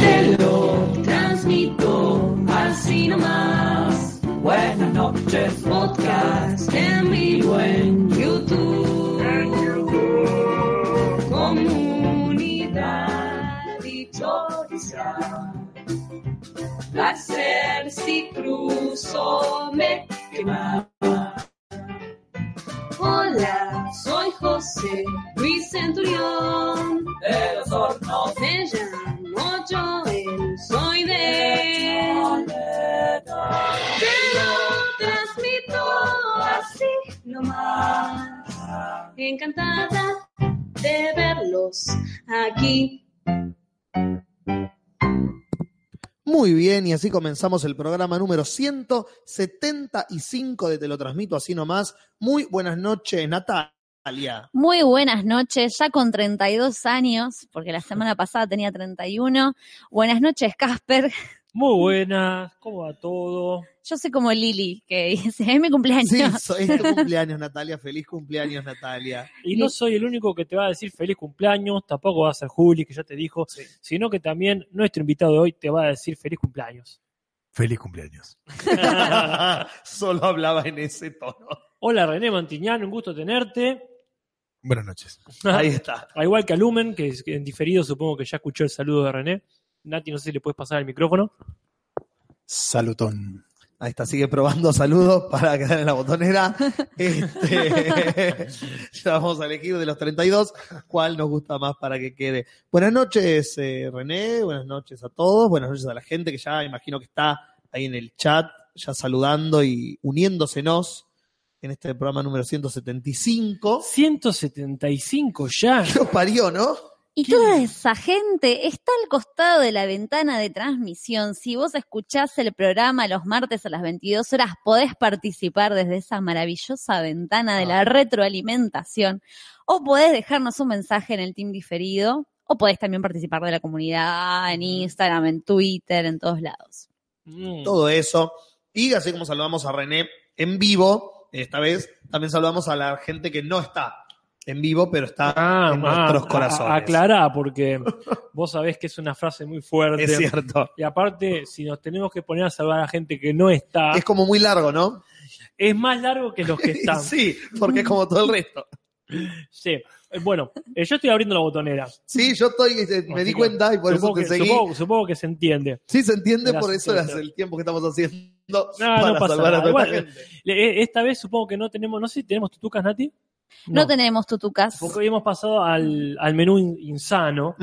Te lo transmito así nomás. Buenas noches, podcast en vivo en YouTube. Comunidad dichosa. Placer si cruzo me quema. Hola, soy José Luis Centurión. De los hornos. Me llamo Joel, soy de. Te lo transmito así nomás. Encantada de verlos aquí. Muy bien, y así comenzamos el programa número 175 de Te lo transmito así nomás. Muy buenas noches, Natalia. Muy buenas noches, ya con 32 años, porque la semana pasada tenía 31. Buenas noches, Casper. Muy buenas, ¿cómo va todo? Yo soy como Lili, que dice, es mi cumpleaños. Sí, so- es tu cumpleaños, Natalia. Feliz cumpleaños, Natalia. Y no soy el único que te va a decir feliz cumpleaños, tampoco va a ser Juli, que ya te dijo, sino que también nuestro invitado de hoy te va a decir feliz cumpleaños. Feliz cumpleaños. Solo hablaba en ese tono. Hola René Mantiñán, un gusto tenerte. Buenas noches. Ahí está. Al igual que a Lumen, que es- que en diferido supongo que ya escuchó el saludo de René. Nati, no sé si le puedes pasar el micrófono. Salutón. Ahí está, sigue probando saludos para quedar en la botonera. Este, ya vamos a elegir de los 32 cuál nos gusta más para que quede. Buenas noches, eh, René. Buenas noches a todos. Buenas noches a la gente que ya imagino que está ahí en el chat, ya saludando y uniéndosenos en este programa número 175. 175 ya. Nos parió, ¿no? Y toda esa gente está al costado de la ventana de transmisión. Si vos escuchás el programa los martes a las 22 horas, podés participar desde esa maravillosa ventana de la retroalimentación. O podés dejarnos un mensaje en el team diferido. O podés también participar de la comunidad en Instagram, en Twitter, en todos lados. Mm. todo eso. Y así como saludamos a René en vivo, esta vez también saludamos a la gente que no está en vivo, pero está Ah, en ah, nuestros a- corazones. Aclará, porque vos sabés que es una frase muy fuerte. Es cierto. Y aparte, si nos tenemos que poner a saludar a la gente que no está, Es como muy largo, ¿no? es más largo que los que están. sí, porque es como todo el resto. Sí. Eh, Bueno, eh, yo estoy abriendo la botonera. Sí, yo estoy, eh, me Así di que cuenta y por eso te que, seguí. Supongo, supongo que se entiende. Sí, se entiende, por eso el tiempo que estamos haciendo No, para no pasa salvar a nada. toda esta Igual, gente. Esta vez supongo que no tenemos, no sé si tenemos tutucas, Nati. No, tenemos tutucas. Porque hoy hemos pasado al, al menú in- insano,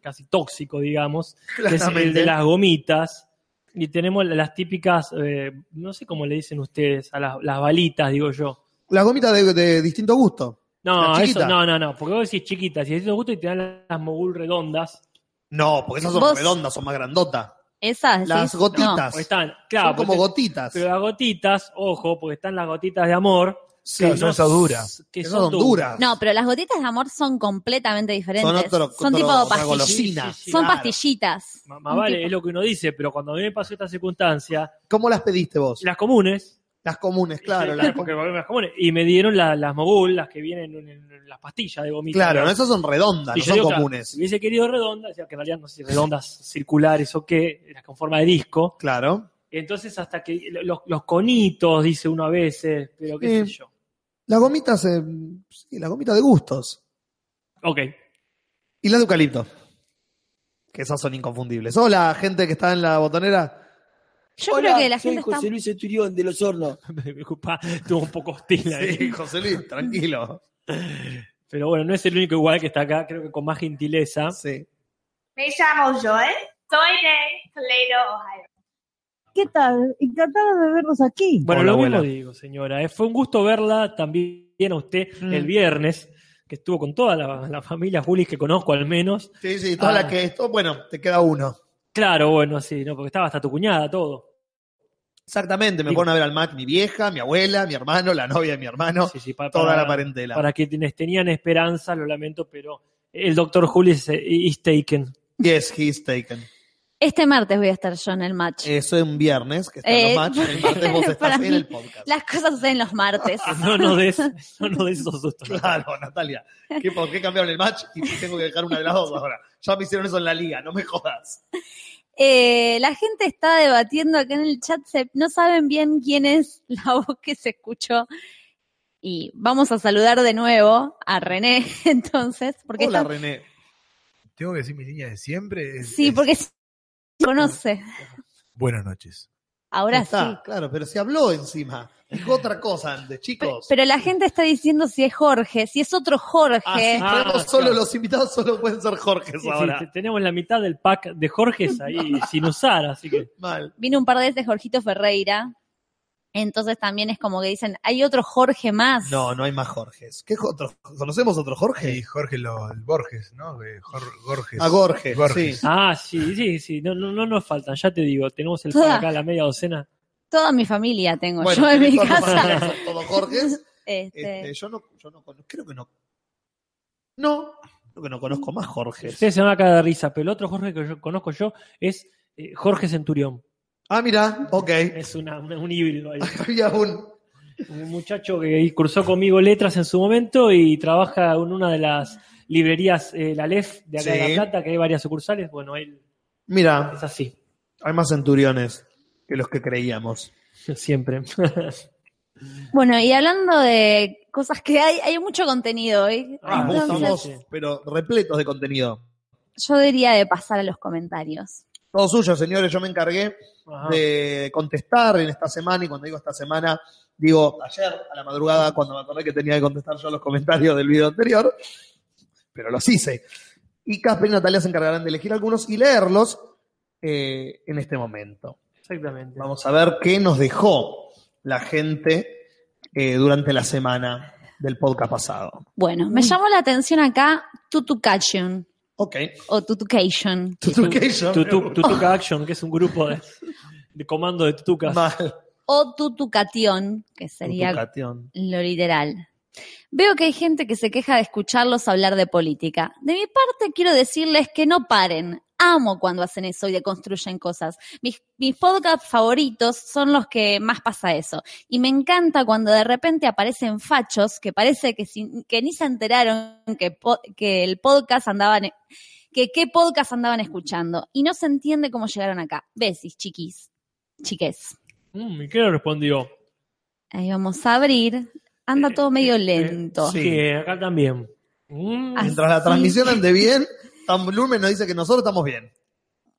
casi tóxico, digamos, que es el de las gomitas. Y tenemos las típicas, eh, no sé cómo le dicen ustedes, a las, las balitas, digo yo. Las gomitas de, de distinto gusto. No, ¿Las eso, no, no, no, porque vos decís chiquitas, y decís gusto y te dan las mogul redondas. No, porque esas son Vos- redondas, son más grandotas. Esas, Las ¿sí? gotitas. Están, claro, son como gotitas. pero las gotitas, ojo, porque están las gotitas de amor. Sí, son no esas duras. Que son son duras. No, pero las gotitas de amor son completamente diferentes. Son otro- son otro- tipo pastillitas. Sí, sí. Son Claro. pastillitas. Más más vale, tipo. es lo que uno dice, pero cuando a mí me pasó esta circunstancia, ¿Cómo las pediste vos? las comunes, Las comunes, claro. Sí, las porque las comunes, y me dieron la- las mogul, las que vienen en, en las pastillas de gomita. Claro, no, esas son redondas, Y no son digo, claro, comunes. si hubiese querido redondas, decía que en realidad no sé si redondas, circulares o qué, eran con forma de disco. Claro. Entonces, hasta que los, los conitos, dice uno a veces, pero qué Sí. sé yo. Las gomitas, eh, sí, las gomitas de gustos. Ok. Y las de eucalipto. Que esas son inconfundibles. Hola, gente que está en la botonera. Yo creo que la soy gente está. José Luis Centurión de Los Hornos. Disculpa, estuvo un poco hostil ahí. Sí, José Luis, tranquilo. Pero bueno, no es el único igual que está acá, creo que con más gentileza. Sí. Me llamo Joel, soy de Toledo, Ohio. ¿Qué tal? Encantada de verlos aquí. Bueno, Hola, lo mismo abuela. digo, señora. eh. Fue un gusto verla también a usted Mm. el viernes, que estuvo con toda la, la familia Julis que conozco al menos. Sí, sí, toda Ah. la que esto, bueno, te queda uno. Claro, bueno, sí, ¿no? porque estaba hasta tu cuñada, todo. Exactamente, me fueron a ver al Mac mi vieja, mi abuela, mi hermano, la novia de mi hermano, Sí, sí, pa- toda para, la parentela. Para quienes tenían esperanza, lo lamento, pero el doctor Julis is taken. Yes, he's taken. Este martes voy a estar yo en el match. Eso es un viernes, que está Eh, en los match, el martes vos para estás en mí, el podcast. Las cosas suceden los martes. No, no des, no, no des esos sustos. Claro, Natalia. ¿Qué, ¿Por qué cambiaron el match y tengo que dejar una de las dos ahora? Ya me hicieron eso en la liga, no me jodas. Eh, la gente está debatiendo acá en el chat, se- no saben bien quién es la voz que se escuchó. Y vamos a saludar de nuevo a René, entonces, porque Hola, está- René. Tengo que decir mi línea de siempre. es- sí, es porque se conoce. Buenas noches. Ahora Está, sí. Claro, pero se habló encima. Dijo otra cosa antes, chicos. Pero la gente está diciendo si es Jorge, si es otro Jorge. Ah, sí, Ah, tenemos solo claro. los invitados, solo pueden ser Jorge Sí, sí, ahora. te- tenemos la mitad del pack de Jorges ahí sin usar, así que Mal. Vino un par de veces Jorgito Ferreira. Entonces también es como que dicen, hay otro Jorge más. No, no hay más Jorges. ¿Qué otro? ¿Conocemos otro Jorge? Y Jorge lo, el Borges, ¿no? Eh, Jor- Borges. A Gorge, Borges. sí. Ah, sí, sí, sí, no, no, no nos faltan, ya te digo, tenemos el pack acá, la media docena. Toda mi familia tengo Bueno, yo en mi casa. son todos Jorges. Este, Este, yo no, yo no conozco, creo que no. No, creo que no conozco más Jorges. Ustedes se van a caer de risa, pero el otro Jorge que yo conozco yo es eh, Jorge Centurión. Ah, mira, ok. Es una, una- un híbrido ahí. Había un. Un muchacho que cursó conmigo letras en su momento y trabaja en una de las librerías, eh, la LEF de acá de Sí. La Plata, que hay varias sucursales. Bueno, él Mira, es así, hay más centuriones que los que creíamos. siempre. Bueno, y hablando de cosas que hay, hay mucho contenido hoy. Ah, Entonces, estamos, sí. pero repletos de contenido. yo diría de pasar a los comentarios. Todo suyo, señores. Yo me encargué Ajá. de contestar en esta semana, y cuando digo esta semana, digo ayer a la madrugada, cuando me acordé que tenía que contestar yo los comentarios del video anterior, pero los hice. Y Casper y Natalia se encargarán de elegir algunos y leerlos eh, en este momento. Exactamente. Vamos a ver qué nos dejó la gente eh, durante la semana del podcast pasado. Bueno, me llamó la atención acá Tutucation Ok. o Tutucation. Tutucation. Tutu- Tutuca Action, que es un grupo de, de comando de tutucas. Mal. O Tutucation, que sería Tutucation. lo literal. Veo que hay gente que se queja de escucharlos hablar de política. De mi parte, quiero decirles que no paren. Amo cuando hacen eso y deconstruyen cosas. Mis, mis podcasts favoritos son los que más pasa eso. Y me encanta cuando de repente aparecen fachos que parece que, sin- que ni se enteraron que, que el podcast andaban, que qué podcast andaban escuchando. Y no se entiende cómo llegaron acá. Besis, chiquis. Chiques. Mm, ¿Y qué le respondió? Ahí vamos a abrir. Anda todo medio Eh, lento. sí. Acá también. Mm, Mientras la transmisión ande bien, Tam Blumen nos dice que nosotros estamos bien.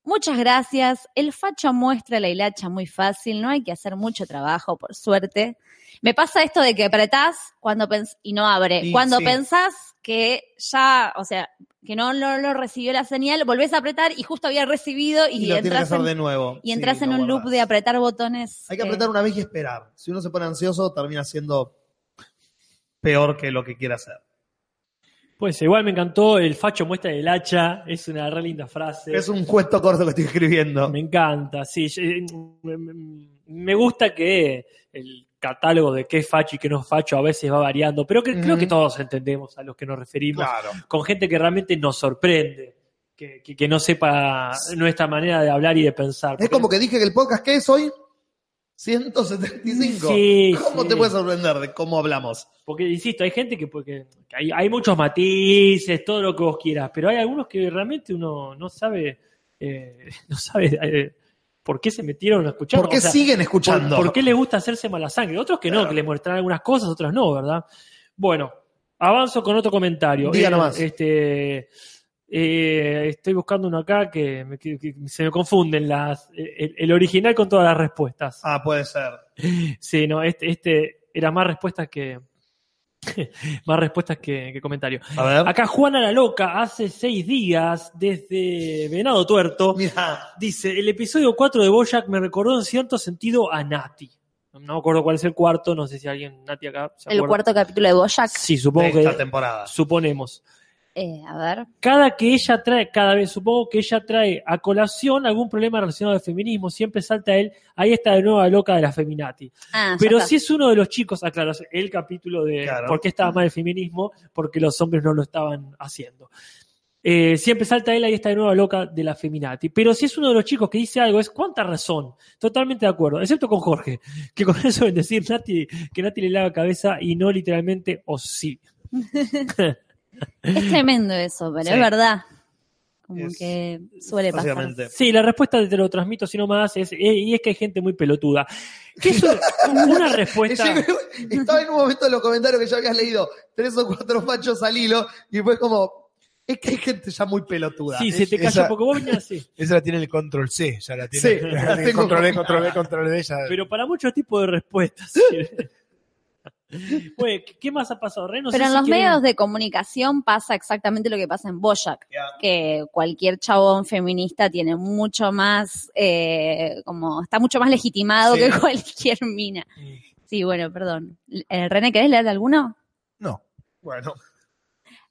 Muchas gracias. El facho muestra la hilacha muy fácil, no hay que hacer mucho trabajo, por suerte. Me pasa esto de que apretás cuando pens y no abre. Cuando sí. pensás que ya, o sea, que no lo, lo recibió la señal, volvés a apretar y justo había recibido y, Y, lo tiene que entras, hacer en, de nuevo. y entras Sí, en un loop de apretar botones. Hay que eh, apretar una vez y esperar. Si uno se pone ansioso, termina siendo peor que lo que quiere hacer. Pues igual me encantó el facho muestra el hacha, es una re linda frase. Es un cuento corto que estoy escribiendo. Me encanta, sí. eh, me- gusta que el catálogo de qué es facho y qué no es facho a veces va variando, pero que, creo que todos entendemos a los que nos referimos, Claro. con gente que realmente nos sorprende, que, que- que no sepa nuestra manera de hablar y de pensar. Es como que dije que el podcast que es hoy 175. Sí, ¿Cómo sí. te puedes sorprender de cómo hablamos? Porque, insisto, hay gente que, porque, que hay, hay muchos matices, todo lo que vos quieras, pero hay algunos que realmente uno no sabe, eh, no sabe eh, por qué se metieron a escuchar. ¿Por qué o sea, siguen escuchando? ¿Por, por qué les gusta hacerse mala sangre? Otros que no, que les muestran algunas cosas, otras no, ¿verdad? Bueno, avanzo con otro comentario. Diga Eh, nomás. Este, eh, estoy buscando uno acá que, me- que- que se me confunden las, el, el original con todas las respuestas. Ah, puede ser. Sí, no, este, este era más respuestas que. más respuestas que, que comentarios. A ver. Acá Juana la Loca, hace seis días, desde Venado Tuerto, Mira, dice: El episodio 4 de Boyack me recordó en cierto sentido a Nati. No me acuerdo cuál es el cuarto, no sé si alguien, Nati acá. se El acuerda. cuarto capítulo de Bojack. Sí, de supongo esta que. temporada. Suponemos. Eh, a ver. Cada que ella trae, cada vez supongo que ella trae a colación algún problema relacionado al feminismo, siempre salta él, ahí está de nuevo la loca de la feminati. Ah, Pero si es uno de los chicos, aclaro, el capítulo de Claro. por qué estaba mal el feminismo, porque los hombres no lo estaban haciendo. Eh, siempre salta él y está de nuevo loca de la feminati. Pero si es uno de los chicos que dice algo, es cuánta razón. Totalmente de acuerdo. Excepto con Jorge, que con eso es decir Nati, que Nati le lava cabeza y no literalmente o sí. Es tremendo eso, pero Sí. es verdad. Como Es- que suele pasar. Sí, la respuesta te lo transmito, si no más, es, eh, y es que hay gente muy pelotuda. ¿Qué es una, una respuesta? Estaba en un momento en los comentarios que ya habías leído tres o cuatro machos al hilo y fue como, es que hay gente ya muy pelotuda. Sí, se te Esa- calla porque vos venías así. Esa la tiene el control C, ya la tiene. Sí, la tengo control B, con- control B, control B, ya. Pero para muchos tipos de respuestas. Bueno, ¿qué- ¿qué más ha pasado? Re, no sé Pero en si los quieren- medios de comunicación pasa exactamente lo que pasa en Boyac, Ya. que cualquier chabón feminista tiene mucho más, eh, como está mucho más legitimado Sí. que cualquier mina. Sí, bueno, perdón. Eh, René, ¿querés leer alguno? No. Bueno,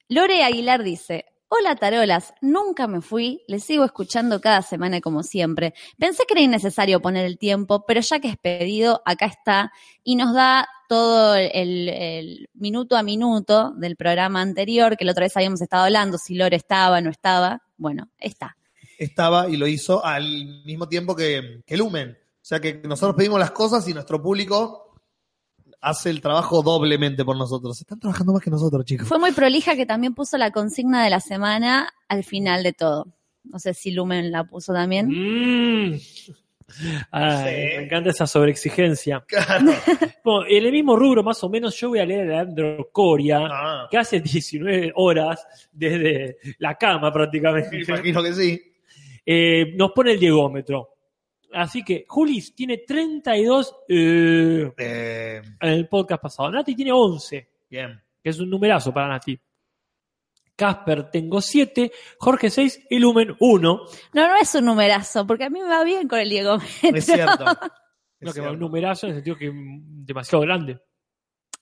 Lore Aguilar dice, Hola tarolas, nunca me fui, les sigo escuchando cada semana como siempre. Pensé que era innecesario poner el tiempo, pero ya que es pedido, acá está y nos da todo el, minuto a minuto del programa anterior, que la otra vez habíamos estado hablando, si Lore estaba, no estaba. Bueno, está. estaba y lo hizo al mismo tiempo que, que Lumen. O sea que nosotros pedimos las cosas y nuestro público hace el trabajo doblemente por nosotros. Están trabajando más que nosotros, chicos. Fue muy prolija que también puso la consigna de la semana al final de todo. No sé si Lumen la puso también. Mm. Ay, Sí. Me encanta esa sobreexigencia. Claro. Bueno, en el mismo rubro, más o menos, yo voy a leer a Leandro Coria, Ah, que hace 19 horas desde la cama me prácticamente. imagino que sí. eh, nos pone el diegómetro. Así que Julis tiene 32 eh, Eh, en el podcast pasado. Nati tiene 11, bien. que es un numerazo para Nati. Casper tengo 7, Jorge 6 y Lumen 1. No, no es un numerazo, porque a mí me va bien con el Diego. Es cierto. Es No, que va cierto. un numerazo en el sentido que mm, demasiado grande.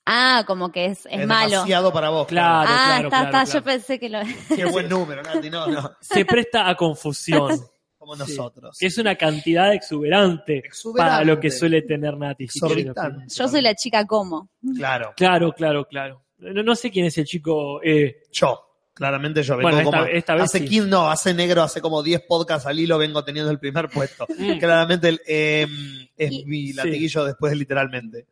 Ah, como que es, es Es malo. demasiado para vos. Claro, ah, claro, está, claro, está. claro. Yo pensé que lo. Qué buen número, Nati. No, no. Se presta a confusión. Como Sí. nosotros. Es una cantidad exuberante, Exuberante. para lo que suele tener Nati. Exorbitante. Yo soy la chica como. Claro. Claro, claro, claro. No, no sé quién es el chico. eh, Yo. Claramente yo vengo Bueno, esta- como. esta vez hace sí. 15, no, hace negro, hace como 10 podcasts al hilo vengo teniendo el primer puesto. Mm. Claramente el, eh, es Y- mi Sí. latiguillo después de literalmente.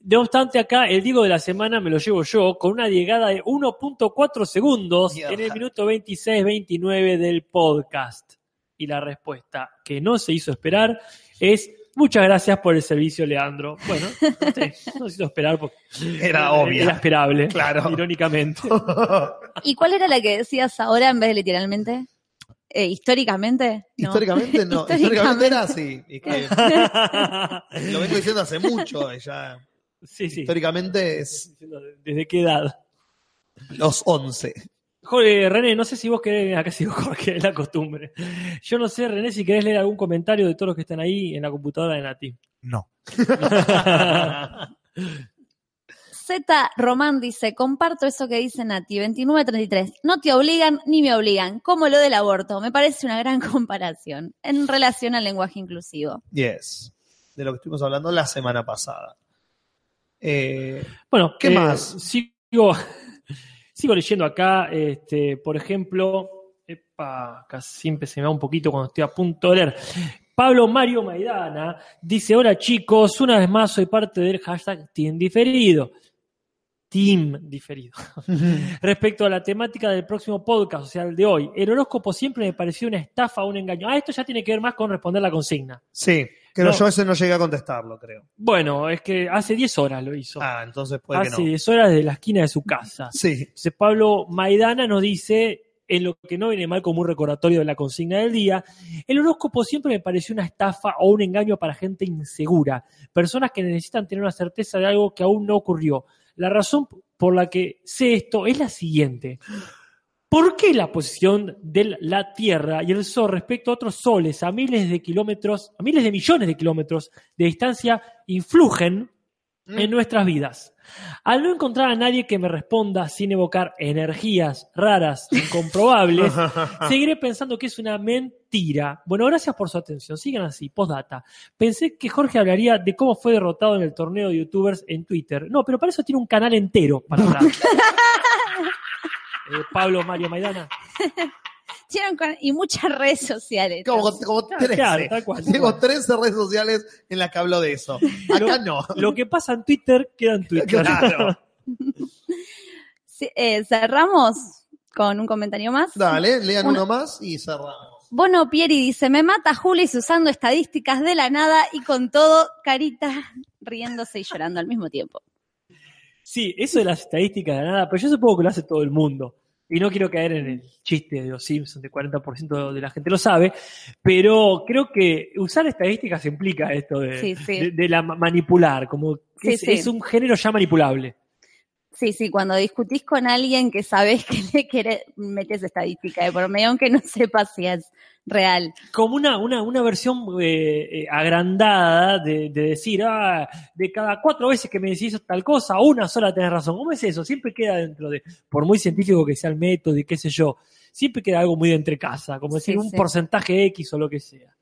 No obstante, acá el Diego de la semana me lo llevo yo con una llegada de 1.4 segundos Mierda. en el minuto 26-29 del podcast. Y la respuesta que no se hizo esperar es muchas gracias por el servicio, Leandro. Bueno, sí, no se hizo esperar porque Era obvio. Era esperable, Claro. irónicamente. ¿Y cuál era la que decías ahora en vez de literalmente? Eh, ¿Históricamente? No. Históricamente no. Históricamente era así. Que lo vengo diciendo hace mucho. ya, sí, sí. históricamente es ¿Desde qué edad? los 11. Jorge, René, no sé si vos querés, acá sigo Jorge, es la costumbre. Yo no sé, René, si querés leer algún comentario de todos los que están ahí en la computadora de Nati. No. Z Román dice, comparto eso que dice Nati, 2933. No te obligan ni me obligan, como lo del aborto. Me parece una gran comparación en relación al lenguaje inclusivo. Yes. De lo que estuvimos hablando la semana pasada. Eh, Bueno, ¿Qué eh, más? Sigo, sigo leyendo acá, este, por ejemplo, epa, acá siempre se me va un poquito cuando estoy a punto de leer. Pablo Mario Maidana dice, hola chicos, una vez más soy parte del hashtag Team Diferido. Team Diferido. Respecto a la temática del próximo podcast, o sea, el de hoy, el horóscopo siempre me pareció una estafa un engaño. Ah, esto ya tiene que ver más con responder la consigna. sí, pero No. yo ese no llegué a contestarlo, creo. Bueno, es que hace 10 horas lo hizo. Ah, entonces puede que hace no. 10 horas de la esquina de su casa. Sí. Entonces Pablo Maidana nos dice, en lo que no viene mal como un recordatorio de la consigna del día, el horóscopo siempre me pareció una estafa o un engaño para gente insegura, personas que necesitan tener una certeza de algo que aún no ocurrió. La razón por la que sé esto es la siguiente. ¿Por qué la posición de la Tierra y el Sol respecto a otros soles a miles de kilómetros, a miles de millones de kilómetros de distancia influyen en nuestras vidas? Al no encontrar a nadie que me responda sin evocar energías raras, incomprobables, seguiré pensando que es una mentira. Bueno, gracias por su atención. Sigan así, postdata. Pensé que Jorge hablaría de cómo fue derrotado en el torneo de youtubers en Twitter. No, pero para eso tiene un canal entero para hablar. eh, Pablo Mario Maidana. Y muchas redes sociales. Como, como 13. Claro, tal cual. Tengo 13 redes sociales en las que hablo de eso. Acá no. Lo que pasa en Twitter queda en Twitter. Claro. Sí, eh, cerramos con un comentario más. Dale, lean Una- uno más y cerramos. Bono Pieri dice, me mata Julis usando estadísticas de la nada y con todo carita riéndose y llorando al mismo tiempo. Sí, eso de las estadísticas de nada, pero yo supongo que lo hace todo el mundo. Y no quiero caer en el chiste de los Simpsons, de 40% de la gente lo sabe, pero creo que usar estadísticas implica esto de, Sí, sí. de- de la ma- manipular, como que es un género ya manipulable. Sí, sí, cuando discutís con alguien que sabés que le quiere, metes estadística de por medio, aunque no sepas si es real. Como una, una, una versión eh, eh, agrandada de, de decir, ah, de cada cuatro veces que me decís tal cosa, una sola tenés razón. ¿Cómo es eso? Siempre queda dentro de, por muy científico que sea el método y qué sé yo, siempre queda algo muy de entre casa, como decir Sí, un sí. porcentaje X o lo que sea.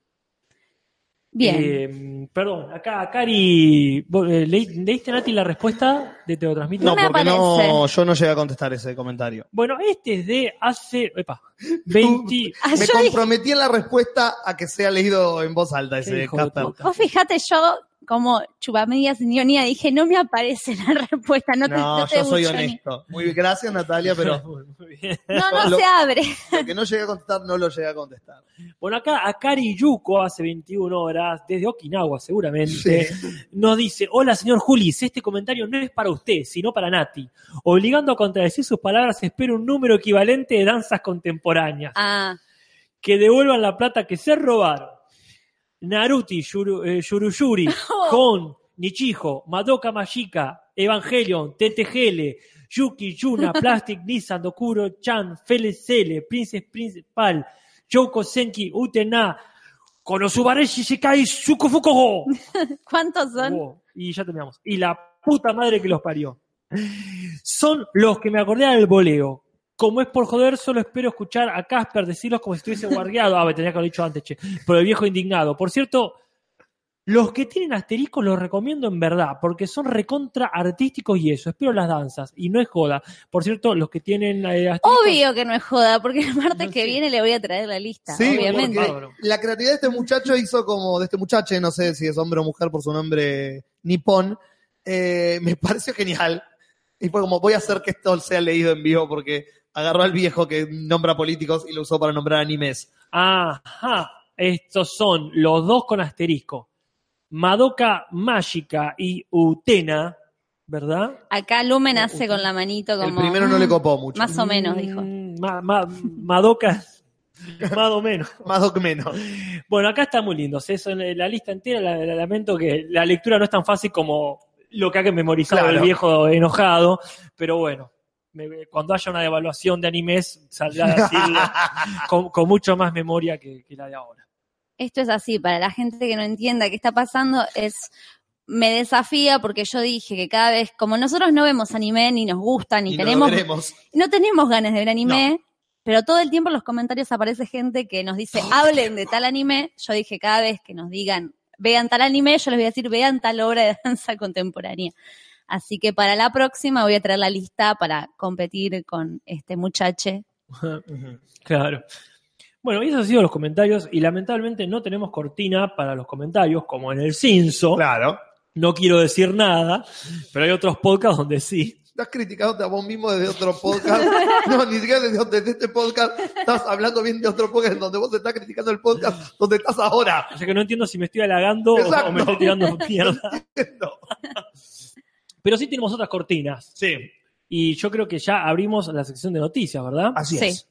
Bien. Eh, perdón, acá Cari, ¿vos, eh, ¿leí- ¿leíste Nati la respuesta de Te lo transmito? No, porque no, yo no llegué a contestar ese comentario. Bueno, este es de hace, epa, 20, Ah, Me comprometí en la respuesta a que sea leído en voz alta ese puta. Vos fíjate, yo como chupamedias ñonía dije, no me aparece la respuesta, no te, No, no te yo soy honesto. Muy bien, gracias Natalia, pero Muy bien. No, no Lo- se abre. lo que no llegué a contestar no lo llegué a contestar. Bueno, acá Akari Yuko hace 21 horas, desde Okinawa seguramente, nos dice, hola señor Julis, este comentario no es para usted, sino para Nati. Obligando a contradecir sus palabras, espero un número equivalente de danzas contemporáneas. Ah, Que devuelvan la plata que se robaron. Naruti, Yuru, eh, Nichijo, Madoka Magica, Evangelion, TTGL, Yuki, Yuna, Plastic, Nissan, Dokuro, Chan, Felicele, Princess Principal, Yoko Senki, Utena, Konosubareshi Shikai Shukufukoho. ¿cuántos son? Wow, Y ya terminamos. Y la puta madre que los parió. Son los que me acordé del voleo. Como es por joder, solo espero escuchar a Casper decirlos como si estuviese guardiado. Ah, me tenía que haber dicho antes, che. Por el viejo indignado. Por cierto, los que tienen asteriscos los recomiendo en verdad, porque son recontra artísticos y eso. Espero las danzas. Y no es joda. Por cierto, los que tienen eh, asteriscos. Obvio que no es joda, porque el martes No, que sí. viene le voy a traer la lista, Sí, obviamente. la creatividad de este muchacho hizo como, de este muchacho, no sé si es hombre o mujer por su nombre nipón, eh, me pareció genial. Y fue como, voy a hacer que esto sea leído en vivo porque agarró al viejo que nombra políticos y lo usó para nombrar animes. Ajá, estos son los dos con asterisco. Madoka Mágica y Utena, ¿verdad? Acá Lumen hace con la manito como... El primero no le copó mucho. Más o menos, dijo. Mm, ma- ma- Madoka, más o menos. Más o menos. Bueno, acá está muy lindo. Eso en la lista entera, la, la- lamento que la lectura no es tan fácil como lo que ha que memorizar Claro. el viejo enojado, pero bueno. Me- cuando haya una devaluación de animes, saldrá a decirlo con, con mucho más memoria que, que la de ahora. Esto es así, para la gente que no entienda qué está pasando, es me desafía porque yo dije que cada vez, como nosotros no vemos anime, ni nos gusta, ni Y tenemos, no tenemos ganas de ver anime, pero todo el tiempo en los comentarios aparece gente que nos dice, hablen de tal anime. Yo dije, cada vez que nos digan, vean tal anime, yo les voy a decir, vean tal obra de danza contemporánea. Así que para la próxima voy a traer la lista para competir con este muchacho. Claro. Bueno, y esos han sido los comentarios y lamentablemente no tenemos cortina para los comentarios, como en el Cinso. Claro. No quiero decir nada, pero hay otros podcasts donde sí. Estás criticándote a vos mismo desde otro podcast. No, ni siquiera desde, desde este podcast. Estás hablando bien de otro podcast en donde vos estás criticando el podcast donde estás ahora. O sea que no entiendo si me estoy halagando Exacto. o me estoy tirando mierda. No. Pero sí tenemos otras cortinas. Sí. Y yo creo que ya abrimos la sección de noticias, ¿verdad? Así Sí. es.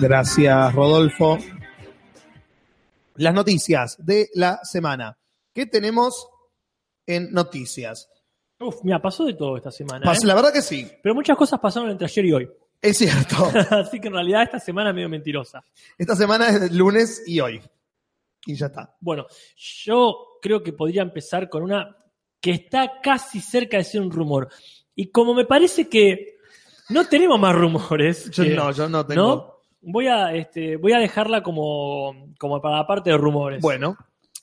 Gracias, Rodolfo. Las noticias de la semana. ¿Qué tenemos en noticias? Uf, mira, pasó de todo esta semana. Pas- ¿eh? La verdad que sí, Pero muchas cosas pasaron entre ayer y hoy. es cierto. Así que en realidad esta semana es medio mentirosa. Esta semana es lunes y hoy. Y ya está. Bueno, yo creo que podría empezar con una que está casi cerca de ser un rumor. Y como me parece que no tenemos más rumores. Yo que- no, yo no tengo. ¿no? Voy a, este, voy a dejarla como, como para la parte de rumores. Bueno,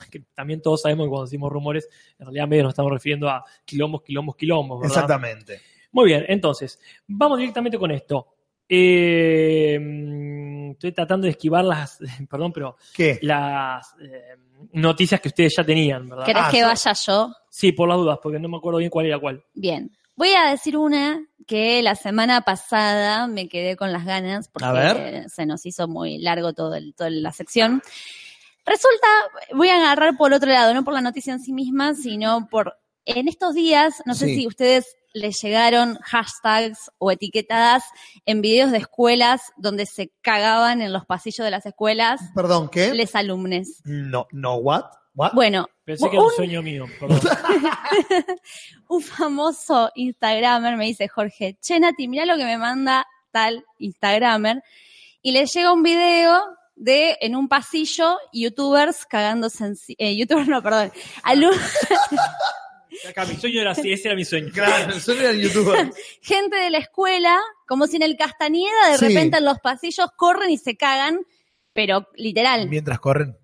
Que también todos sabemos que cuando decimos rumores, en realidad medio nos estamos refiriendo a quilombos, quilombos, quilombos. ¿verdad? exactamente. Muy bien, entonces, vamos directamente con esto. Eh, estoy tratando de esquivar las, perdón, pero ¿Qué? las eh, noticias que ustedes ya tenían, ¿verdad? ¿Querés Ah, que vaya yo? Sí, por las dudas, porque no me acuerdo bien cuál era cuál. Bien. Voy a decir una que la semana pasada me quedé con las ganas porque A ver. se nos hizo muy largo todo el- toda la sección. Resulta, voy a agarrar por otro lado, no por la noticia en sí misma, sino por en estos días, no sé Sí. si ustedes les llegaron hashtags o etiquetadas en videos de escuelas donde se cagaban en los pasillos de las escuelas Perdón, ¿qué? les alumnes. No, no, what? What? Bueno, Pensé que era un un, sueño mío, perdón. un famoso Instagramer me dice, Jorge, che Nati, mirá lo que me manda tal Instagramer. Y le llega un video de, en un pasillo, youtubers cagándose en... Eh, youtubers no, perdón. alu- Acá, mi sueño era así, ese era mi sueño. Claro, solo era youtuber. gente de la escuela, como si en el Castañeda de Sí. repente en los pasillos corren y se cagan, pero literal, Mientras corren.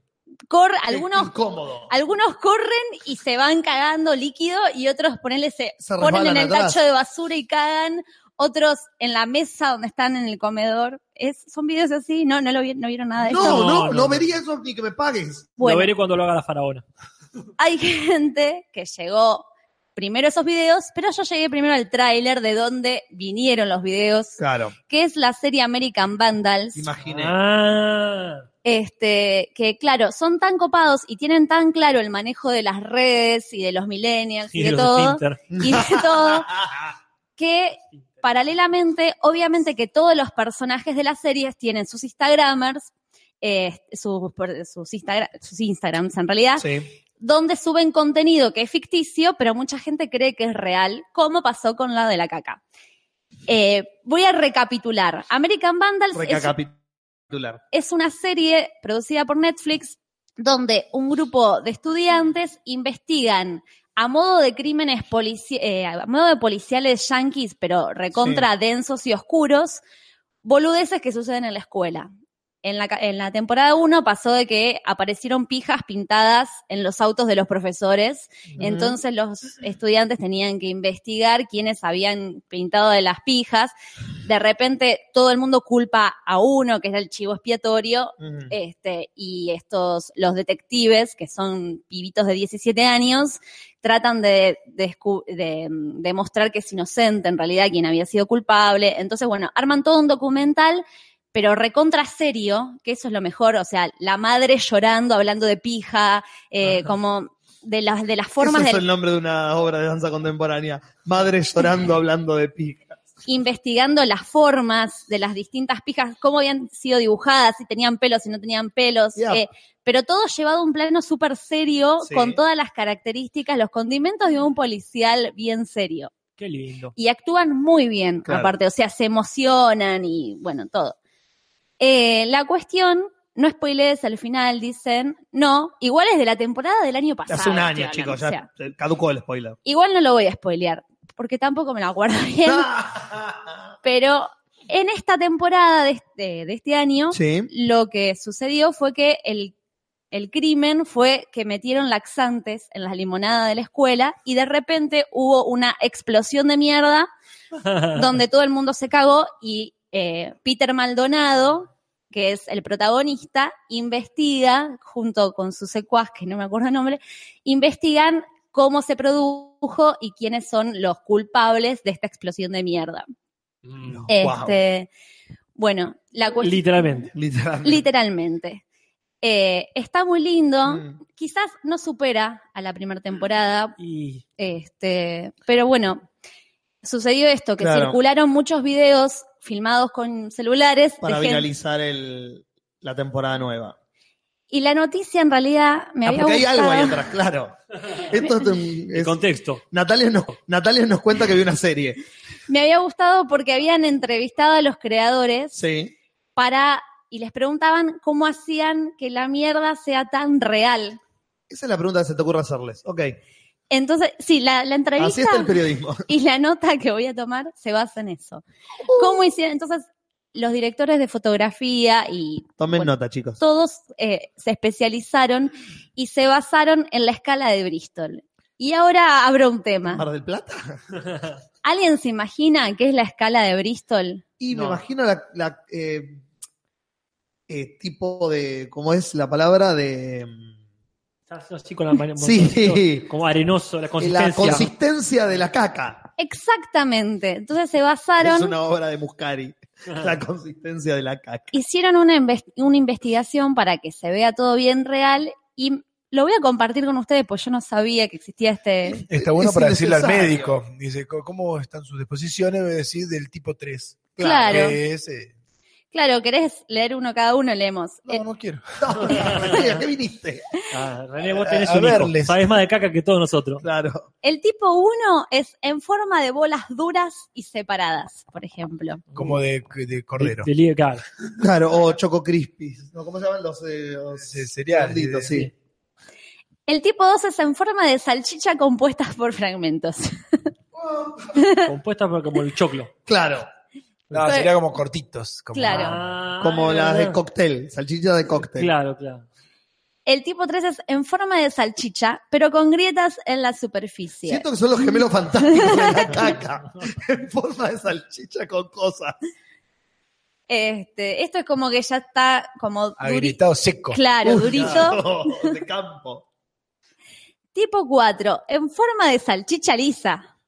corre, algunos Incómodo. Algunos corren y se van cagando líquido y otros ponele, se, Se ponen en el atrás. tacho de basura y cagan. Otros en la mesa donde están en el comedor. Es, son videos así, no, no lo vi- no vieron nada de No, eso. no, No, no, no. vería eso ni que me pagues. Bueno, Lo veré cuando lo haga la faraona. hay gente que llegó primero esos videos, pero yo llegué primero al tráiler de donde vinieron los videos, Claro, que es la serie American Vandals. imaginé. Ah, este, que claro, son tan copados y tienen tan claro el manejo de las redes y de los millennials y, y de los todo, y de todo, que paralelamente, obviamente que todos los personajes de las series tienen sus Instagramers, eh, sus, Instagrams en realidad, Sí. donde suben contenido que es ficticio, pero mucha gente cree que es real, como pasó con la de la caca. Eh, voy a recapitular. American Vandals es una serie producida por Netflix donde un grupo de estudiantes investigan a modo de crímenes eh, a modo de policiales yanquis, pero recontra densos y oscuros, boludeces que suceden en la escuela. En la, en la temporada 1 pasó de que aparecieron pijas pintadas en los autos de los profesores, entonces los estudiantes tenían que investigar quiénes habían pintado de las pijas. De repente todo el mundo culpa a uno, que es el chivo expiatorio, este, y estos, los detectives, que son pibitos de 17 años, tratan de, de, mm, demostrar que es inocente en realidad quien había sido culpable. Entonces, bueno, arman todo un documental, pero recontra serio, que eso es lo mejor, o sea, la madre llorando, hablando de pija, eh, como de las, de las formas Ese es del, el nombre de una obra de danza contemporánea. Madre llorando hablando de pija. Investigando las formas de las distintas pijas, cómo habían sido dibujadas, si tenían pelos, si no tenían pelos, Ya. eh, pero todo llevado a un plano súper serio, Sí. con todas las características, los condimentos de un policial bien serio. Qué lindo. Y actúan muy bien, Claro. aparte, o sea, se emocionan y bueno, todo. Eh, la cuestión, no spoilees al final, dicen, no, igual es de la temporada del año pasado. Hace un año, chicos, o sea, ya caducó el spoiler. igual no lo voy a spoilear, porque tampoco me lo acuerdo bien. Pero en esta temporada de este, de este año, sí. lo que sucedió fue que el, el crimen fue que metieron laxantes en las limonadas de la escuela y de repente hubo una explosión de mierda donde todo el mundo se cagó y eh, Peter Maldonado, que es el protagonista, investiga, junto con su secuaz, que no me acuerdo el nombre, investigan cómo se produjo y quiénes son los culpables de esta explosión de mierda. Mm, Este, Bueno, la cuestión... Literalmente. Literalmente. Literalmente. Eh, está muy lindo. Mm. Quizás no supera a la primera temporada, Y este, pero bueno, sucedió esto, que Claro. circularon muchos videos filmados con celulares de Para gente- finalizar el, la temporada nueva. Y la noticia en realidad me Ah, había porque hay gustado. algo ahí atrás, claro. Esto es un- el es- contexto. Natalia, nos, Natalia nos cuenta que vio una serie. Me había gustado porque habían entrevistado a los creadores Sí. para y les preguntaban cómo hacían que la mierda sea tan real. Esa es la pregunta que se te ocurre hacerles. Ok. Entonces, sí, la, la Así entrevista está el periodismo. y la nota que voy a tomar se basa en eso. ¿Cómo hicieron? Entonces, los directores de fotografía y Tomen Bueno, nota, chicos. todos eh, se especializaron y se basaron en la escala de Bristol. Y ahora abro un tema. ¿Mar del Plata? ¿Alguien se imagina qué es la escala de Bristol? Y me No. imagino la, la, eh, eh, tipo de, ¿cómo es la palabra? De Estás así con la mano. Sí. Como arenoso, la la consistencia. consistencia de la caca. Exactamente. Entonces se Es basaron, una obra de Muscari. La consistencia de la caca. hicieron una, una investigación para que se vea todo bien real y lo voy a compartir con ustedes, pues yo no sabía que existía este... Está bueno Es para decirle al médico. Dice, "¿Cómo- ¿cómo están sus disposiciones? Voy a decir del tipo 3. Claro. Que es, eh, Claro, ¿querés leer uno cada uno? Leemos. no, Eh, no quiero. No, ¿a qué viniste? Ah, René, vos A- tenés a un hijo. Sabés más de caca que todos nosotros. Claro. el tipo 1 es en forma de bolas duras y separadas, por ejemplo. Como de, de cordero. De- de- claro. Claro, o Choco Crispies. No, ¿Cómo se llaman los, eh, los Sí, cereales, sí. Sí. El tipo 2 es en forma de salchicha compuestas por fragmentos. Compuesta por como el choclo. Claro, No, Fue- sería como cortitos. Como, Claro. Ah, como las de cóctel, salchicha de cóctel. Claro, claro. El tipo 3 es en forma de salchicha, pero con grietas en la superficie. Siento que son los gemelos fantásticos de la caca, en forma de salchicha con cosas. Este, esto es como que ya está como. Agrietado seco. Claro, Uy, durito. de campo. Tipo 4, en forma de salchicha lisa.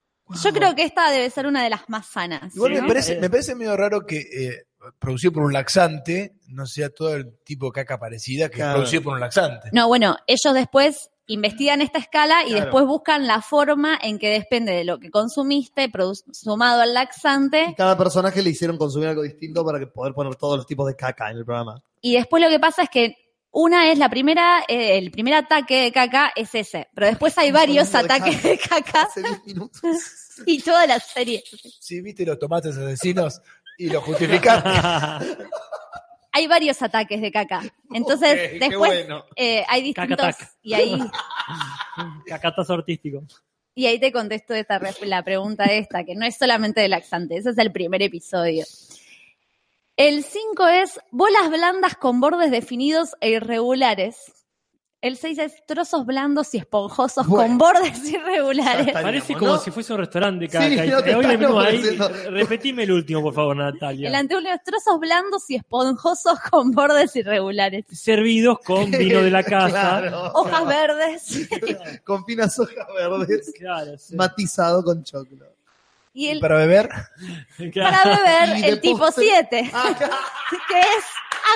Yo creo que esta debe ser una de las más sanas. Igual Sí. me, parece, Eh. me parece medio raro que eh, producido por un laxante no sea todo el tipo de caca parecida que Claro. es producido por un laxante. No, bueno, ellos después investigan esta escala y Claro. después buscan la forma en que depende de lo que consumiste, sumado al Y laxante, cada personaje le hicieron consumir algo distinto para que poder poner todos los tipos de caca en el programa. y después lo que pasa es que una es la primera, eh, el primer ataque de caca es ese, pero después hay varios ataques de caca Hace 10 minutos. y toda la serie. Sí, viste los tomates asesinos y lo justificaste. Hay varios ataques de caca. Entonces, después bueno. eh, hay distintos Caca-tac. y ahí Cacatazo artístico. y ahí te contesto esta re- la pregunta esta, que no es solamente de laxante, ese es el primer episodio. El 5 es bolas blandas con bordes definidos e irregulares. El 6 es trozos blandos y esponjosos Bueno. con bordes irregulares. está. Parece Estaríamos, como ¿no? si fuese un restaurante de caca. Sí, no te hoy ahí. Repetime el último, por favor, Natalia. El anteúltimo es trozos blandos y esponjosos con bordes irregulares. Servidos con vino de la casa. Claro. Hojas verdes. Con finas hojas verdes, Claro, sí. matizado con choclo. Y el, Para beber, para beber, el tipo postre- 7. Ah, que es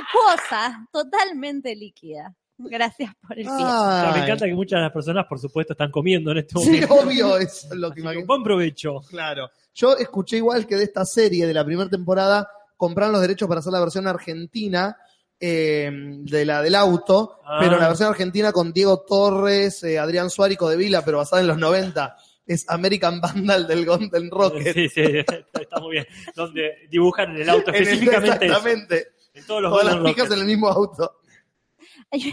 acuosa, totalmente líquida. Gracias por el pie. Me encanta que muchas de las personas, por supuesto, están comiendo en este Sí, momento. obvio, eso es lo que imagino. Buen provecho. Claro. Yo escuché igual que de esta serie, de la primera temporada, compraron los derechos para hacer la versión argentina eh, de la del auto, Ah. pero la versión argentina con Diego Torres, eh, Adrián Suárez de Vila, pero basada en los 90. Es American Vandal del Golden Rocket. Sí, sí, está, está muy bien. Donde dibujan en el auto En el- específicamente eso. exactamente. En todos los Todas las pijas en el mismo auto.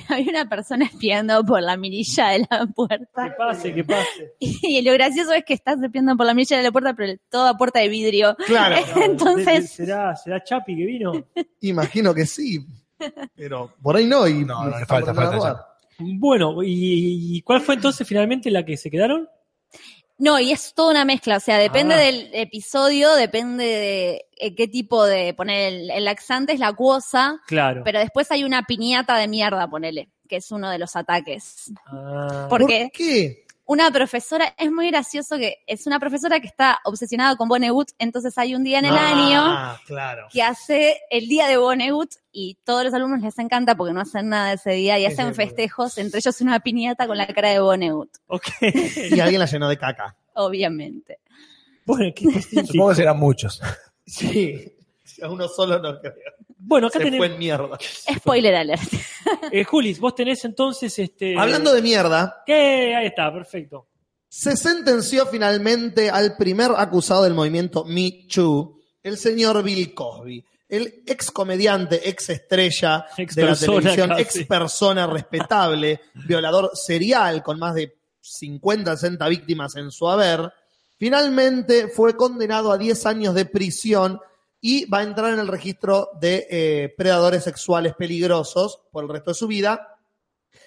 Hay, una persona espiando por la mirilla de la Que puerta. pase, que pase. Y lo gracioso es que estás espiando por la mirilla de la puerta, pero toda puerta de vidrio. Claro. Entonces- ¿Será, ¿Será Chapi que vino? Imagino que sí. Pero por ahí no. Y No, no, le nos falta, falta. Bueno, ¿y, y cuál fue entonces finalmente la que se quedaron? No, y es toda una mezcla, o sea, depende Ah. del episodio, depende de eh, qué tipo de poner el, el laxante es la acuosa, Claro. pero después hay una piñata de mierda, ponele, que es uno de los ataques. Ah, ¿Por ¿Por qué? qué? Una profesora, es muy gracioso que es una profesora que está obsesionada con Vonnegut, entonces hay un día en el año Ah, claro. que hace el día de Vonnegut y todos los alumnos les encanta porque no hacen nada ese día y hacen festejos, entre ellos una piñata con la cara de Vonnegut, ok. Y alguien la llenó de caca. obviamente. bueno, qué supongo que serán muchos. Sí. A uno solo no creo. Bueno, acá Se tenemos. fue en mierda. Spoiler alert. Eh, Julis, vos tenés entonces este. Hablando de mierda, ¿Qué? Ahí está, perfecto. se sentenció finalmente al primer acusado del movimiento Me Too, el señor Bill Cosby. El ex comediante, ex estrella Ex de la televisión, casi. ex persona respetable, violador serial con más de 50, 60 víctimas en su haber, finalmente fue condenado a 10 años de prisión y va a entrar en el registro de eh, predadores sexuales peligrosos por el resto de su vida.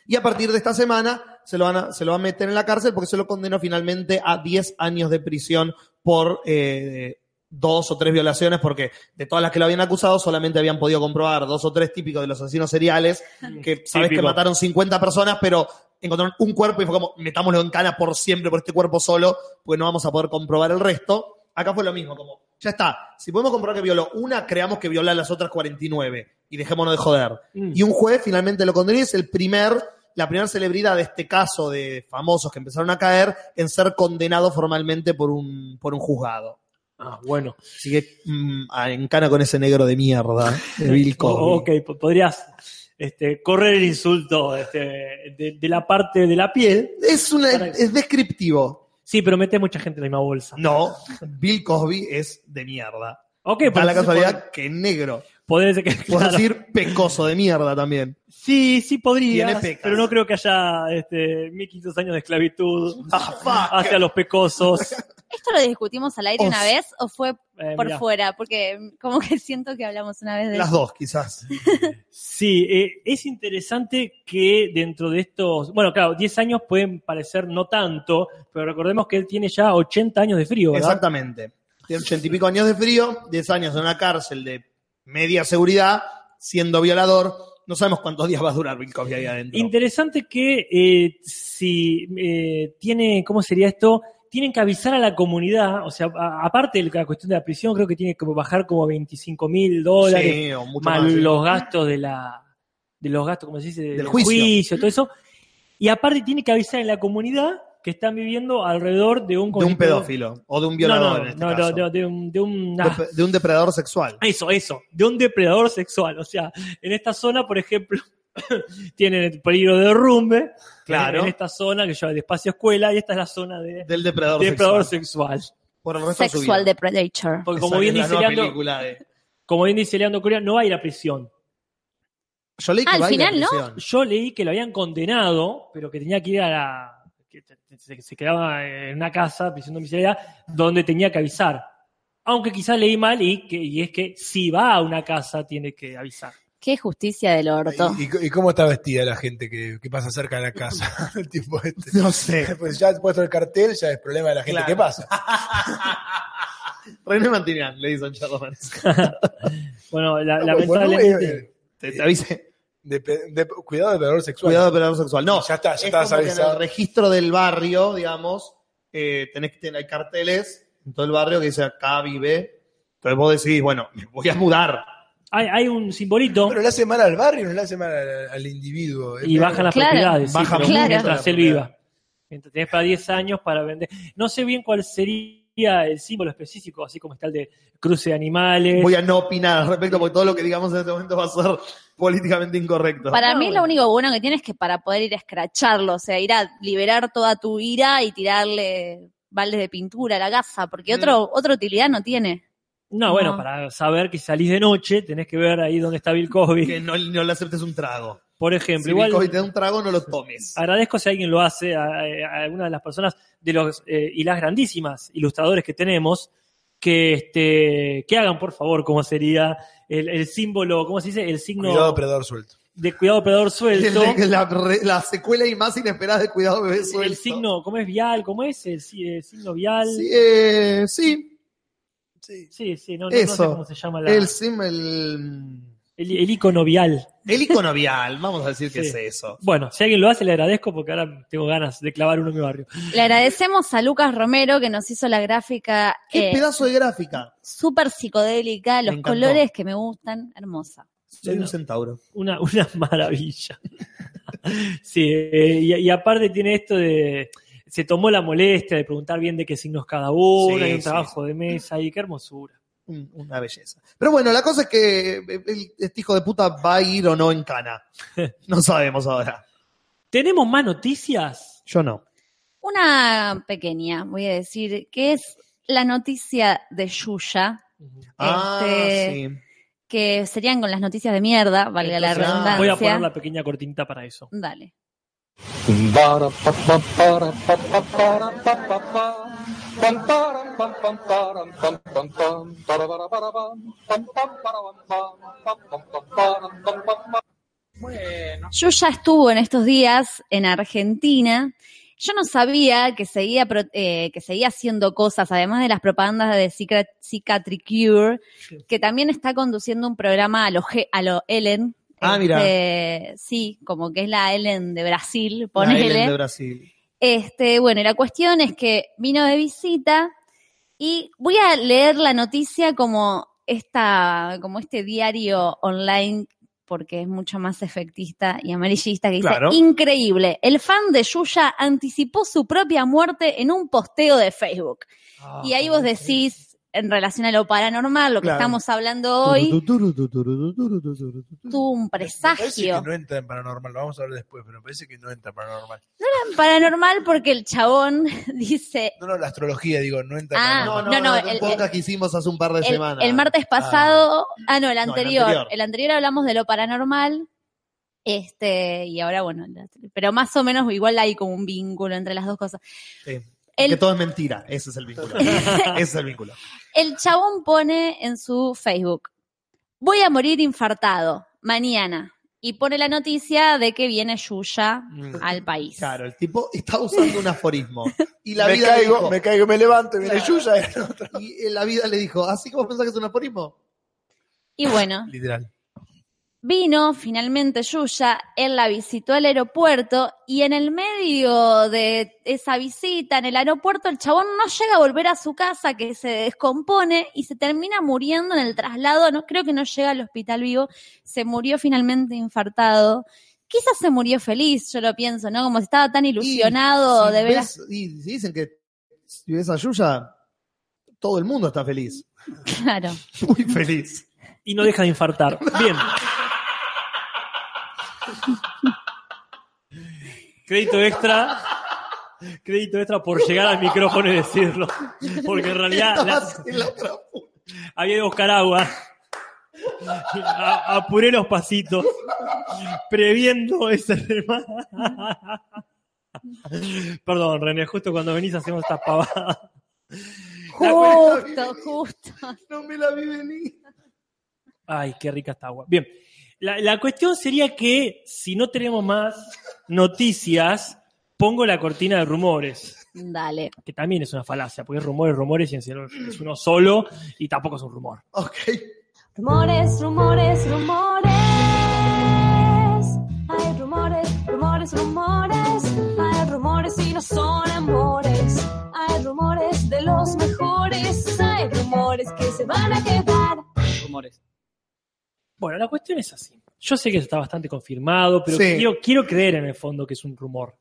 Y a partir de esta semana se lo, van a, se lo va a meter en la cárcel porque se lo condenó finalmente a 10 años de prisión por eh, dos o tres violaciones, porque de todas las que lo habían acusado solamente habían podido comprobar dos o tres típicos de los asesinos seriales, que sabes que mataron 50 personas, pero encontraron un cuerpo y fue como, metámoslo en cana por siempre por este cuerpo solo, porque no vamos a poder comprobar el resto. Acá fue lo mismo, como, ya está, si podemos comprobar que violó una, creamos que violó a las otras 49 y dejémonos de joder. Mm. Y un juez finalmente lo condenó y es el primer, la primera celebridad de este caso de famosos que empezaron a caer en ser condenado formalmente por un, por un juzgado. Ah, bueno. Así que mm, ah, encana con ese negro de mierda, de Bill Cosby. O- ok, po- podrías este, correr el insulto este, de, de la parte de la piel. Es, una, es descriptivo. Sí, pero metes mucha gente en la misma bolsa. No, Bill Cosby es de mierda. Ok, pues la casualidad que es negro. Podés, claro. decir pecoso de mierda también. Sí, sí pecas. pero no creo que haya este, 1500 años de esclavitud Ah, hacia los pecosos. ¿Esto lo discutimos al aire Os- una vez o fue Eh, por mirá. fuera? Porque como que siento que hablamos una vez de Las dos, quizás. Sí, eh, es interesante que dentro de estos, bueno, claro, 10 años pueden parecer no tanto, pero recordemos que él tiene ya 80 años de frío, ¿verdad? Exactamente. Tiene ochenta y pico años de frío, 10 años en una cárcel de media seguridad, siendo violador. No sabemos cuántos días va a durar Bill ahí adentro. Interesante que eh, si eh, tiene, ¿cómo sería esto? Tienen que avisar a la comunidad, o sea, a- aparte de la cuestión de la prisión, creo que tiene que bajar como 25 mil dólares, Sí, o mucho más más. sí. los gastos de la, de los gastos, ¿cómo se dice? Del juicio. todo eso. Y aparte tiene que avisar en la comunidad que están viviendo alrededor de un De un pedófilo o de un No, violador no, en este no, no, caso. de, de un, de un- De- ah, de un depredador sexual. eso, eso, de un depredador sexual. O sea, en esta zona, por ejemplo, tienen el peligro de derrumbe. Claro. En esta zona que lleva de espacio escuela, y esta es la zona de Del depredador, depredador sexual. sexual. Por el resto de Sexual vida. Depredator. Porque como bien dice Leandro, de- como bien dice Leandro Corea, no va a ir a prisión. Yo leí que Ah, al final, ¿no? prisión. Yo leí que lo habían condenado, pero que tenía que ir a la. Que se, se quedaba en una casa, prisión domiciliaria, donde tenía que avisar. Aunque quizás leí mal y, que, y es que si va a una casa tiene que avisar. Qué justicia del orto. ¿Y, y- y cómo está vestida la gente que, que pasa cerca de la casa? el tipo este. No sé. Pues ya puesto el cartel, ya es problema de la gente. Claro. ¿Qué pasa? René Mantinian, le dicen Charlotte Bueno, la- No, bueno, lamentablemente. eh, Te, te avise. De de- cuidado sexual. Cuidado de depredador sexual. No, Ya está, ya es estás como que en el registro del barrio, digamos, eh, tenés que tener, hay carteles en todo el barrio que dice acá vive. Entonces vos decís, bueno, me voy a mudar. Hay, hay un simbolito Pero le hace mal al barrio, no le hace mal al, al individuo. y bajan las Claro. propiedades. Baja mientras él viva. Mientras tenés para 10 años para vender. No sé bien cuál sería el símbolo específico, así como está el de cruce de animales. Voy a no opinar al respecto porque todo lo que digamos en este momento va a ser políticamente incorrecto. Para Ah, mí bueno. lo único bueno que tienes es que para poder ir a escracharlo, o sea, ir a liberar toda tu ira y tirarle baldes de pintura a la casa, porque Mm. otro, otra utilidad no tiene. No, bueno, No. para saber que salís de noche, tenés que ver ahí dónde está Bill Cosby. que no, no le aceptes un trago. Por ejemplo, Si igual te da un trago, no lo tomes. agradezco si alguien lo hace, a, a alguna de las personas de los eh, y las grandísimas ilustradores que tenemos, que este que hagan por favor cómo sería el, el símbolo, ¿cómo se dice? El signo Cuidado, predador suelto. de cuidado predador suelto. La, la secuela y más inesperada de Cuidado Bebé Suelto. el signo, ¿cómo es vial? ¿Cómo es? El, el signo vial. Sí, eh, sí, Sí. Sí, sí, no, no- no sé Eso. cómo se llama la, el, el, el, el icono vial. el icono vial, vamos a decir que Sí. es eso. Bueno, si alguien lo hace, le agradezco porque ahora tengo ganas de clavar uno en mi barrio. Le agradecemos a Lucas Romero que nos hizo la gráfica Qué eh, pedazo de gráfica. súper psicodélica, los colores que me gustan, hermosa. Soy un centauro. Una, una maravilla. sí, eh, y, y aparte tiene esto de. Se tomó la molestia de preguntar bien de qué signos cada uno, Sí, hay un sí, trabajo de mesa y qué hermosura. Un- Una belleza. Pero bueno, la cosa es que el- este hijo de puta va a ir o no en cana. No sabemos ahora. ¿Tenemos más noticias? Yo no. Una pequeña, voy a decir, que es la noticia de Yuya, Ah, Este, sí. que serían con las noticias de mierda, valga la Entonces, ah, redundancia. Voy a poner la pequeña cortinita para eso. Dale. Yo ya estuvo en estos días en Argentina. Yo no sabía que seguía, eh, que seguía haciendo cosas, además de las propagandas de Psychiatricure, que también está conduciendo un programa a lo, a lo Ellen. Ah, mira. Este, sí, como que es la Ellen de Brasil, La ponele. Ellen de Brasil. Este, bueno, y la cuestión es que vino de visita y voy a leer la noticia como esta, como este diario online porque es mucho más efectista y amarillista que dice, Claro. increíble, el fan de Yuya anticipó su propia muerte en un posteo de Facebook. Ah, y ahí vos decís, en relación a lo paranormal, lo que Claro. estamos hablando hoy, tuvo un Me parece presagio. que no entra en paranormal, lo vamos a hablar después, pero me parece que no entra en paranormal. Paranormal porque el chabón dice, No, no, la astrología, digo, no entra en Ah, No, paranormal. no, no, no, no, el- el podcast que hicimos hace un par de el, semanas. el martes pasado, ah, no, el el anterior, el anterior. anterior, hablamos de lo paranormal, este, y ahora bueno, pero más o menos igual hay como un vínculo entre las dos cosas. Sí. El- Que todo es mentira, ese es el vínculo. ese es el vínculo. El chabón pone en su Facebook, voy a morir infartado mañana, y pone la noticia de que viene Yuya Mm. al país. Claro, el tipo está usando un aforismo. Y la me vida caigo, le dijo, me caigo, me levanto, y viene Claro. Yuya. y la vida le dijo, ¿así como pensás que es un aforismo? Y bueno, Literal. Vino finalmente Yuya, él la visitó al aeropuerto y en el medio de esa visita en el aeropuerto el chabón no llega a volver a su casa que se descompone y se termina muriendo en el traslado, no creo que no llega al hospital vivo, se murió finalmente infartado. Quizás se murió feliz, yo lo pienso, ¿no? Como si estaba tan ilusionado Y si de ver ves- y dicen que si ves a Yuya, todo el mundo está feliz. Claro. Muy feliz. Y no deja de infartar. Bien. Crédito extra. Crédito extra por llegar al micrófono y decirlo. Porque en realidad la- había que buscar agua. A- apuré los pasitos. Previendo ese tema. Perdón, René, justo cuando venís hacemos esta pavada. Justo, justo. No me la vi venir. Ay, qué rica esta agua. Bien, la, la cuestión sería que si no tenemos más noticias, pongo la cortina de rumores, Dale. que también es una falacia, porque es rumores, rumores y en serio es uno solo y tampoco es un rumor. Ok. Rumores, rumores, rumores. Hay rumores, rumores, rumores. Hay rumores y no son amores. Hay rumores de los mejores. Hay rumores que se van a quedar. rumores. Bueno, la cuestión es así. Yo sé que está bastante confirmado, pero Sí. quiero, quiero creer en el fondo que es un rumor,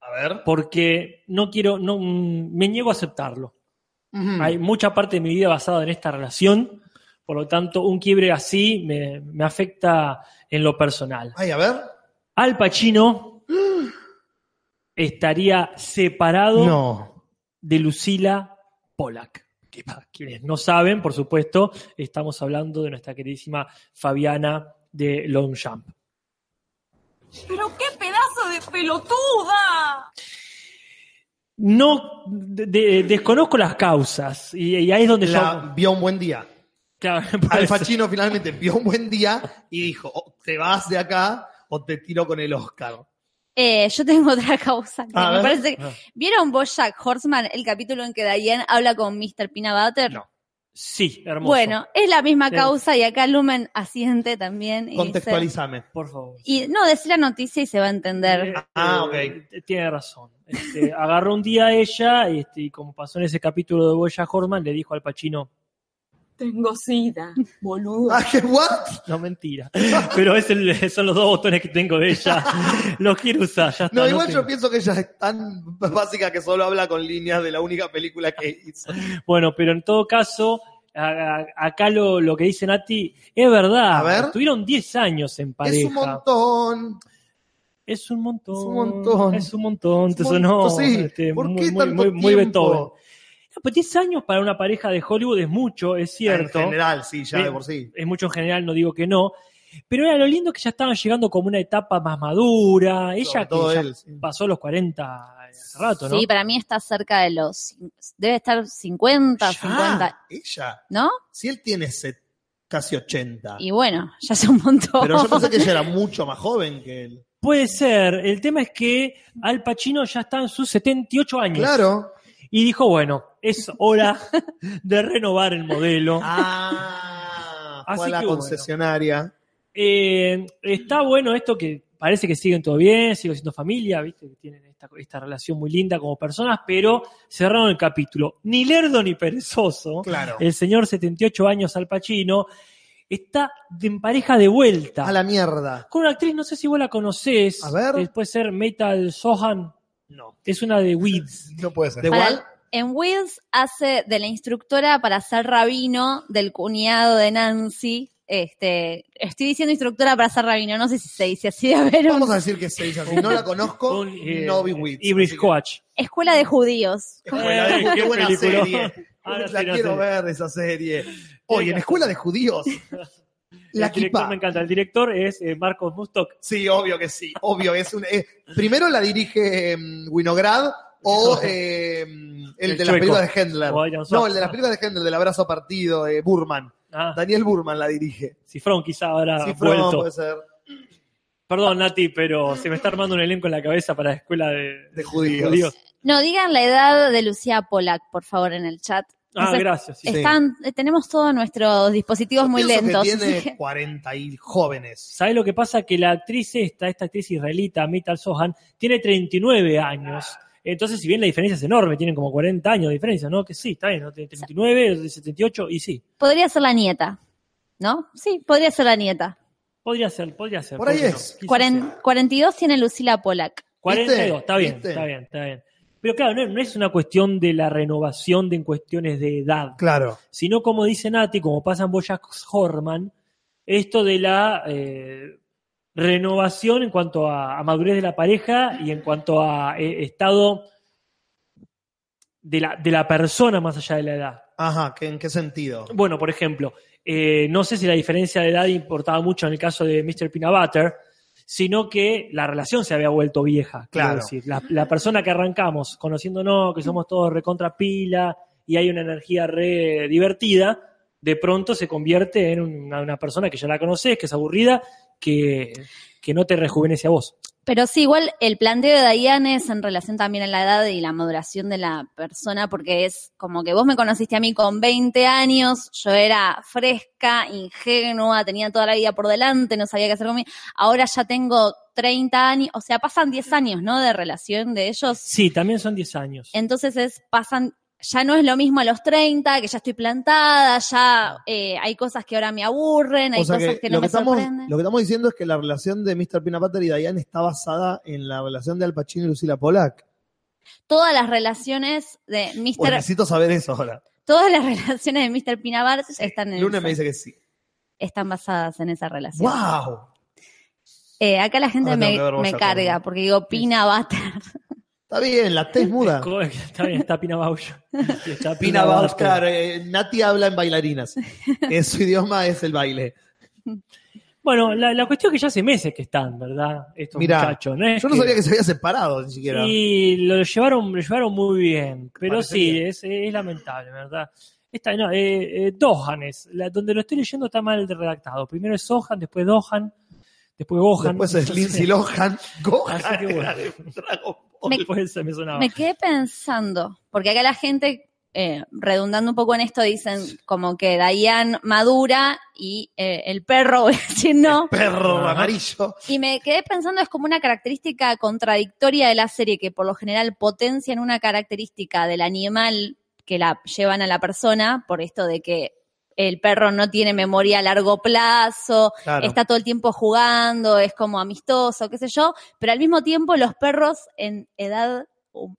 A ver. porque no quiero, no, mm, me niego a aceptarlo. Hay mucha parte de mi vida basada en esta relación, por lo tanto, un quiebre así me, me afecta en lo personal. Ay, a ver. Al Pacino estaría separado No. de Lucila Pollack. Que para quienes no saben, por supuesto, estamos hablando de nuestra queridísima Fabiana de Longchamp. ¡Pero qué pedazo de pelotuda! No de- de- desconozco las causas y, y ahí es donde La- yo. vio un buen día. Claro, Al. Pacino finalmente vio un buen día y dijo, "O te vas de acá o te tiro con el Oscar. Eh, yo tengo otra causa. que A me ver. parece que- Ah. ¿Vieron Bojack Horseman, el capítulo en que Diane habla con Mr. Peanut Butter? No. Sí, hermoso. Bueno, es la misma Sí. causa y acá Lumen asiente también. y dice- Contextualízame. por favor. Y no, decir la noticia y se va a entender. Ah, Eh, Tiene razón. Este, agarró un día a ella este, y como pasó en ese capítulo de Boya Horman, le dijo al Pachino, Tengo sida, boludo. Ah, ¿qué what? no mentira, pero es el- son los dos botones que tengo de ella, los quiero usar, ya está. No, igual yo pienso que ella es tan básica que solo habla con líneas de la única película que hizo. Bueno, pero en todo caso, a- a- acá lo, lo que dice Nati es verdad. A ver. Tuvieron 10 años en pareja. Es un montón. Es un montón. Es un montón. Es un montón. Te sonó sí. este, ¿Por muy, qué muy, tanto muy, muy tiempo? Beethoven. No, pues 10 años para una pareja de Hollywood es mucho, es cierto. En general, sí, ya de por sí. Es mucho en general, no digo que no. Pero era lo lindo que ya estaban llegando como una etapa más madura. Ella que todo ya él, sí. pasó los 40 hace rato, ¿no? Sí, para mí está cerca de los. Debe estar 50, Ya, 50, Ella. ¿no? Si él tiene set- casi 80. Y bueno, ya es un montón. Pero yo pensé que ella era mucho más joven que él. Puede ser. El tema es que Al Pacino ya está en sus 78 años. Claro. Y dijo, bueno, es hora de renovar el modelo. Ah, fue Así a la que bueno. concesionaria. Eh, está bueno esto que parece que siguen todo bien, siguen siendo familia, viste que tienen esta, esta relación muy linda como personas, pero cerraron el capítulo. Ni lerdo ni perezoso, Claro. el señor 78 años Al Pacino, está de- en pareja de vuelta. A la mierda. Con una actriz, no sé si vos la conocés. A ver. Eh, Puede ser Metal Sohan. No. Es una de Weeds. No puede ser. ¿De Para- igual? En Wills hace de la instructora para ser rabino del cuñado de Nancy. Este, estoy diciendo instructora para ser rabino, no sé si se dice así, a ver. Vamos a decir que se dice así. No la conozco, Con, eh, no vi Wits. Ibris Coach. Escuela de judíos. Escuela de- Eh, qué buena película. serie. Ahora la sí, no quiero sé. ver esa serie. Oye, en Escuela de Judíos. La el director me encanta. El director es eh, Marcos Mustok. Sí, obvio que sí. Obvio. Es un, eh, primero la dirige em, Winograd o el, El de las películas de Hendler. No, el de las películas de Hendler, del abrazo partido, eh, Burman. Ah, Daniel Burman la dirige. Cifrón quizá From, vuelto. puede ser. Perdón, Nati, pero se me está armando un elenco en la cabeza para la escuela de, De judíos. judíos. No, digan la edad de Lucía Polak, por favor, en el chat. Ah, gracias. sí. Están, eh, tenemos todos nuestros dispositivos Yo muy lentos. Que tiene que- 40 y jóvenes. ¿Sabes lo que pasa? Que la actriz esta, esta actriz israelita, Mital Sohan, tiene 39 años. Entonces, si bien la diferencia es enorme, tienen como 40 años de diferencia, ¿no? Que sí, está bien, ¿no? Tiene 39, de 78, y sí. Podría ser la nieta, ¿no? Sí, podría ser la nieta. Podría ser, podría ser. Por ahí ¿por qué no? es. Cuaren- sea. 42 tiene Lucila Polak. 42, está bien, ¿Viste? está bien, está bien. Pero claro, no, no es una cuestión de la renovación de en cuestiones de edad, Claro. sino como dice Nati, como pasa en Bojack Horman, esto de la eh, renovación en cuanto a, a madurez de la pareja y en cuanto a eh, estado de la, de la persona más allá de la edad. Ajá, ¿qué- ¿en qué sentido? Bueno, por ejemplo, eh, no sé si la diferencia de edad importaba mucho en el caso de Mr. Peanut Butter, sino que la relación se había vuelto vieja. Claro. decir. La, la persona que arrancamos conociéndonos, que somos todos recontra pila y hay una energía re divertida, de pronto se convierte en una, una persona que ya la conoces, que es aburrida, que, que no te rejuvenece a vos. Pero sí, igual el planteo de Diane es en relación también a la edad y la maduración de la persona, porque es como que vos me conociste a mí con 20 años, yo era fresca, ingenua, tenía toda la vida por delante, no sabía qué hacer conmigo. Ahora ya tengo 30 años, o sea, pasan 10 años, ¿no? De relación de ellos. Sí, también son 10 años. Entonces es, pasan, ya no es lo mismo a los 30, que ya estoy plantada, ya eh, hay cosas que ahora me aburren, hay O sea cosas que, no que me estamos, sorprenden. lo que estamos diciendo es que la relación de Mr. Butter y Diane está basada en la relación de Al Pacino y Lucila Polak. Todas las relaciones de Mr. Pues necesito saber eso ahora. Todas las relaciones de Mr. Pinabar están, en Lunes esa- me dice que sí. están basadas en esa relación. ¡Wow! Eh, acá la gente Ahora me, carga porque digo Pina Butter. Está bien, la T es muda. Está bien, está Pina Bausch. Está Pina. Bausch, claro, eh, Nati habla en bailarinas. Eh, su idioma es el baile. Bueno, la, la cuestión es que ya hace meses que están, ¿verdad? Estos Mirá, muchachos. ¿no es Yo no sabía que se había separado ni siquiera. Y lo llevaron, lo llevaron muy bien. Pero Parece sí, es, es lamentable, ¿verdad? Esta, no, eh, eh, Dohan es, la- donde lo estoy leyendo está mal redactado. Primero es Sohan, después Dohan, después Gohan. Después es Lindsay Lohan. Gohan Así que bueno. Dragon Ball. Me- Después se me sonaba. Me quedé pensando, porque acá la gente, eh, redundando un poco en esto, dicen como que Diane madura y eh, el perro, voy a decir no. Perro amarillo. Y me quedé pensando, es como una característica contradictoria de la serie que por lo general potencian una característica del animal que la llevan a la persona, por esto de que el perro no tiene memoria a largo plazo, Claro. está todo el tiempo jugando, es como amistoso, qué sé yo, pero al mismo tiempo los perros en edad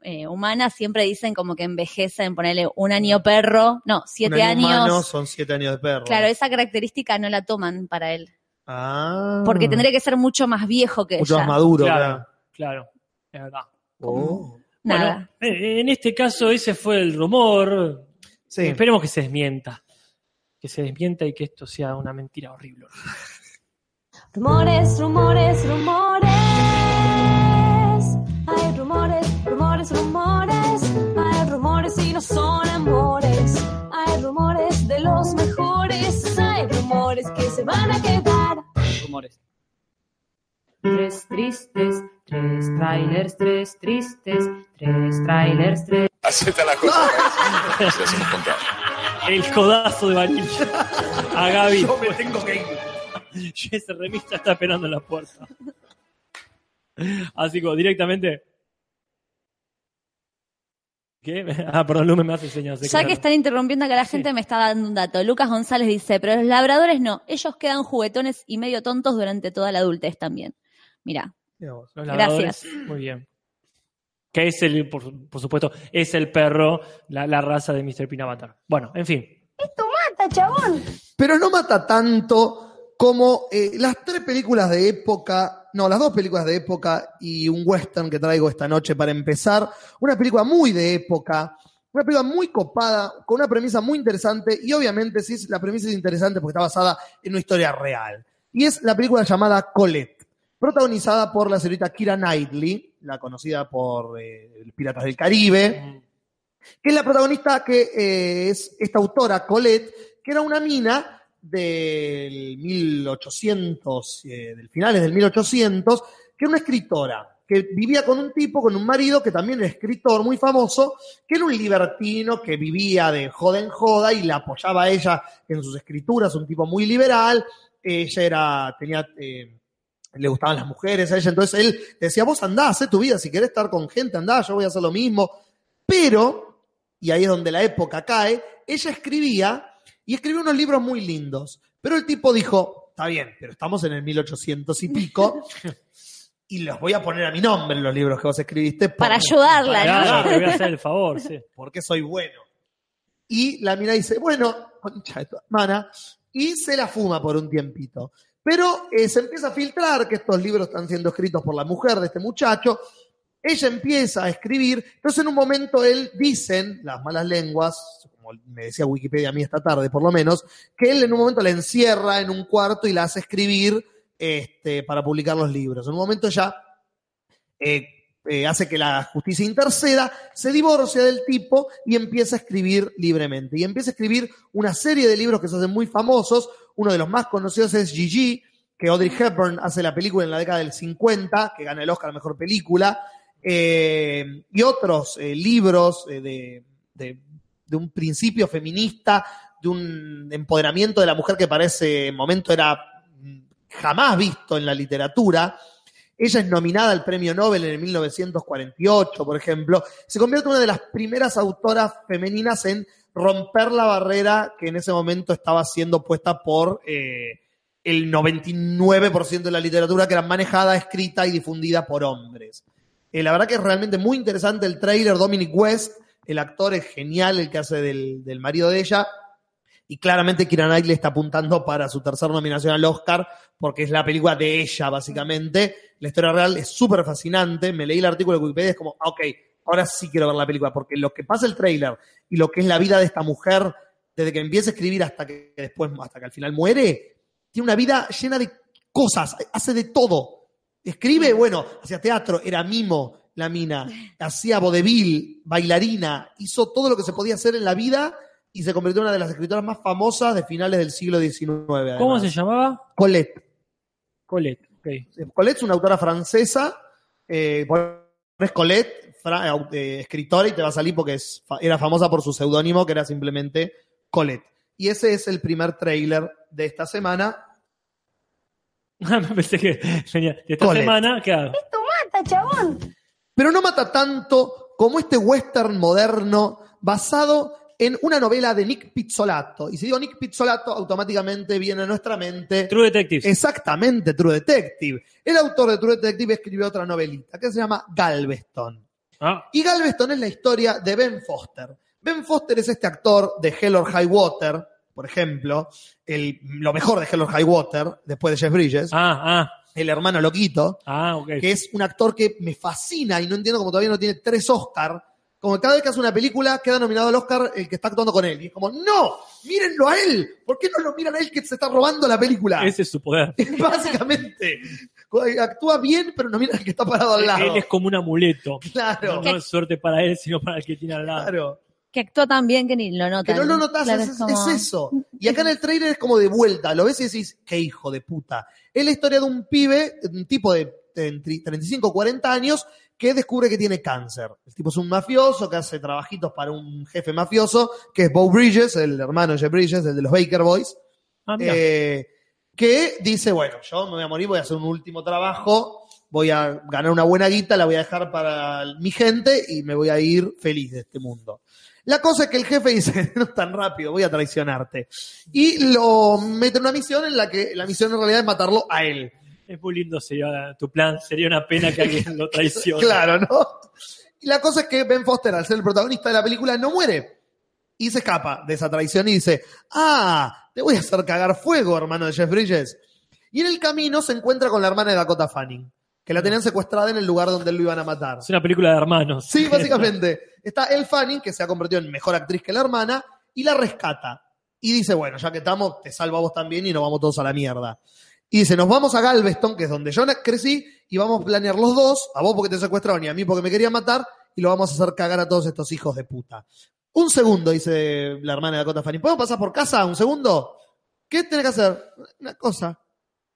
eh, humana siempre dicen como que envejecen, ponerle un año perro, no, siete Un año años. humano son siete años de perro. Claro, esa característica no la toman para él, Ah. porque tendría que ser mucho más viejo que Mucho ella. más maduro, Claro, claro. claro, es verdad. Oh. Nada. Bueno, eh, en este caso ese fue el rumor. Sí. Esperemos que se desmienta. Que se desmienta y que esto sea una mentira horrible. Rumores, rumores, rumores. Hay rumores, rumores, rumores. Hay rumores y no son amores. Hay rumores de los mejores. Hay rumores que se van a quedar. Rumores. Tres tristes, tres trailers, tres tristes, tres trailers, tres. Así está la cosa. ¿eh? El codazo de Vanilla. A Gaby. Yo me tengo que ir. Y ese remista está esperando en la puerta. Así como directamente. ¿Qué? Ah, perdón, Lume me hace señas. Ya que están interrumpiendo acá la Sí. gente me está dando un dato. Lucas González dice, pero los labradores no, ellos quedan juguetones y medio tontos durante toda la adultez también. Mira, Mira vos. Los labradores, Gracias. Muy bien. Que es el, por, su- por supuesto, es el perro, la, la raza de Mr. Pinavatar. Bueno, en fin. ¡Mata, chabón! Pero no mata tanto como eh, las tres películas de época, no, las dos películas de época y un western que traigo esta noche para empezar. Una película muy de época, una película muy copada, con una premisa muy interesante y obviamente sí, la premisa es interesante porque está basada en una historia real. Y es la película llamada Colette, protagonizada por la señorita Kira Knightley, la conocida por eh, Piratas del Caribe que es la protagonista que eh, es esta autora, Colette, que era una mina del 1800, eh, del finales del 1800, que era una escritora, que vivía con un tipo, con un marido que también era escritor muy famoso, que era un libertino que vivía de joda en joda y la apoyaba a ella en sus escrituras, un tipo muy liberal, ella era, tenía... eh, le gustaban las mujeres a ella, entonces él decía, vos andá, hacé tu vida, si querés estar con gente, andá, yo voy a hacer lo mismo. Pero, y ahí es donde la época cae, ella escribía y escribió unos libros muy lindos. Pero el tipo dijo, está bien, pero estamos en el 1800 y pico y los voy a poner a mi nombre en los libros que vos escribiste. Para ayudarla, para ¿no? Te voy a hacer el favor, sí. porque soy bueno. Y la mina dice, bueno, concha de tu hermana, y se la fuma por un tiempito. Pero eh, se empieza a filtrar que estos libros están siendo escritos por la mujer de este muchacho. Ella empieza a escribir, entonces en un momento él, dicen las malas lenguas, como me decía Wikipedia a mí esta tarde por lo menos, que él en un momento la encierra en un cuarto y la hace escribir este, para publicar los libros. En un momento ya eh, eh, hace que la justicia interceda, se divorcia del tipo y empieza a escribir libremente. Y empieza a escribir una serie de libros que se hacen muy famosos. Uno de los más conocidos es Gigi, que Audrey Hepburn hace la película en la década del 50, que gana el Oscar a Mejor Película. Eh, y otros eh, libros eh, de, de- de un principio feminista, de un empoderamiento de la mujer que para ese momento era mm, jamás visto en la literatura. Ella es nominada al premio Nobel en el 1948, por ejemplo. Se convierte en una de las primeras autoras femeninas en romper la barrera que en ese momento estaba siendo puesta por eh, el 99% de la literatura que era manejada, escrita y difundida por hombres. Eh, la verdad que es realmente muy interesante el trailer. Dominic West, el actor, es genial, el que hace del, del marido de ella. Y claramente Kira Knightley está apuntando para su tercera nominación al Oscar, porque es la película de ella, básicamente. La historia real es súper fascinante. Me leí el artículo de Wikipedia es como, ok, ahora sí quiero ver la película, porque lo que pasa el trailer y lo que es la vida de esta mujer, desde que empieza a escribir hasta que después, hasta que al final muere, tiene una vida llena de cosas, hace de todo. Escribe, bueno, hacía teatro, era mimo la mina, hacía vodevil, bailarina, hizo todo lo que se podía hacer en la vida y se convirtió en una de las escritoras más famosas de finales del siglo XIX. ¿Cómo se llamaba? Colette. Colette. ok. Colette es una autora francesa, eh, pones Colette, eh, escritora, y te va a salir porque es fa- era famosa por su seudónimo, que era simplemente Colette. Y ese es el primer tráiler de esta semana. Me pensé que venía de esta Colette. semana, claro. ¡Mata, chabón! Pero no mata tanto como este western moderno basado en una novela de Nick Pizzolato. Y si digo Nick Pizzolato, automáticamente viene a nuestra mente True Detective. exactamente True Detective. El autor de True Detective escribió otra novelita que se llama Galveston. Ah, Y Galveston es la historia de Ben Foster. Ben Foster es este actor de Hell or High Water, por ejemplo, el, lo mejor de Hell or High Water, después de Jeff Bridges, ah, ah, el hermano loquito, ah, que es un actor que me fascina y no entiendo cómo todavía no tiene tres Oscar, como cada vez que hace una película queda nominado al Oscar el que está actuando con él. Y es como, no, mírenlo a él. ¿Por qué no lo miran a él que se está robando la película? Ese es su poder. Básicamente, actúa bien, pero no mira al que está parado al lado. Él es como un amuleto. Claro. No, no es suerte para él, sino para el que tiene al lado. Claro. Que actúa tan bien que ni lo notan. Que no lo notas, Claro, es, es como- es eso. Y acá en el trailer es como de vuelta, lo ves y decís, qué hijo de puta. Es la historia de un pibe, un tipo de entre 35 o 40 años, que descubre que tiene cáncer. El tipo es un mafioso que hace trabajitos para un jefe mafioso, que es Bo Bridges, el hermano de Jeff Bridges, el de los Baker Boys, Ah, eh, que dice, bueno, yo me voy a morir, voy a hacer un último trabajo, voy a ganar una buena guita, la voy a dejar para mi gente y me voy a ir feliz de este mundo. La cosa es que el jefe dice, no es tan rápido, voy a traicionarte. Y lo mete en una misión en la que la misión en realidad es matarlo a él. Es muy lindo sería tu plan. Sería una pena que alguien lo traicione. Claro, ¿no? Y la cosa es que Ben Foster, al ser el protagonista de la película, no muere. Y se escapa de esa traición y dice, ah, te voy a hacer cagar fuego, hermano de Jeff Bridges. Y en el camino se encuentra con la hermana de Dakota Fanning, que la tenían secuestrada en el lugar donde lo iban a matar. Es una película de hermanos. Sí, básicamente. Está Elle Fanning, que se ha convertido en mejor actriz que la hermana, y la rescata. Y dice, bueno, ya que estamos, te salvo a vos también y nos vamos todos a la mierda. Y dice, nos vamos a Galveston, que es donde yo crecí, y vamos a planear los dos, a vos porque te secuestraron y a mí porque me querían matar, y lo vamos a hacer cagar a todos estos hijos de puta. Un segundo, dice la hermana de Dakota Fanning. ¿Podemos pasar por casa un segundo? ¿Qué tenés que hacer? Una cosa.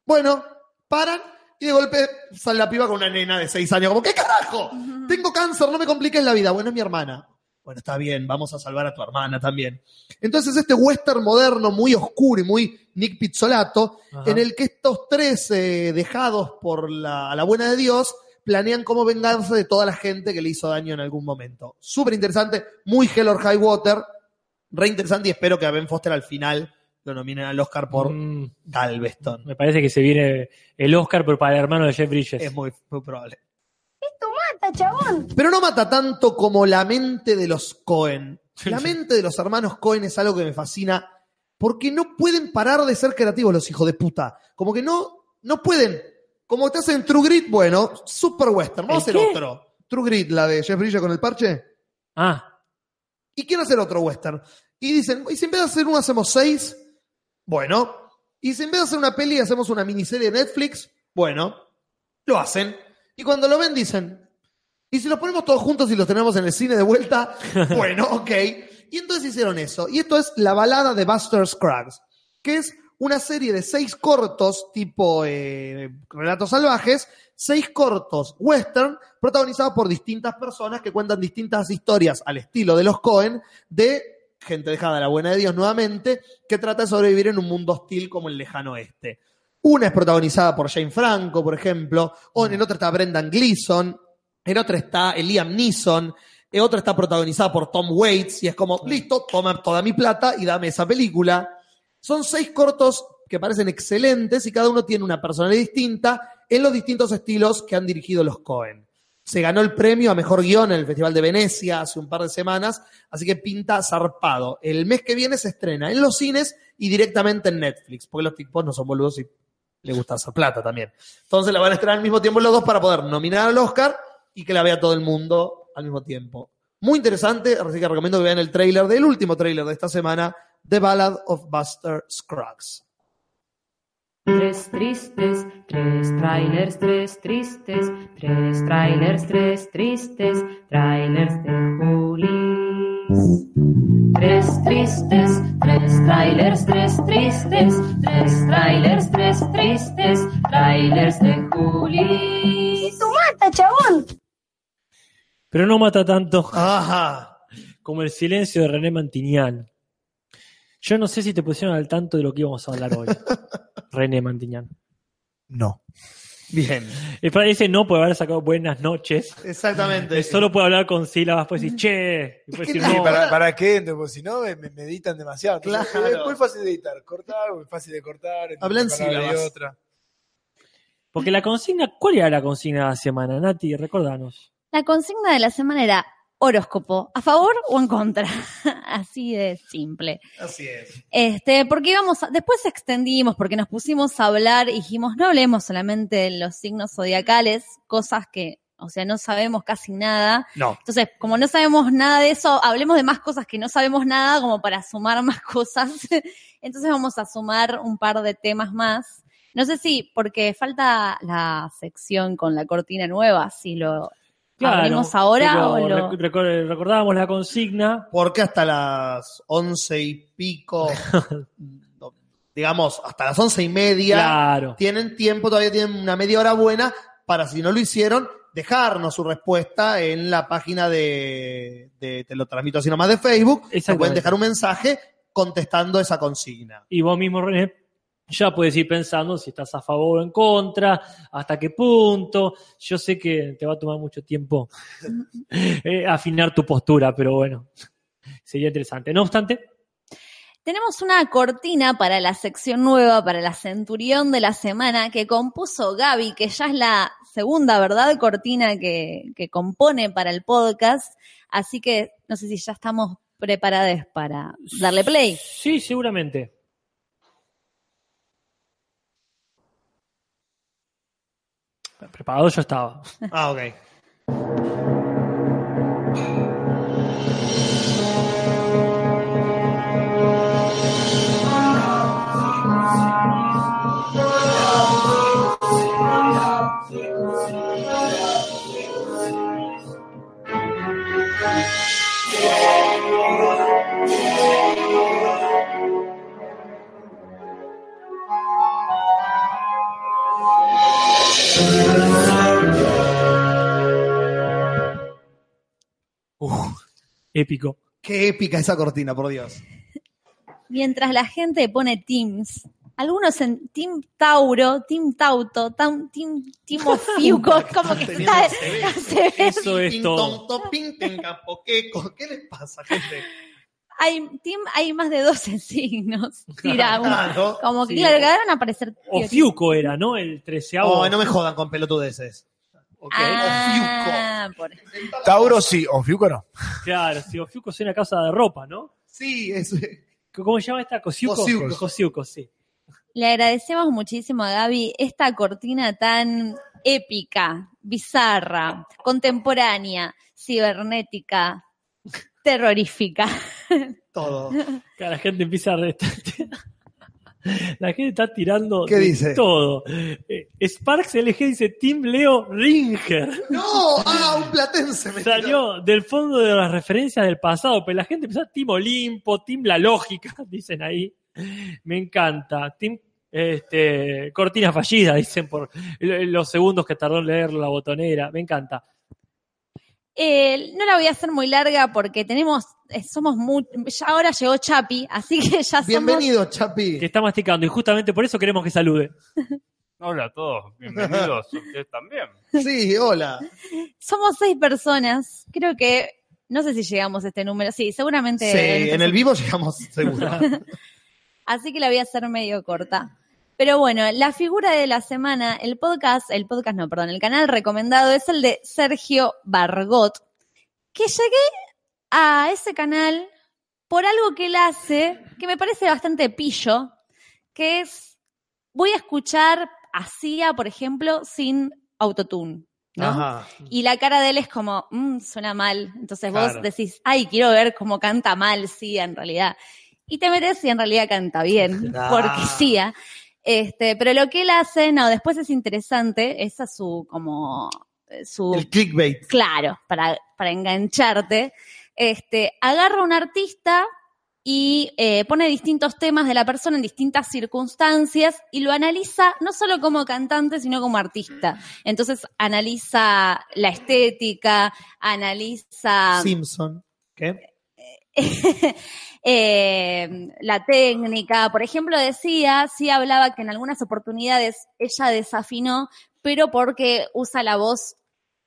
Bueno, paran y de golpe sale la piba con una nena de seis años. Como, ¿qué carajo? Tengo cáncer, no me compliques la vida. Bueno, es mi hermana. Bueno, está bien, vamos a salvar a tu hermana también. Entonces, este western moderno, muy oscuro y muy Nick Pizzolato, Ajá. en el que estos tres eh, dejados por la, buena de Dios planean cómo vengarse de toda la gente que le hizo daño en algún momento. Súper interesante, muy Hell or High Water, re interesante y espero que a Ben Foster al final lo nominen al Oscar por Mm, Galveston. me parece que se viene el Oscar, pero para el hermano de Jeff Bridges. Es muy, muy probable. ¡Mata, chabón! Pero no mata tanto como la mente de los Cohen. La mente de los hermanos Cohen es algo que me fascina porque no pueden parar de ser creativos los hijos de puta. Como que no, no pueden. Como te hacen True Grit, bueno, Super Western. Vamos a ¿El hacer qué? otro. True Grit, la de Jeff Bridges con el parche. Ah, y quieren hacer otro western. Y dicen, ¿y si en vez de hacer uno hacemos seis? Bueno. Y si en vez de hacer una peli hacemos una miniserie de Netflix? Bueno. Lo hacen. Y cuando lo ven dicen, ¿y si los ponemos todos juntos y los tenemos en el cine de vuelta? bueno, ok. Y entonces hicieron eso. Y esto es La balada de Buster Scruggs, que es una serie de seis cortos tipo eh, relatos salvajes, seis cortos western protagonizados por distintas personas que cuentan distintas historias al estilo de los Cohen de gente dejada a la buena de Dios nuevamente que trata de sobrevivir en un mundo hostil como el lejano oeste. Una es protagonizada por Jane Franco, por ejemplo, o en otra está Brendan Gleeson, en otra está Liam Neeson, en otra está protagonizada por Tom Waits, y es como, listo, toma toda mi plata y dame esa película. Son seis cortos que parecen excelentes y cada uno tiene una personalidad distinta en los distintos estilos que han dirigido los Cohen. Se ganó el premio a mejor guion en el Festival de Venecia hace un par de semanas, así que pinta zarpado. El mes que viene se estrena en los cines y directamente en Netflix, porque los tipos no son boludos y les gusta hacer plata también. Entonces la van a estrenar al mismo tiempo los dos para poder nominar al Oscar y que la vea todo el mundo al mismo tiempo. Muy interesante, así que recomiendo que vean el tráiler del último tráiler de esta semana, The Ballad of Buster Scruggs. Tres tristes, tres trailers, tres tristes, tres trailers, tres tristes, trailers de Julis. Tres tristes, tres trailers, tres tristes, tres trailers, tres tristes, trailers de Julis. ¡Mata, chabón! Pero no mata tanto Ajá. como el silencio de René Mantiñán. Yo no sé si te pusieron al tanto de lo que íbamos a hablar hoy. René Mantiñán. No. Bien. Y para ese no puede haber sacado buenas noches. Exactamente. Eh, Solo puede hablar con sílabas, puede decir che, y puede decir no. ¿para, ¿Para qué? Entonces, si no, me, me editan demasiado. Entonces, Claro. Es muy fácil de editar. Cortar, muy fácil de cortar. Hablan sílabas. otra. Porque la consigna, ¿cuál era la consigna de la semana, Nati? Recordanos. La consigna de la semana era horóscopo, ¿a favor o en contra? Así de simple. Así es. Este, porque íbamos, a- después extendimos, porque nos pusimos a hablar y dijimos, no hablemos solamente de los signos zodiacales, cosas que O sea, no sabemos casi nada. No. Entonces, como no sabemos nada de eso, hablemos de más cosas que no sabemos nada, como para sumar más cosas. Entonces vamos a sumar un par de temas más. No sé si, porque falta la sección con la cortina nueva, si lo Claro, abrimos ahora o lo... rec- recor- recordábamos la consigna. Porque hasta las once y pico, digamos, hasta las once y media, Claro. tienen tiempo, todavía tienen una media hora buena para, si no lo hicieron, dejarnos su respuesta en la página de, de Te lo transmito así nomás de Facebook. Exactamente. pueden dejar un mensaje contestando esa consigna. Y vos mismo, René, ya puedes ir pensando si estás a favor o en contra, hasta qué punto. Yo sé que te va a tomar mucho tiempo eh, afinar tu postura, pero bueno, sería interesante. No obstante, Tenemos una cortina para la sección nueva, para la Centurión de la semana, que compuso Gaby, que ya es la segunda, ¿verdad? Cortina que, que compone para el podcast. Así que no sé si ya estamos preparados para darle play. sí, seguramente. Preparado yo estaba. Ah, ok. Épico. Qué épica esa cortina, por Dios. Mientras la gente pone teams, algunos en Team Tauro, Team Tauto, tam- Team, team Ofiuco, como que está, se ve. Eso es todo. ¿qué, co- ¿Qué les pasa, gente? Hay, team, hay más de 12 signos. Tira uno. Claro. Como que, Sí. claro, quedaron a aparecer. Ofiuco era, ¿no? El treceavo. Oh, no me jodan con pelotudeces. Ok. Ah, por Tauro sí, Ofiuco no. Claro, si Ofiuco es una casa de ropa, ¿no? Sí, es, ¿Cómo se llama esta? Cosiuco. Cosiuco. Sí. Le agradecemos muchísimo a Gaby esta cortina tan épica, bizarra, contemporánea, cibernética, terrorífica. todo. Que la gente empieza a re- La gente está tirando ¿Qué de dice? todo. Eh, Sparks LG dice Team Leo Ringer. ¡No! ¡Ah, un platense me tiró. Salió del fondo de las referencias del pasado, pero la gente empezó a Team Olimpo, Team La Lógica, dicen ahí. Me encanta. Team este, Cortina Fallida, dicen por los segundos que tardó en leer la botonera. Me encanta. Eh, no la voy a hacer muy larga porque tenemos, eh, somos muy, ya ahora llegó Chapi, así que ya somos, Bienvenido, Chapi. Que está masticando y justamente por eso queremos que salude. Hola a todos, bienvenidos. Ustedes también. Sí, hola. somos seis personas. Creo que, no sé si llegamos a este número, sí, seguramente. Sí, en el vivo llegamos seguro. Así que la voy a hacer medio corta. Pero bueno, la figura de la semana, el podcast, el podcast no, perdón, el canal recomendado es el de Sergio Bargot, que llegué a ese canal por algo que él hace, que me parece bastante pillo, que es, voy a escuchar a Sia, por ejemplo, sin autotune. ¿no? Ajá. Y la cara de él es como, "Mm, suena mal. Entonces vos decís, ay, quiero ver cómo canta mal Sia en realidad. Y te metes y en realidad canta bien, Ah. porque Sia. Este, pero lo que él hace, no, después es interesante, esa es su, como, eh, su, El clickbait. claro, para, para engancharte. Este, agarra a un artista y eh, pone distintos temas de la persona en distintas circunstancias y lo analiza no solo como cantante, sino como artista. Entonces analiza la estética, analiza Simpson. ¿Qué? eh, la técnica. Por ejemplo, decía, sí hablaba que en algunas oportunidades ella desafinó, pero porque usa la voz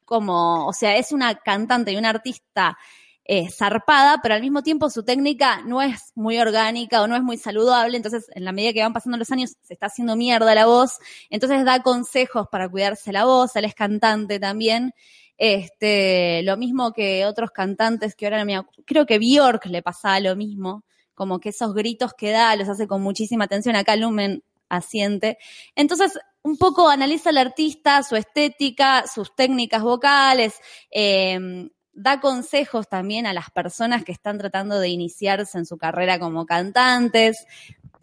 como, o sea, es una cantante y una artista eh, zarpada, pero al mismo tiempo su técnica no es muy orgánica o no es muy saludable, entonces en la medida que van pasando los años se está haciendo mierda la voz, entonces da consejos para cuidarse la voz, él es cantante también, este, lo mismo que otros cantantes que ahora creo que Bjork le pasaba lo mismo, como que esos gritos que da los hace con muchísima atención, acá Lumen asiente. Entonces, un poco analiza al artista, su estética, sus técnicas vocales, eh, da consejos también a las personas que están tratando de iniciarse en su carrera como cantantes.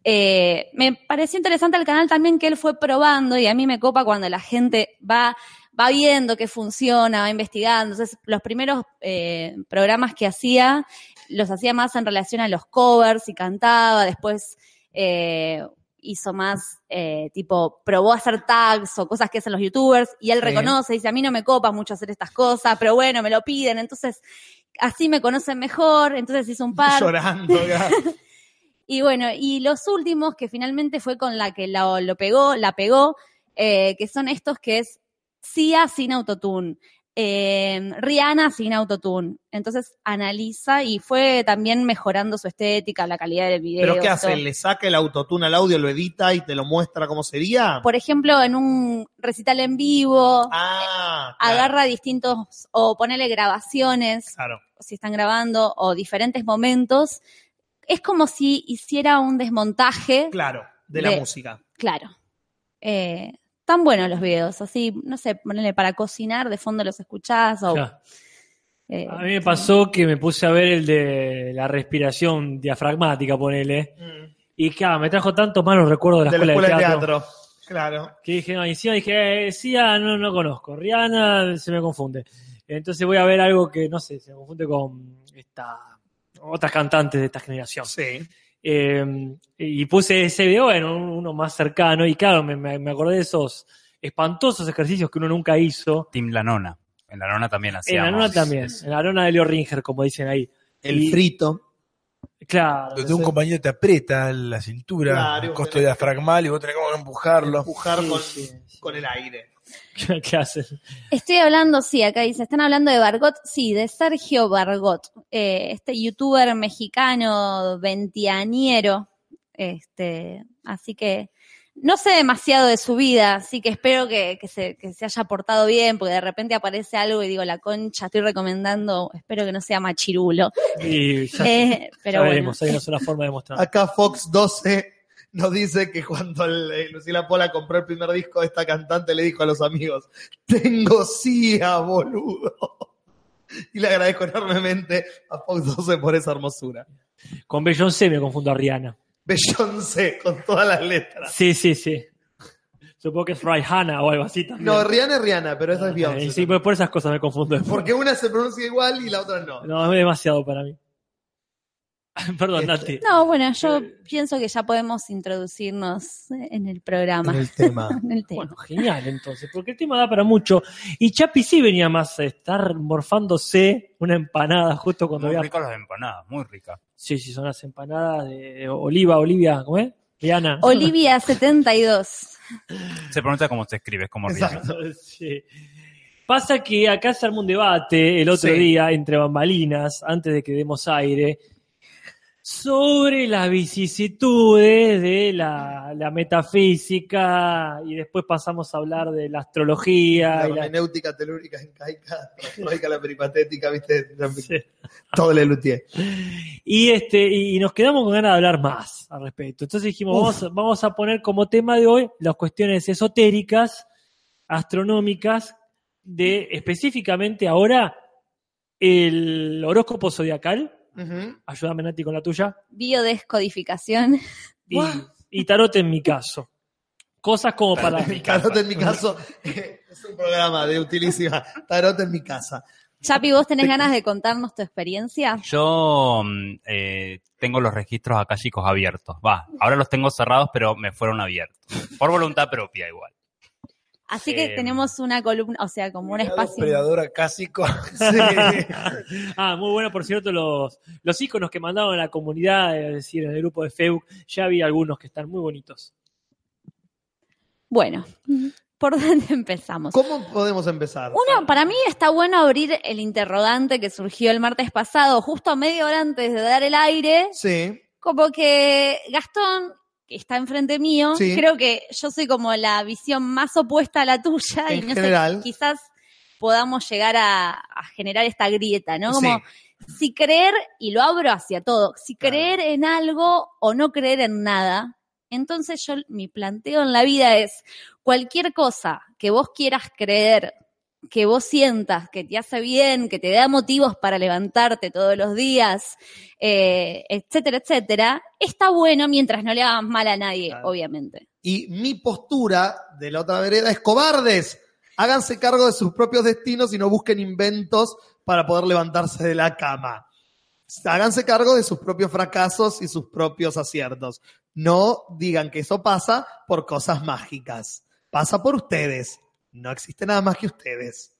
Eh, me pareció interesante el canal también que él fue probando y a mí me copa cuando la gente va, va viendo que funciona, va investigando. Entonces, los primeros eh, programas que hacía los hacía más en relación a los covers y cantaba, después eh, hizo más eh, tipo, probó hacer tags o cosas que hacen los youtubers y él Sí. reconoce, dice, a mí no me copa mucho hacer estas cosas, pero bueno, me lo piden, entonces así me conocen mejor, entonces hizo un par. Llorando. ya. Y bueno, y los últimos que finalmente fue con la que la- lo pegó, la pegó, eh, que son estos que es Sia sin autotune, eh, Rihanna sin autotune. Entonces analiza y fue también mejorando su estética, la calidad del video. ¿Pero qué hace? todo. ¿Le saca el autotune al audio, lo edita y te lo muestra cómo sería? Por ejemplo, en un recital en vivo, Ah, claro, agarra distintos, o ponele grabaciones, claro. si están grabando, o diferentes momentos. Es como si hiciera un desmontaje Claro, de la De- música. Claro. Eh, tan buenos los videos, así, no sé, ponerle para cocinar, de fondo los escuchás o... Claro. eh, A mí me pasó que me puse a ver el de la respiración diafragmática, ponele. Y claro, me trajo tantos malos recuerdos de la, de la escuela, escuela de de teatro, teatro. Claro. Que dije, no, y encima dije, eh, Sia no, no conozco, Rihanna se me confunde. Entonces voy a ver algo que, no sé, se me confunde con esta, otras cantantes de esta generación. Sí. Eh, y puse ese video en un- uno más cercano y claro, me, me- acordé de esos espantosos ejercicios que uno nunca hizo. Team La Nona. En La Nona también En hacíamos. la nona también, en la nona de Leo Ringer, como dicen ahí. El Y- frito. Claro. Donde un compañero te aprieta la cintura, Claro, el costo tenés- diafragmal y vos tenés como empujarlo. Empujar Sí, con, sí, con el aire. ¿Qué hacen? Estoy hablando, sí, acá dice, están hablando de Bargot, sí, de Sergio Bargot, eh, este youtuber mexicano veintianiero, este, así que no sé demasiado de su vida, así que espero que, que se, que se haya portado bien, porque de repente aparece algo y digo, la concha, estoy recomendando, espero que no sea machirulo. Y ya, Eh, ya pero bueno. veremos, hay una forma de mostrar. Acá Fox 12 nos dice que cuando el- eh, Lucila Pola compró el primer disco de esta cantante le dijo a los amigos, tengo CIA, boludo. Y le agradezco enormemente a Fox 12 por esa hermosura. Con Beyoncé me confundo a Rihanna. Beyoncé, con todas las letras. Sí, sí, sí. Supongo que es Rihanna o algo así también. No, Rihanna es Rihanna, pero esa es Eh, Beyoncé. sí, pues por esas cosas me confundo. después. Porque una se pronuncia igual y la otra no. No, es demasiado para mí. Perdón, Nati. No, bueno, yo pienso que ya podemos introducirnos en el programa. En el tema. En el tema. Bueno, genial entonces, porque el tema da para mucho. Y Chapi sí venía más a estar morfándose una empanada justo cuando Muy había... ricas las empanadas, muy ricas. Sí, sí, son las empanadas de Oliva, Olivia, ¿cómo es? Rihanna. Olivia 72. Se pronuncia como se escribe, es como Rihanna. Exacto. Sí. Pasa que acá se armó un debate el otro Sí. día entre bambalinas, antes de que demos aire, sobre las vicisitudes de la, la metafísica y después pasamos a hablar de la astrología. La y la- hermenéutica, telúrica, incaica, astrológica, la peripatética, ¿viste? Sí. Todo le lutié. Y este, y nos quedamos con ganas de hablar más al respecto. Entonces dijimos, vamos, vamos a poner como tema de hoy las cuestiones esotéricas, astronómicas, de específicamente ahora el horóscopo zodiacal. Ayúdame, Nati, con la tuya. Biodescodificación. Y, y tarot en mi caso. Cosas como para. Tarot en mi caso es un programa de utilísima. Tarot en mi casa. Chapi, ¿vos tenés ganas de contarnos tu experiencia? Yo mm, eh, tengo los registros acálicos abiertos. Va, ahora los tengo cerrados, pero me fueron abiertos. Por voluntad propia igual. Así que Eh, tenemos una columna, o sea, como un espacio. Predador acásico. Ah, muy bueno, por cierto, los, los iconos que mandaron a la comunidad, es decir, en el grupo de Facebook, ya vi algunos que están muy bonitos. Bueno, ¿por dónde empezamos? ¿Cómo podemos empezar? Uno, para mí está bueno abrir el interrogante que surgió el martes pasado, justo media hora antes de dar el aire, Sí. como que Gastón, que está enfrente mío, Sí. creo que yo soy como la visión más opuesta a la tuya y no general. sé, quizás podamos llegar a, a generar esta grieta, ¿no? Como Sí. si creer, y lo abro hacia todo, si creer en algo o no creer en nada, Entonces yo, mi planteo en la vida es cualquier cosa que vos quieras creer, que vos sientas que te hace bien, que te da motivos para levantarte todos los días, eh, etcétera, etcétera, está bueno mientras no le hagas mal a nadie, Claro. obviamente. Y mi postura de la otra vereda es cobardes. Háganse cargo de sus propios destinos y no busquen inventos para poder levantarse de la cama. Háganse cargo de sus propios fracasos y sus propios aciertos. No digan que eso pasa por cosas mágicas. Pasa por ustedes. No existe nada más que ustedes.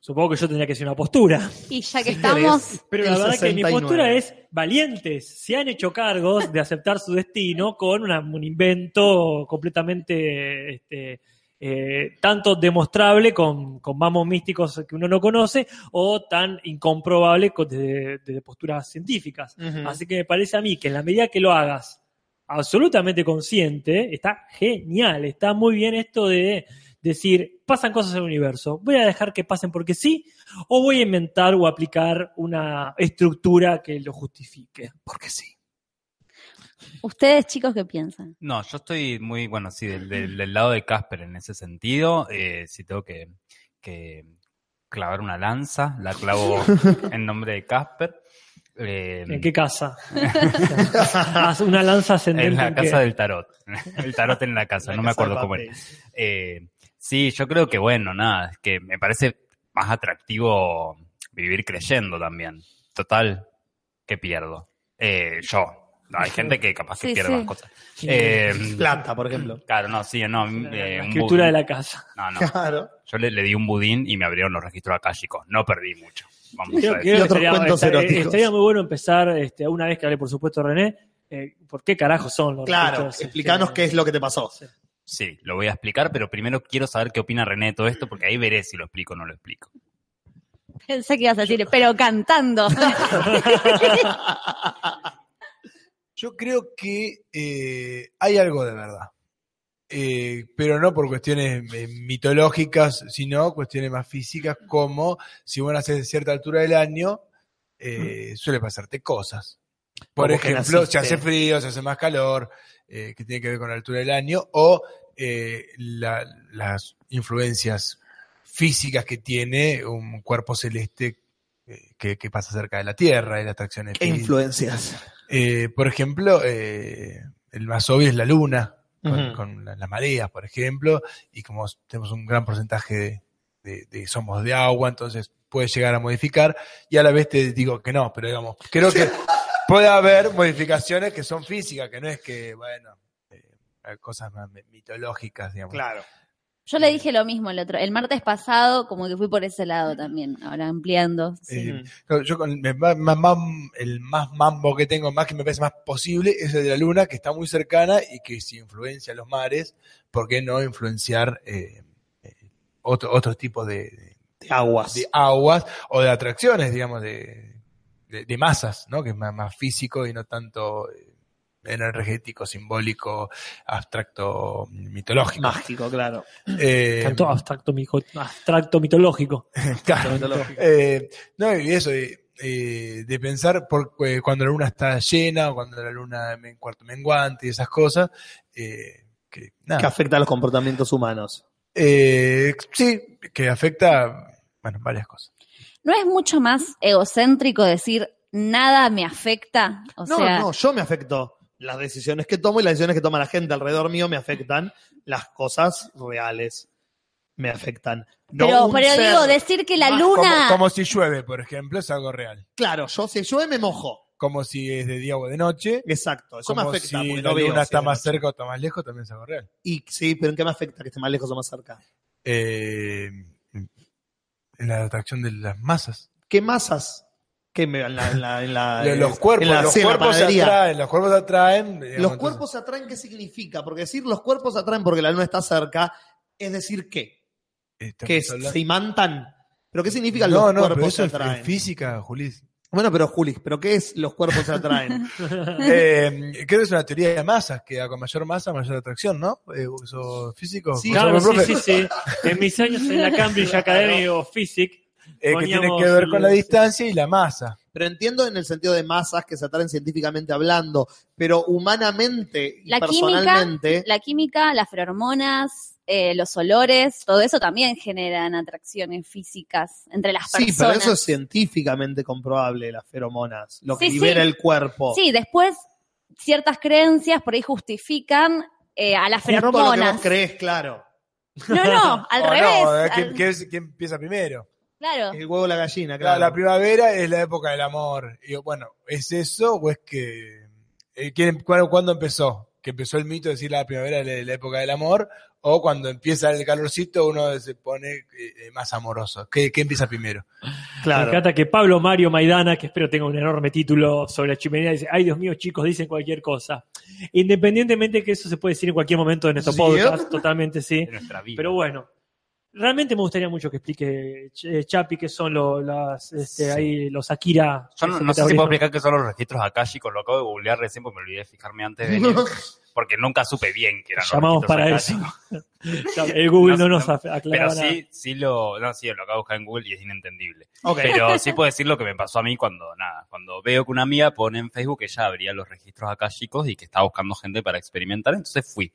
Supongo que yo tendría que ser una postura. Y ya que estamos. Pero la verdad que mi 69. postura es valientes. Se han hecho cargos de aceptar su destino con una- un invento completamente este, eh, tanto demostrable con, con mamos místicos que uno no conoce o tan incomprobable con- desde, desde posturas científicas. Así que me parece a mí que en la medida que lo hagas absolutamente consciente, está genial. Está muy bien esto de decir, pasan cosas en el universo, voy a dejar que pasen porque sí, o voy a inventar o aplicar una estructura que lo justifique. Porque sí. ustedes chicos, ¿qué piensan? No, yo estoy muy, bueno, sí, del, del- del lado de Casper en ese sentido. Eh, si tengo que, que clavar una lanza, la clavo en nombre de Casper. Eh, ¿En qué casa? Una lanza ascendente. en la en casa qué? del tarot. El tarot en la casa, La no me acuerdo cómo era. Eh, sí, yo creo que bueno, nada, es que me parece más atractivo vivir creyendo también. Total, ¿qué pierdo? Eh, yo. No, hay gente que capaz que Sí, pierde sí. más cosas. Eh, Planta, por ejemplo. Claro, no, sí, no. La, eh, la escritura budín. de la casa. No, no. Claro. Yo le, le di un budín y me abrieron los registros akáshicos. No perdí mucho. Vamos Creo, a decir. estaría, estaría- estaría muy bueno empezar, este, una vez que hable, por supuesto, René, eh, ¿por qué carajo son los Claro, registros, explícanos este, qué es lo que te pasó. sí. Sí, lo voy a explicar, pero primero quiero saber qué opina René de todo esto, porque ahí veré si lo explico o no lo explico. Pensé que ibas a decir, pero cantando. Yo creo que eh, hay algo de verdad. Eh, pero no por cuestiones eh, mitológicas, sino cuestiones más físicas, como si vos nacés a cierta altura del año, eh, suele pasarte cosas. Por ejemplo, se hace frío, se hace más calor, eh, que tiene que ver con la altura del año, o eh, la- las influencias físicas que tiene un cuerpo celeste eh, que, que pasa cerca de la Tierra y la atracción ¿Qué influencias? eh, por ejemplo, eh, el más obvio es la luna, con, Ujú. con la- las mareas, por ejemplo, y como tenemos un gran porcentaje de, de- de- somos de agua, entonces puede llegar a modificar, y a la vez te digo que no, pero digamos, creo que puede haber modificaciones que son físicas, que no es que, bueno, eh, hay cosas más mitológicas, digamos. Claro. Yo le dije lo mismo el otro, el martes pasado, como que fui por ese lado también, ahora ampliando. sí. Eh, Yo con el más, más- más- el más mambo que tengo, más que me parece más posible, es el de la luna, que está muy cercana y que si influencia los mares, ¿por qué no influenciar eh, eh, otro, otros tipos de, De aguas. de aguas o de atracciones, digamos, de, de- de masas, ¿no? Que es más, más físico y no tanto eh, energético, simbólico, abstracto, mitológico. Mágico, claro. Eh, Tanto abstracto, mijo- abstracto mitológico. Claro. Mitológico. Eh, no, y eso, eh, eh, de pensar por, eh, cuando la luna está llena o cuando la luna en cuarto menguante y esas cosas, eh, que nada. Que afecta a los comportamientos humanos. Eh, sí, que afecta, bueno, varias cosas. ¿No es mucho más egocéntrico decir nada me afecta? O no, sea, no, yo me afecto. Las decisiones que tomo y las decisiones que toma la gente alrededor mío me afectan. Las cosas reales me afectan. No pero, digo, decir que la luna... Como, como si llueve, por ejemplo, es algo real. Claro, yo si llueve me mojo. Como si es de día o de noche. Exacto, eso me como afecta. si la luna si está más cerca o está más lejos, también es algo real. Y sí, pero ¿en qué me afecta que esté más lejos o más cerca? Eh, la atracción de las masas. ¿Qué masas? ¿Qué me, en la, en la- en la- Los- cuerpos, en la- los sí, en cuerpos se atraen, los cuerpos atraen. digamos, Los cuerpos atraen, ¿qué significa? Porque decir los cuerpos atraen porque la luna está cerca, es decir, ¿qué? Estamos ¿Que hablando- se imantan? ¿Pero qué significa no, los no, pero cuerpos eso se es- atraen? es física, Juli. Bueno, pero Juli, ¿pero qué es los cuerpos se atraen? Eh, creo que es una teoría de masas, que a con mayor masa, mayor atracción, ¿no? Eh, uso físico. Sí, ¿Vos Claro, sí, sí, sí. En mis años en la Cambridge Academy of Physics, Eh, que tiene que ver con la distancia y la masa. pero entiendo en el sentido de masas que se atraen científicamente hablando, pero humanamente y La química, personalmente, la química, las feromonas, eh, los olores, todo eso también generan atracciones físicas entre las sí, personas. pero eso es científicamente comprobable, las feromonas, lo que Sí, libera sí. el cuerpo. Sí, después ciertas creencias por ahí justifican eh, a las Justo lo que feromonas. vos crees, claro. No, no, al O revés. no, eh, al- ¿quién, empieza primero? claro. El huevo o la gallina, La, claro. la primavera es la época del amor. Y bueno, ¿es eso o es que... eh, quién- cuándo, cuándo empezó? ¿Que empezó el mito de decir la primavera es la, la época del amor? ¿O cuando empieza el calorcito uno se pone eh, eh, más amoroso? ¿Qué, qué empieza primero? Me claro. encanta que Pablo Mario Maidana, que espero tenga un enorme título sobre la chimenea, dice, ay Dios mío, chicos, dicen cualquier cosa. Independientemente que eso se puede decir en cualquier momento de nuestro Sí, podcast, totalmente sí. de nuestra vida. Pero bueno, realmente me gustaría mucho que explique Ch- Chapi qué son lo- las, este, Sí. ahí, los Akira. Yo no, sé si puedo explicar qué son los registros akáshicos, lo acabo de googlear recién porque me olvidé de fijarme antes de venir, porque nunca supe bien qué eran los Llamamos registros para. Claro, El Google no, No, nos no, aclara Pero nada. sí, sí lo, no, sí, lo acabo de buscar en Google y es inentendible. Ok. Pero sí puedo decir lo que me pasó a mí cuando, nada, cuando veo que una amiga pone en Facebook que ella abría los registros akáshicos y que estaba buscando gente para experimentar, entonces fui.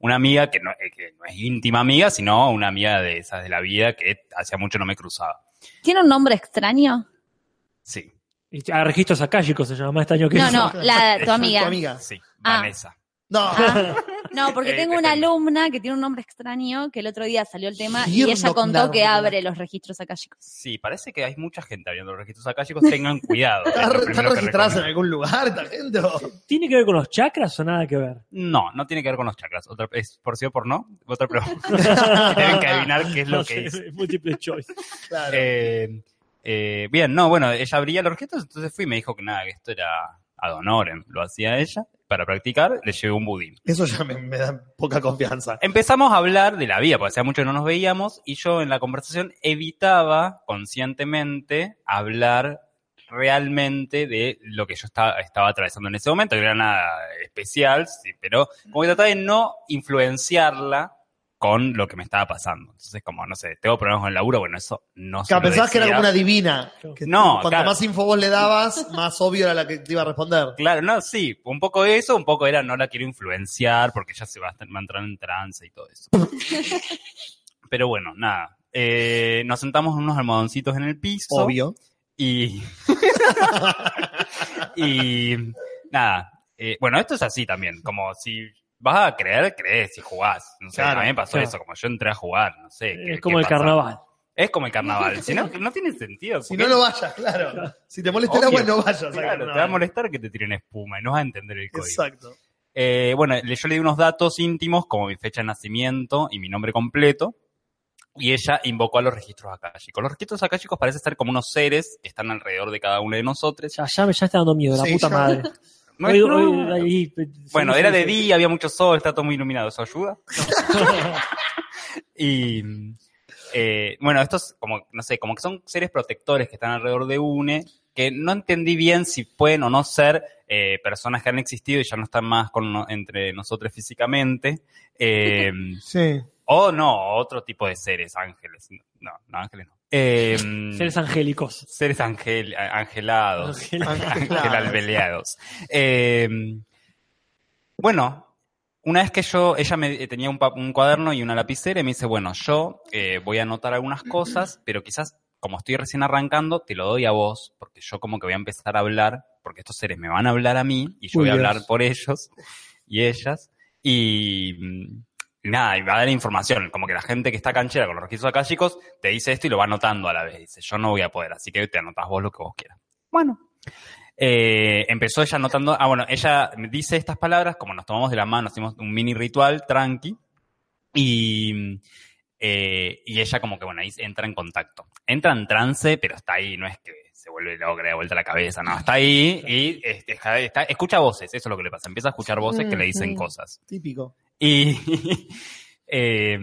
Una amiga que no, eh, que no es íntima amiga, sino una amiga de esas de la vida que hacía mucho no me cruzaba. ¿Tiene un nombre extraño? Sí, A registros akáshicos se llama más extraño que No, eso. no, la, tu amiga. Tu amiga. sí, Ah. Vanessa. No. Ah, no, porque Eh, tengo una alumna que tiene un nombre extraño que el otro día salió el tema y ella contó que abre los registros akáshicos. Sí, parece que hay mucha gente abriendo los registros akáshicos, tengan cuidado. es ¿Están registradas en algún lugar esta gente? ¿Tiene que ver con los chakras o nada que ver? No, no tiene que ver con los chakras. Otra, es por sí o por no. Otra pregunta. Tienen que adivinar qué es lo No que es. Múltiple choice. Claro. Eh, eh, bien, no, bueno, ella abría los registros, entonces fui y me dijo que nada, que esto era ad honorem. Lo hacía ella para practicar, le llevé un budín. Eso ya me, me da poca confianza. Empezamos a hablar de la vida, porque hacía mucho que no nos veíamos, y yo en la conversación evitaba conscientemente hablar realmente de lo que yo estaba, estaba atravesando en ese momento, que no era nada especial, sí, pero como que trataba de no influenciarla con lo que me estaba pasando. Entonces, como, no sé, tengo problemas con el laburo, bueno, eso no lo pensabas que era como una divina. Que No, Cuanto claro. más info vos le dabas, más obvio era la que te iba a responder. Claro, no, sí, un poco eso, un poco era no la quiero influenciar porque ella se va a, estar- va a entrar en trance y todo eso. Pero bueno, nada. Eh, nos sentamos en unos almohadoncitos en el piso. Obvio. Y. y. Nada. eh, bueno, esto es así también. Como si vas a creer, crees y jugás. No sé, Claro, a mí me pasó claro. eso. Como yo entré a jugar, no sé. ¿qué- Es como qué el pasa? carnaval. Es como el carnaval. Si no, no tiene sentido. Si no, no vayas, claro. Si te molesta el agua, no vayas. Claro, te va a molestar que te tiren espuma y no vas a entender el código. Exacto. Eh, bueno, le- yo le di unos datos íntimos como mi fecha de nacimiento y mi nombre completo. Y ella invocó a los registros akáshicos. Los registros akáshicos parecen ser como unos seres que están alrededor de cada uno de nosotros. Ya, ya me ya está dando miedo, la Sí, puta ya. madre. Ahí- Bueno, sí, era sí, de sí. día, había mucho sol, está todo muy iluminado. ¿Eso ayuda? y eh, bueno, estos como, no sé, como que son seres protectores que están alrededor de UNE, que no entendí bien si pueden o no ser eh, personas que han existido y ya no están más con no- entre nosotros físicamente. Eh, Sí. o no, otro tipo de seres, ángeles. No, no, ángeles no. Eh, Seres angélicos. seres angel- angelados, Angelados. angelalbeleados. Eh, bueno, una vez que yo, ella me eh, tenía un, cuaderno y una lapicera y me dice, bueno, yo eh, voy a anotar algunas cosas, pero quizás como estoy recién arrancando, te lo doy a vos, porque yo como que voy a empezar a hablar, porque estos seres me van a hablar a mí y yo Uy, voy a Dios. hablar por ellos y ellas. Y mm, y nada, y va a dar información, como que la gente que está canchera con los registros acá, chicos, te dice esto y lo va anotando a la vez. Dice, yo no voy a poder, así que te anotás vos lo que vos quieras. Bueno. Eh, empezó ella anotando, ah, bueno, ella me dice estas palabras, como nos tomamos de la mano, hacemos un mini ritual tranqui, y, eh, y ella como que, bueno, ahí entra en contacto. Entra en trance, pero está ahí, no es que se vuelve loca, le da vuelta la cabeza, no, está ahí y este, está- está- escucha voces, eso es lo que le pasa, empieza a escuchar voces que le dicen cosas. Típico. Y eh,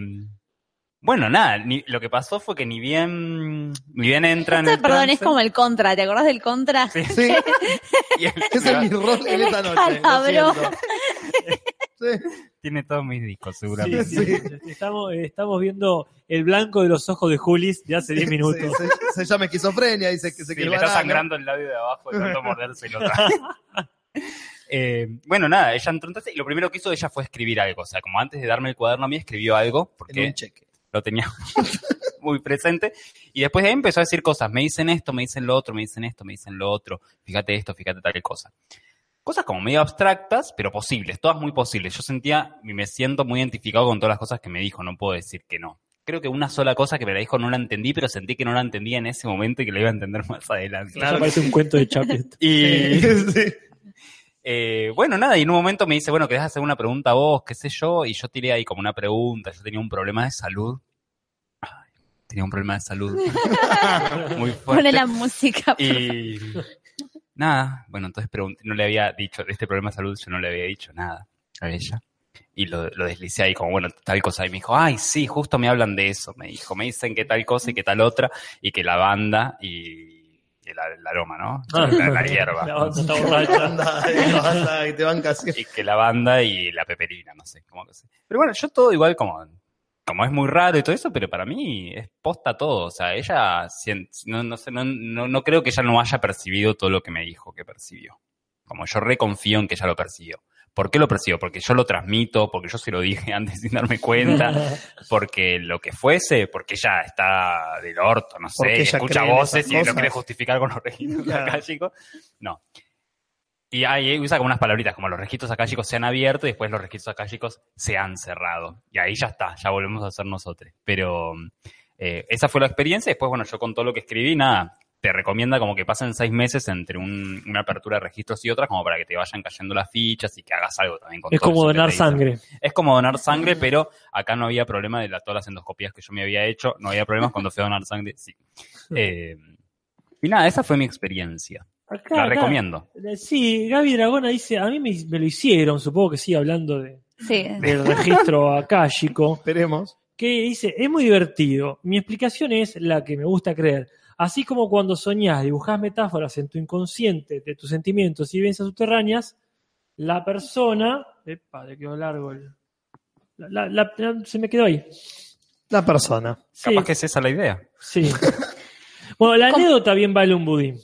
bueno, nada, ni- lo que pasó fue que ni bien, ni bien entra en Esto, el perdón, es como el contra. ¿Te acordás del contra? Sí, y él- ese es mi rol en El esta noche. lo. Tiene todos mis discos, Sí, seguramente. sí, Estamos, estamos viendo el blanco de los ojos de Julis de hace 10 minutos. Sí, se, se llama esquizofrenia, dice que se Sí, que le el está sangrando el labio de abajo de tanto mordérselo. Eh, bueno, nada, ella entró entonces y lo primero que hizo ella fue escribir algo. O sea, como antes de darme el cuaderno a mí, escribió algo En porque un cheque. lo tenía muy presente. Y después de ahí empezó a decir cosas. Me dicen esto, me dicen lo otro, me dicen esto, me dicen lo otro. Fíjate esto, fíjate tal cosa. Cosas como medio abstractas, pero posibles, todas muy posibles. Yo sentía y me siento muy identificado con todas las cosas que me dijo, no puedo decir que no. Creo que una sola cosa que me la dijo no la entendí, pero sentí que no la entendía en ese momento y que la iba a entender más adelante. Eso parece un cuento de Chaplin. Y Sí. eh, bueno, nada, y en un momento me dice, bueno, ¿querés hacer una pregunta a vos? ¿Qué sé yo? Y yo tiré ahí como una pregunta. Yo tenía un problema de salud. Ay, tenía un problema de salud muy fuerte. Pone la música. Y nada, bueno, entonces pregunté, no le había dicho, de este problema de salud yo no le había dicho nada a ella. Y lo, lo deslicé ahí como, bueno, tal cosa. Y me dijo, ay, sí, justo me hablan de eso. Me dijo, me dicen que tal cosa y que tal otra. Y que la banda y, y el, el aroma, ¿no? Ah. La, la hierba. La banda está borracha. Anda, anda, que te van casi. Y que la banda y la peperina, no sé, como que sé. Pero bueno, yo todo igual como, como es muy raro y todo eso, pero para mí es posta todo. O sea, ella, no, no sé, no, no, no creo que ella no haya percibido todo lo que me dijo que percibió. Como yo reconfío en que ella lo percibió. ¿Por qué lo percibió? Porque yo lo transmito, porque yo se lo dije antes sin darme cuenta, porque lo que fuese, porque ella está del orto, no sé, escucha voces y lo quiere justificar con los registros Claro. akáshicos. No. Y ahí usa como unas palabritas, como los registros akáshicos se han abierto y después los registros akáshicos se han cerrado. Y ahí ya está, ya volvemos a ser nosotros. Pero eh, esa fue la experiencia. Después, bueno, yo con todo lo que escribí, nada, te recomienda como que pasen seis meses entre un- una apertura de registros y otras, como para que te vayan cayendo las fichas y que hagas algo también con Es todo como eso donar sangre. Es como donar sangre, pero acá no había problema de la- todas las endoscopías que yo me había hecho. No había problemas cuando fui a donar sangre, sí. Eh, y nada, esa fue mi experiencia. Acá, La acá, recomiendo. eh, Sí, Gaby Dragona dice, a mí me, me lo hicieron, supongo que sí, hablando de, Sí. del registro akáshico, Esperemos. que dice, es muy divertido. Mi explicación es la que me gusta creer. Así como cuando soñás, dibujás metáforas en tu inconsciente de tus sentimientos y vivencias subterráneas, la persona... Epa, le quedó largo el... la- la- la- se me quedó ahí. La persona. Sí, Capaz que es esa la idea. sí. Bueno, la anécdota bien vale un budín.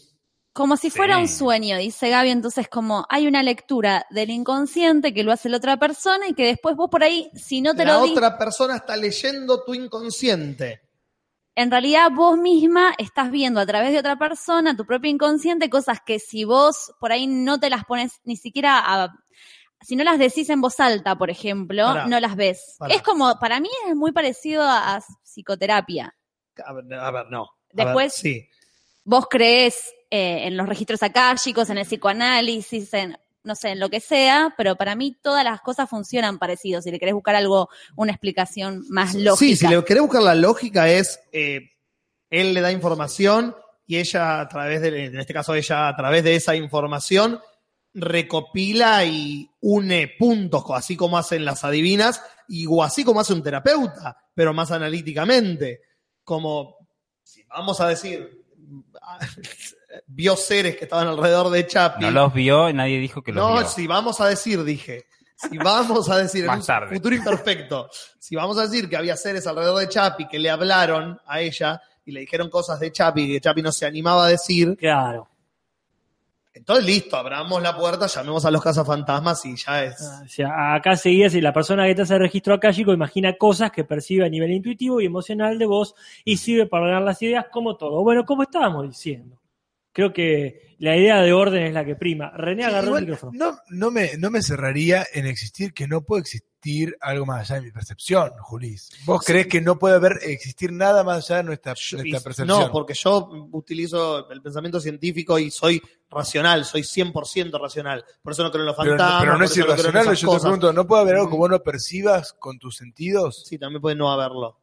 Como si fuera Sí. un sueño, dice Gaby, entonces como hay una lectura del inconsciente que lo hace la otra persona y que después vos por ahí, si no te La lo di, otra persona está leyendo tu inconsciente. En realidad vos misma estás viendo a través de otra persona, tu propio inconsciente, cosas que si vos por ahí no te las pones ni siquiera a... Si no las decís en voz alta, por ejemplo, no las ves. Es como, para mí es muy parecido a, a psicoterapia. A ver, a ver, no. Después- ver, sí. Vos crees eh, en los registros akáshicos, en el psicoanálisis, en no sé, en lo que sea, pero para mí todas las cosas funcionan parecido. Si le querés buscar algo, una explicación más lógica. Sí, si le querés buscar la lógica es, eh, él le da información y ella a través de, en este caso ella a través de esa información recopila y une puntos, así como hacen las adivinas y o así como hace un terapeuta, pero más analíticamente. Como, si vamos a decir, vio seres que estaban alrededor de Chapi. No los vio, nadie dijo que los No, vio. si vamos a decir, dije. Si vamos a decir en Más un tarde. futuro imperfecto, si vamos a decir que había seres alrededor de Chapi que le hablaron a ella y le dijeron cosas de Chapi que Chapi no se animaba a decir, Claro. entonces listo, abramos la puerta, llamemos a los cazafantasmas y ya es. Ah, O sea, acá seguía si la persona que te hace registro akáshico imagina cosas que percibe a nivel intuitivo y emocional de vos y sirve para dar las ideas como todo. Bueno, como estábamos diciendo. Creo que la idea de orden es la que prima. René Sí, agarró igual, el micrófono. no, no, me, no me cerraría en existir que no puede existir algo más allá de mi percepción, Julis. ¿Vos crees que no puede haber existir nada más allá de nuestra, Yo- nuestra percepción? no, porque yo utilizo el pensamiento científico y soy racional, soy 100% racional. Por eso no creo en los pero, no- fantasmas. pero no por es creo irracional, esas yo te cosas. pregunto, ¿no puede haber algo que vos no percibas con tus sentidos? Sí, también puede no haberlo.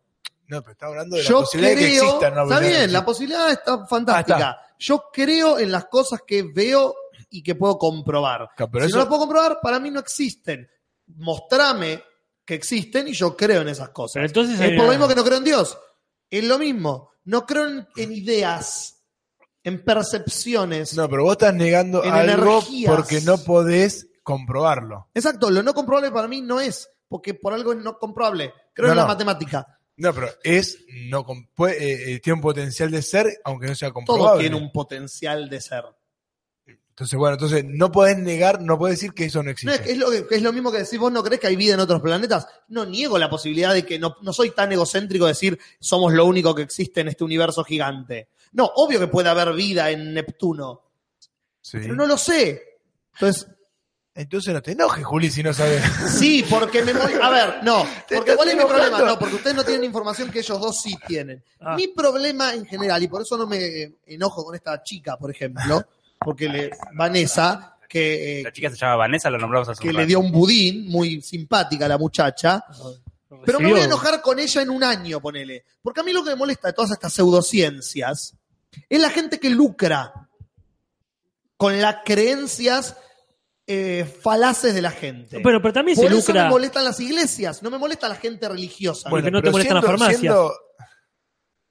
No, pero está hablando de la Yo posibilidad de que creo, exista. No está bien, la posibilidad está fantástica. Ah, Yo creo en las cosas que veo y que puedo comprobar. Pero si eso- no las puedo comprobar, para mí no existen. Mostrame que existen y yo creo en esas cosas. Pero entonces es por lo mismo que no creo en Dios. Es lo mismo. No creo en, en ideas, en percepciones. No, pero vos estás negando En algo energías. porque no podés comprobarlo. Exacto, lo no comprobable para mí no es, porque por algo es no comprobable. Creo No, en la no. matemática. No, pero es, no eh, eh, tiene un potencial de ser, aunque no sea Todo comprobable. tiene un potencial de ser. Entonces, bueno, entonces no podés negar, no podés decir que eso no existe. es lo, que- es lo mismo que decir, vos no crees que hay vida en otros planetas. No niego la posibilidad de que no, no soy tan egocéntrico de decir somos lo único que existe en este universo gigante. No, obvio que puede haber vida en Neptuno, Sí. pero no lo sé. Entonces, Entonces no te enojes, Juli, si no sabes. sí, porque me mol- A ver, no, porque ¿cuál es mi problema? No, porque ustedes no tienen información que ellos dos sí tienen. Ah. Mi problema en general, y por eso no me enojo con esta chica, por ejemplo, porque le, Vanessa, que, eh, La chica se llama Vanessa, la nombramos hace que le dio un budín, muy simpática la muchacha, Pero me voy a enojar con ella en un año, ponele. Porque a mí lo que me molesta de todas estas pseudociencias es la gente que lucra con las creencias eh, falaces de la gente. Pero, pero también Por se eso lucra. me molestan las iglesias, no me molesta la gente religiosa. Bueno, que no te pero molestan las siendo- farmacias. siendo-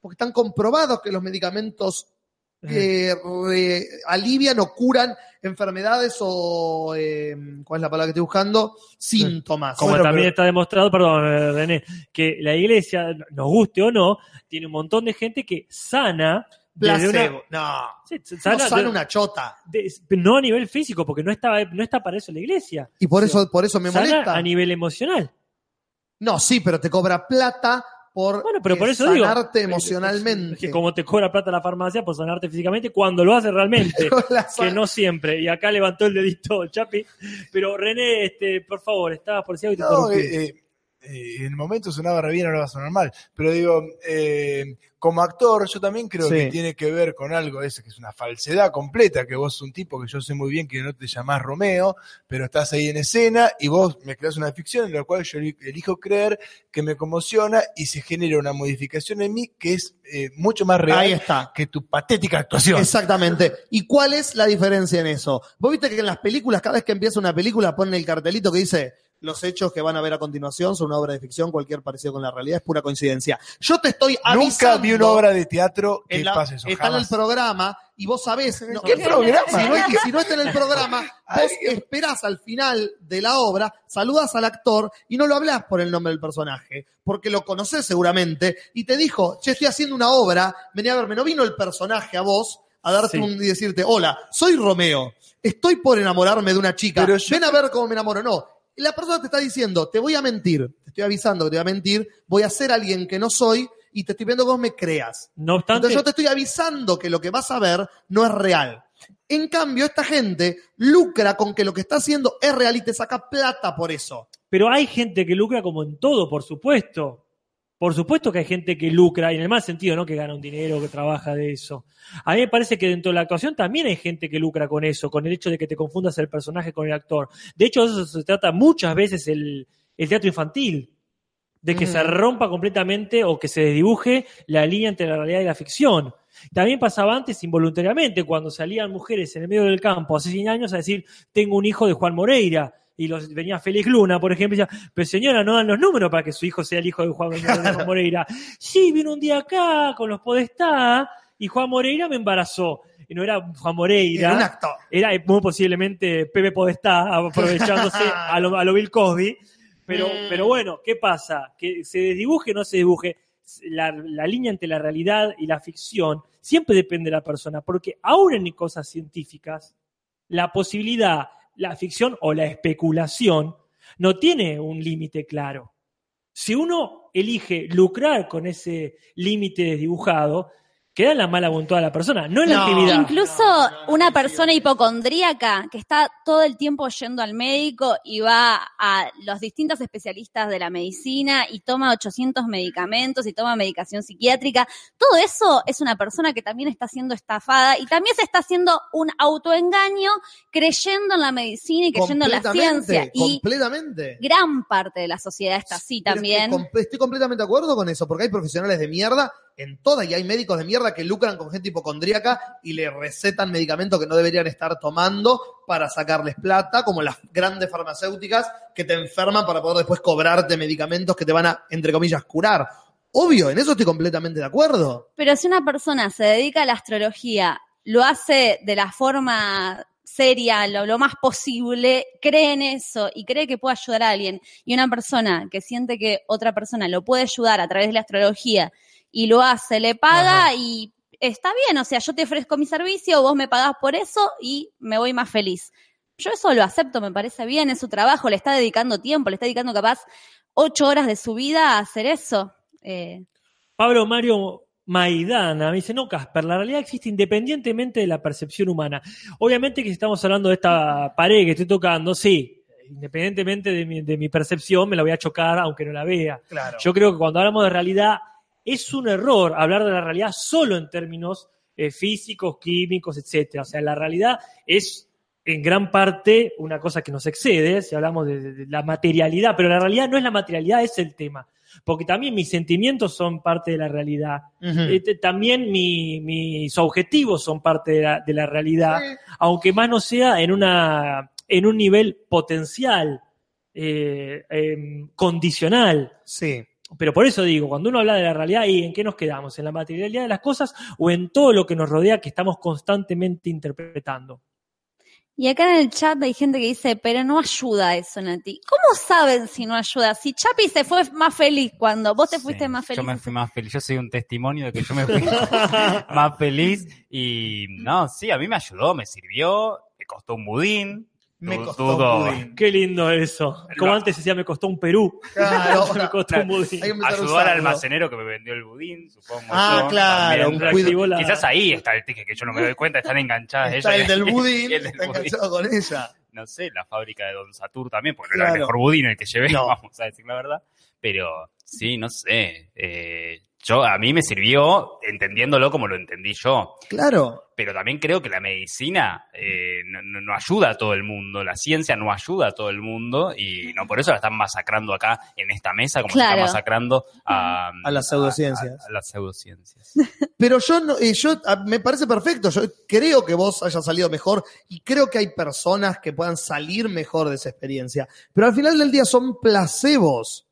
Porque están comprobados que los medicamentos Eh. que re- alivian o curan enfermedades o, eh, ¿cuál es la palabra que estoy buscando? Síntomas. Como Bueno, también pero- está demostrado, perdón, eh, René, que la iglesia, nos guste o no, tiene un montón de gente que sana Placebo. una. No, Sí, no sana sana de- una chota. de- no a nivel físico, porque no está, no está para eso la iglesia. Y por eso, por eso me Sana molesta. a nivel emocional. No, sí, pero te cobra plata por Bueno, pero eh, por eso digo. sanarte Es emocionalmente. que como te cobra plata la farmacia por sanarte físicamente cuando lo hace realmente. Que no siempre. Y acá levantó el dedito Chapi. Pero René, este, por favor, estabas por si algo y te No, eh, eh, en el momento sonaba re bien, ahora va a sonar mal. Pero digo, eh, como actor, yo también creo Sí. que tiene que ver con algo ese, que es una falsedad completa, que vos sos un tipo que yo sé muy bien que no te llamás Romeo, pero estás ahí en escena y vos me creas una ficción en la cual yo eli- elijo creer que me conmociona y se genera una modificación en mí que es eh, mucho más real Ahí está. que tu patética actuación. Exactamente. ¿Y cuál es la diferencia en eso? Vos viste que en las películas, cada vez que empieza una película, ponen el cartelito que dice los hechos que van a ver a continuación son una obra de ficción, cualquier parecido con la realidad es pura coincidencia. Yo te estoy avisando. Nunca vi una obra de teatro que en la- pase eso. está en el programa y vos sabés. no, ¿Qué programa? Si no, si no está en el programa, vos esperás al final de la obra, saludas al actor y no lo hablas por el nombre del personaje, porque lo conoces seguramente y te dijo, che, estoy haciendo una obra, vení a verme, no vino el personaje a vos a darte Sí. un y decirte, hola, soy Romeo, estoy por enamorarme de una chica, Pero yo- ven a ver cómo me enamoro. No, la persona te está diciendo, te voy a mentir, te estoy avisando que te voy a mentir, voy a ser alguien que no soy y te estoy pidiendo que vos me creas. No obstante, Entonces yo te estoy avisando que lo que vas a ver no es real. En cambio, esta gente lucra con que lo que está haciendo es real y te saca plata por eso. pero hay gente que lucra como en todo, por supuesto. Por supuesto que hay gente que lucra, y en el mal sentido, ¿no? Que gana un dinero, que trabaja de eso. A mí me parece que dentro de la actuación también hay gente que lucra con eso, con el hecho de que te confundas el personaje con el actor. De hecho, eso se trata muchas veces el, el teatro infantil. De que Mm. se rompa completamente o que se desdibuje la línea entre la realidad y la ficción. También pasaba antes involuntariamente, cuando salían mujeres en el medio del campo hace 100 años a decir, tengo un hijo de Juan Moreira. Y los, venía Félix Luna, por ejemplo, y decía, pero señora, no dan los números para que su hijo sea el hijo de Juan, Juan Moreira. Sí, vino un día acá con los Podestá y Juan Moreira me embarazó. Y no era Juan Moreira, Era un actor. era muy posiblemente Pepe Podestá, aprovechándose a lo, a lo Bill Cosby. Pero, Mm. pero bueno, ¿qué pasa? Que se desdibuje o no se dibuje. La, la línea entre la realidad y la ficción siempre depende de la persona, porque aún en cosas científicas, la posibilidad, la ficción o la especulación no tiene un límite claro. Si uno elige lucrar con ese límite desdibujado, queda en la mala voluntad de la persona, no en la No. actividad. Incluso una persona hipocondríaca que está todo el tiempo yendo al médico y va a los distintos especialistas de la medicina y toma 800 medicamentos y toma medicación psiquiátrica, todo eso es una persona que también está siendo estafada y también se está haciendo un autoengaño creyendo en la medicina y creyendo en la Completamente, ciencia. Y completamente. gran parte de la sociedad está así Pero es que también. estoy completamente de acuerdo con eso, porque hay profesionales de mierda en todas y hay médicos de mierda que lucran con gente hipocondríaca y le recetan medicamentos que no deberían estar tomando para sacarles plata, como las grandes farmacéuticas que te enferman para poder después cobrarte medicamentos que te van a, entre comillas, curar. Obvio, en eso estoy completamente de acuerdo. Pero si una persona se dedica a la astrología, lo hace de la forma seria, lo, lo más posible, cree en eso y cree que puede ayudar a alguien. Y una persona que siente que otra persona lo puede ayudar a través de la astrología y lo hace, le paga y está bien, o sea, yo te ofrezco mi servicio, vos me pagás por eso y me voy más feliz. Yo eso lo acepto, me parece bien, es su trabajo, le está dedicando tiempo, le está dedicando capaz ocho horas de su vida a hacer eso. Eh, Pablo Mario Maidana me dice, no, Casper, la realidad existe independientemente de la percepción humana. Obviamente que si estamos hablando de esta pared que estoy tocando, sí, independientemente de mi, de mi percepción, me la voy a chocar aunque no la vea. Claro. Yo creo que cuando hablamos de realidad, es un error hablar de la realidad solo en términos eh, físicos, químicos, etcétera. O sea, la realidad es en gran parte una cosa que nos excede, si hablamos de, la materialidad, pero la realidad no es la materialidad, es el tema. Porque también mis sentimientos son parte de la realidad. Este, también mi- mis objetivos son parte de la, de la realidad, aunque más no sea en, una, en un nivel potencial, eh, em, condicional. Sí. Pero por eso digo, cuando uno habla de la realidad, ¿y en qué nos quedamos? ¿En la materialidad de las cosas o en todo lo que nos rodea que estamos constantemente interpretando? Y acá en el chat hay gente que dice, pero no ayuda eso, Nati. ¿Cómo saben si no ayuda? Si Chapi se fue más feliz cuando vos te fuiste Sí, más feliz. Yo me fui más feliz. Yo soy un testimonio de que yo me fui más feliz. Y no, sí, a mí me ayudó, me sirvió. Me costó un budín. Me costó un. Qué lindo eso. Como No. antes decía, me costó un Perú. Claro. me costó un budín. Ayudó al almacenero que me vendió el budín, supongo. Ah, yo, claro, también. un cuido- Reactivó la- Quizás ahí está el ticket que yo no me doy cuenta, están enganchadas Está ellas. el del budín, Y el del está budín. enganchado con ella. no sé, la fábrica de Don Satur también, porque no era el mejor budín el que llevé, No. vamos a decir la verdad. Pero sí, no sé. eh, yo, a mí me sirvió entendiéndolo como lo entendí yo. Claro. Pero también creo que la medicina eh, no, ayuda a todo el mundo, la ciencia no ayuda a todo el mundo y no por eso la están masacrando acá en esta mesa como se Claro. está masacrando a, A las pseudociencias. a- a las pseudociencias. Pero yo, no, eh, yo a- me parece perfecto. Yo creo que vos hayas salido mejor y creo que hay personas que puedan salir mejor de esa experiencia. Pero al final del día son placebos.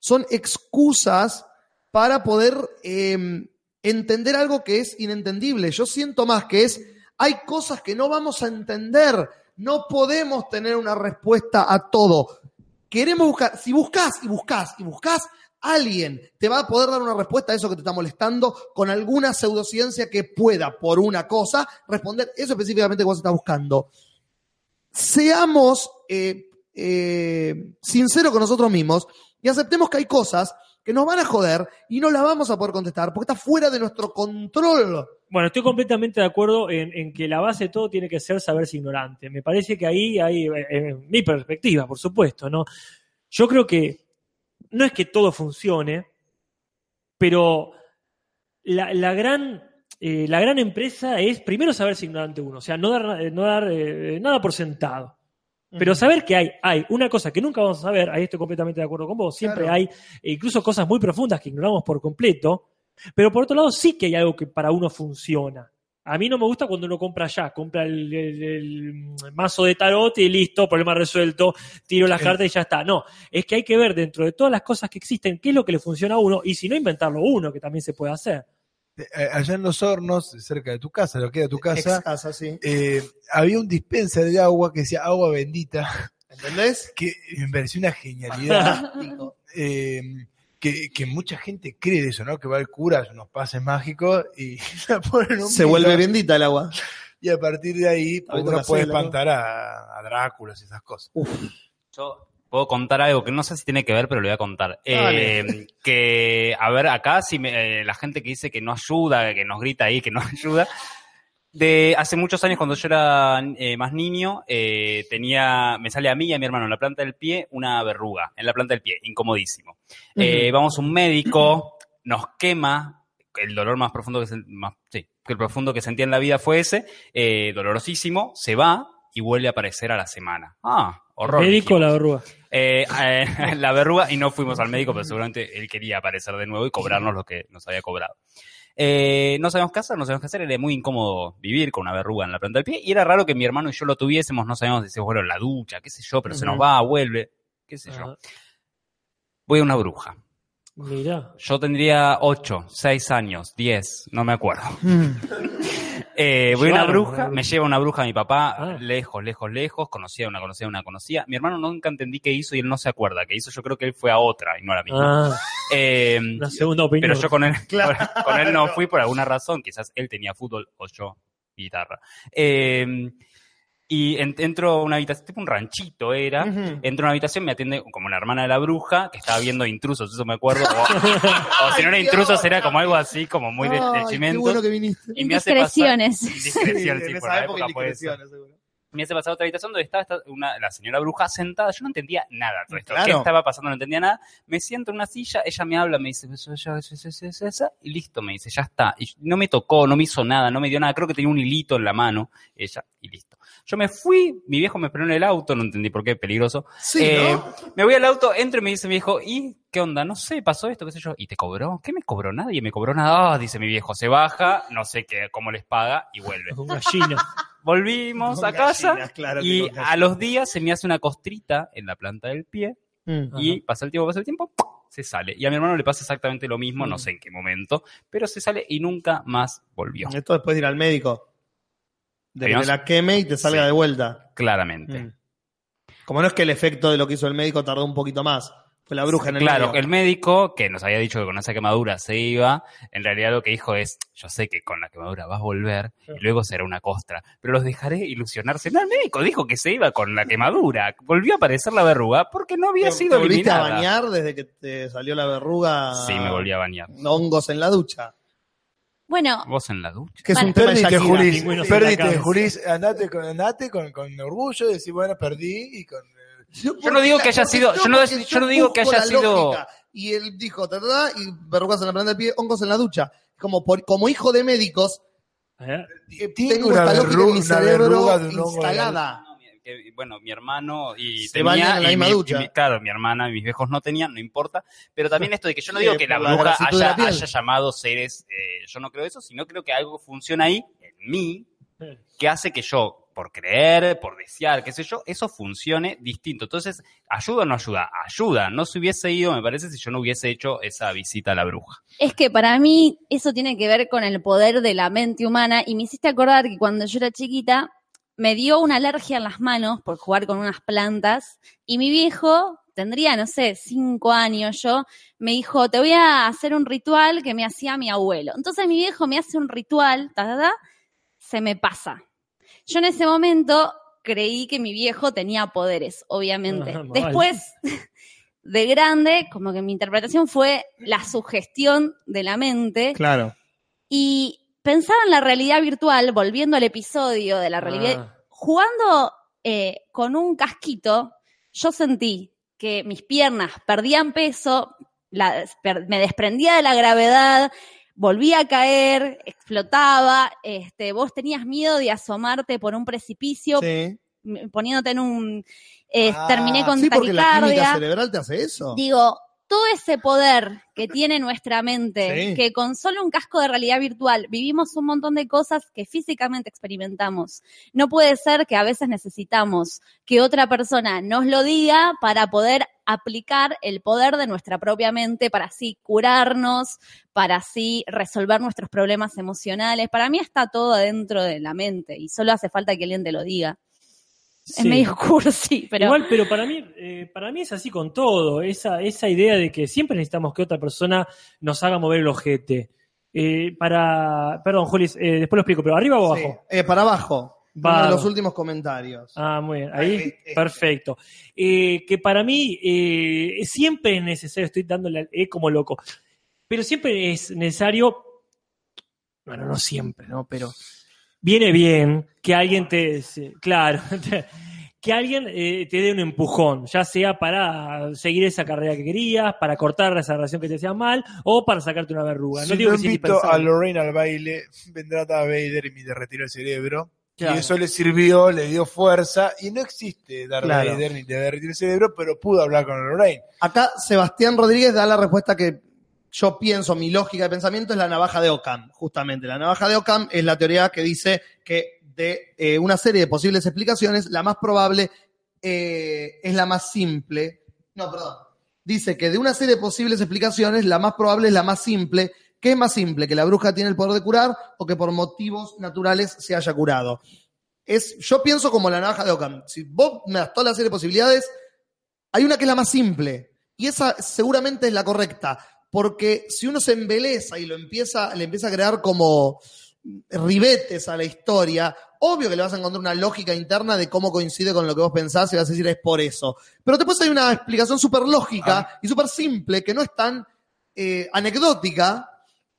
Son excusas para poder eh, entender algo que es inentendible. Yo siento más que es, hay cosas que no vamos a entender. No podemos tener una respuesta a todo. Queremos buscar, si buscas y buscas y buscas, alguien te va a poder dar una respuesta a eso que te está molestando con alguna pseudociencia que pueda, por una cosa, responder eso específicamente que vos estás buscando. Seamos eh, eh, sinceros con nosotros mismos y aceptemos que hay cosas que nos van a joder y no las vamos a poder contestar porque está fuera de nuestro control. Bueno, estoy completamente de acuerdo en, que la base de todo tiene que ser saberse ignorante. Me parece que ahí hay, eh, en mi perspectiva, por supuesto, ¿no? Yo creo que no es que todo funcione, pero la, la gran, eh, la gran empresa es primero saberse ignorante uno, o sea, no dar, eh, no dar eh, nada por sentado. Pero saber que hay, hay una cosa que nunca vamos a saber, ahí estoy completamente de acuerdo con vos, siempre Claro. hay e incluso cosas muy profundas que ignoramos por completo, pero por otro lado sí que hay algo que para uno funciona. A mí no me gusta cuando uno compra ya, compra el, el- el mazo de tarot y listo, problema resuelto, tiro las cartas y ya está. No, es que hay que ver dentro de todas las cosas que existen qué es lo que le funciona a uno y si no inventarlo uno, que también se puede hacer. Eh, Allá en los hornos, cerca de tu casa, lo que era tu casa, Ex casa, sí. eh, había un dispenser de agua que decía agua bendita, ¿Entendés? que me pareció una genialidad. eh, que, que mucha gente cree de eso, ¿no? Que va el cura, unos pases mágicos y la ponen en un Se vuelve bendita el agua. Y a partir de ahí uno puede espantar a, a Dráculas y esas cosas. Yo puedo contar algo que no sé si tiene que ver, pero lo voy a contar. Dale. Eh, que, a ver, acá si me- eh, la gente que dice que no ayuda, que nos grita ahí, que no ayuda. De hace muchos años, cuando yo era eh, más niño, tenía, me sale a mí y a mi hermano en la planta del pie una verruga, en la planta del pie, incomodísimo. Vamos a un médico, nos quema, el dolor más profundo que se, más, sí, que el profundo que sentía en la vida fue ese, dolorosísimo, se va y vuelve a aparecer a la semana. Ah, horror. Médico la verruga. Eh, eh, la verruga y no fuimos al médico, pero seguramente él quería aparecer de nuevo y cobrarnos lo que nos había cobrado. Eh, no sabíamos qué hacer, no sabíamos qué hacer, era muy incómodo vivir con una verruga en la planta del pie y era raro que mi hermano y yo lo tuviésemos, no sabíamos, decir, bueno, la ducha, qué sé yo, pero se nos va, vuelve, qué sé yo. Voy a una bruja. Mirá. Yo tendría 8, 6 años, 10, no me acuerdo. Eh, voy a una bruja, me lleva una bruja a mi papá, Ah. lejos, lejos, lejos, conocía una, conocía una, conocía. Mi hermano nunca entendí qué hizo y él no se acuerda qué hizo. Yo creo que él fue a otra y no a la misma. Ah, Eh, una segunda opinión. pero yo con él, Claro. con él no fui por alguna razón. Quizás él tenía fútbol o yo guitarra. Eh, y en- entro a una habitación, tipo un ranchito era. Entro a una habitación, me atiende como la hermana de la bruja, que estaba viendo intrusos, eso me acuerdo. O, o si no era intrusos, era como algo así, como muy de, cimento. bueno que viniste. y me hace pasar- Indiscreciones. Sí, en por la época seguro. me hace pasar a otra habitación donde estaba esta- una, la señora bruja sentada. Yo no entendía nada todo esto. Claro. ¿Qué estaba pasando? No entendía nada. Me siento en una silla, ella me habla, me dice, "Eso, eso, eso, eso, eso, eso, eso", y listo, me dice, ya está. Y no me tocó, no me hizo nada, no me dio nada. Creo que tenía un hilito en la mano, ella, y listo. Yo me fui, mi viejo me esperó en el auto, no entendí por qué, peligroso. Sí, Eh, ¿no? Me voy al auto, entro y me dice mi viejo, ¿y qué onda? No sé, pasó esto, qué sé yo. ¿Y te cobró? ¿Qué me cobró? Nadie me cobró nada. Ah, dice mi viejo, se baja, no sé qué, cómo les paga y vuelve. Con gallina. Volvimos a casa gallinas, claro que y a los días se me hace una costrita en la planta del pie Mm. y pasa el tiempo, pasa el tiempo, se sale. Y a mi hermano le pasa exactamente lo mismo, Mm. no sé en qué momento, pero se sale y nunca más volvió. Esto después de ir al médico. De que te la queme y te salga Sí. de vuelta. Claramente. Mm. Como no es que el efecto de lo que hizo el médico tardó un poquito más. Fue la bruja en el Claro, medio. el médico que nos había dicho que con esa quemadura se iba, en realidad lo que dijo es, yo sé que con la quemadura vas a volver y luego será una costra, pero los dejaré ilusionarse. No, el médico dijo que se iba con la quemadura, volvió a aparecer la verruga porque no había ¿Te- sido ¿Te volviste a bañar desde que te salió la verruga? Sí, me volví a bañar. Hongos en la ducha. Bueno, Vos en la ducha. Que es un tema de la Perdiste. Julis. Andate con, andate con, con orgullo, decir, bueno, perdí y con. eh, Yo no digo que haya sido- yo no- yo no digo que haya sido-. Y él dijo, ta, ta, ta, y verrugas en la planta del pie, hongos en la ducha. Como, por- como hijo de médicos, ¿Eh? Tengo una esta lógica en mi una cerebro verruga de un hongo instalada. Que, bueno, mi hermano y Se en la y misma mi- ducha. y mi- claro, mi hermana y mis viejos no tenían, no importa. Pero también esto de que yo no digo que la bruja la haya, haya llamado seres, eh, yo no creo eso, sino creo que algo funciona ahí, en mí, que hace que yo, por creer, por desear, qué sé yo, eso funcione distinto. Entonces, ¿ayuda o no ayuda? Ayuda. No se hubiese ido, me parece, si yo no hubiese hecho esa visita a la bruja. es que para mí eso tiene que ver con el poder de la mente humana y me hiciste acordar que cuando yo era chiquita me dio una alergia en las manos por jugar con unas plantas y mi viejo, tendría, no sé, cinco años yo, me dijo, te voy a hacer un ritual que me hacía mi abuelo. Entonces mi viejo me hace un ritual, ta, ta, ta, se me pasa. Yo en ese momento creí que mi viejo tenía poderes, obviamente. Ah. Después, de grande, como que mi interpretación fue la sugestión de la mente Claro. y pensaba en la realidad virtual, volviendo al episodio de la realidad, Ah. jugando eh, con un casquito, yo sentí que mis piernas perdían peso, la- me desprendía de la gravedad, volvía a caer, explotaba, este, vos tenías miedo de asomarte por un precipicio, Sí. poniéndote en un... eh, Ah, terminé con sí, porque la química taquicardia. cerebral te hace eso. Digo, todo ese poder que tiene nuestra mente, Sí. que con solo un casco de realidad virtual vivimos un montón de cosas que físicamente experimentamos. No puede ser que a veces necesitamos que otra persona nos lo diga para poder aplicar el poder de nuestra propia mente, para así curarnos, para así resolver nuestros problemas emocionales. Para mí está todo adentro de la mente y solo hace falta que alguien te lo diga. Es Sí. medio cursi, pero... Igual, pero para mí, eh, para mí es así con todo. Esa, esa idea de que siempre necesitamos que otra persona nos haga mover el ojete. Eh, para, perdón, Julis, eh, después lo explico, pero arriba o Sí. abajo. Eh, para abajo. Uno de los últimos comentarios. Ah, muy bien. Ahí, este. perfecto. Eh, que para mí eh, siempre es necesario, estoy dándole al- eh, como loco, pero siempre es necesario, bueno, no siempre, ¿no? Pero viene bien que alguien te, claro, que alguien eh, te dé un empujón, ya sea para seguir esa carrera que querías, para cortar esa relación que te hacía mal, o para sacarte una verruga. Si no digo yo que sea invito a. Lorraine al baile, vendrá Darth Vader y me derretirá el cerebro. Claro. Y eso le sirvió, le dio fuerza. Y no existe Darth Claro. Vader ni te derretir el cerebro, pero pudo hablar con Lorraine. Acá Sebastián Rodríguez da la respuesta que yo pienso, mi lógica de pensamiento es la navaja de Ockham, justamente. La navaja de Ockham es la teoría que dice que de eh, una serie de posibles explicaciones, la más probable eh, es la más simple. No, perdón. Dice que de una serie de posibles explicaciones, la más probable es la más simple, ¿qué es más simple? ¿Que la bruja tiene el poder de curar o que por motivos naturales se haya curado? Es, yo pienso como la navaja de Ockham. Si vos me das toda la serie de posibilidades, hay una que es la más simple. Y esa seguramente es la correcta. Porque si uno se embeleza y lo empieza, le empieza a crear como ribetes a la historia, obvio que le vas a encontrar una lógica interna de cómo coincide con lo que vos pensás y vas a decir es por eso. Pero después hay una explicación súper lógica y súper simple, que no es tan eh, anecdótica,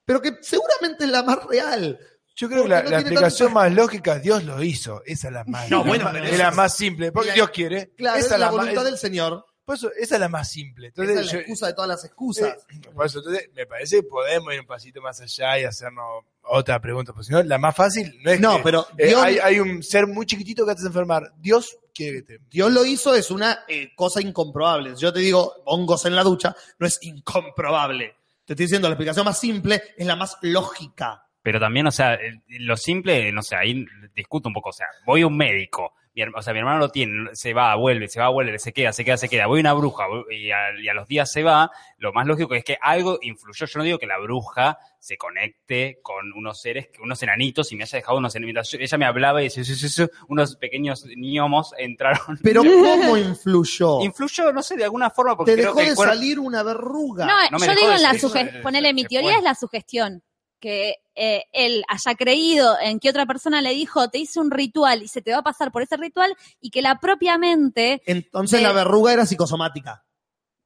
pero que seguramente es la más real. Yo creo que la, no la tiene explicación tanto- más lógica, Dios lo hizo. Esa es la más No, bueno, es la más simple, porque la- Dios quiere. Claro, esa es la voluntad es- del Señor. Por eso, esa es la más simple. Entonces, Esa es la yo- excusa de todas las excusas. Eh, por eso, entonces, me parece que podemos ir un pasito más allá y hacernos otra pregunta. Porque si no, la más fácil no es No, que, pero eh, Dios- hay, hay un ser muy chiquitito que te hace enfermar. Dios quiere que te... Dios lo hizo es una eh, cosa incomprobable. Yo te digo, hongos en la ducha, no es incomprobable. Te estoy diciendo, la explicación más simple es la más lógica. Pero también, o sea, el- lo simple, no sé, ahí discuto un poco. O sea, voy a un médico, mi, o sea, mi hermano lo tiene, se va, vuelve, se va, vuelve, se queda, se queda, se queda. Voy a una bruja y a, y a los días se va. Lo más lógico es que algo influyó. Yo no digo que la bruja se conecte con unos seres, que unos enanitos y me haya dejado unos enanitos. Ella me hablaba y decía, "Sí, sí, sí", unos pequeños gnomos entraron. Pero ¿cómo influyó? Influyó, no sé, de alguna forma, porque Te creo dejó que de cuerpo- salir una verruga. No, no me yo digo de en la sugestión. Ponele, mi teoría es la sugestión. Que eh, él haya creído en que otra persona le dijo, te hice un ritual y se te va a pasar por ese ritual y que la propia mente. Entonces de- la verruga era psicosomática.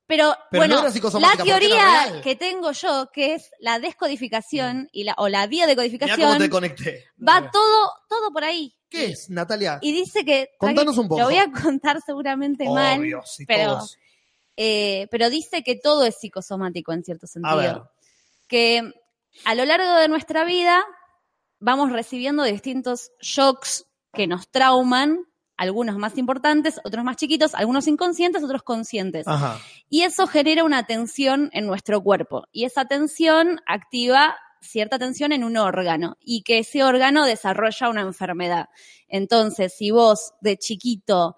Pero, Pero bueno, no la teoría que tengo yo, que es la descodificación y la, o la Mirá cómo biodecodificación, te conecté. va todo, todo por ahí. ¿Qué es, Natalia? Y dice que. Contanos un poco. Lo voy a contar seguramente mal. Obvio, sí, pero, todos. eh, pero dice que todo es psicosomático en cierto sentido. A ver. Que a lo largo de nuestra vida vamos recibiendo distintos shocks que nos trauman, algunos más importantes, otros más chiquitos, algunos inconscientes, otros conscientes. Ajá. Y eso genera una tensión en nuestro cuerpo. Y esa tensión activa cierta tensión en un órgano y que ese órgano desarrolla una enfermedad. Entonces, si vos de chiquito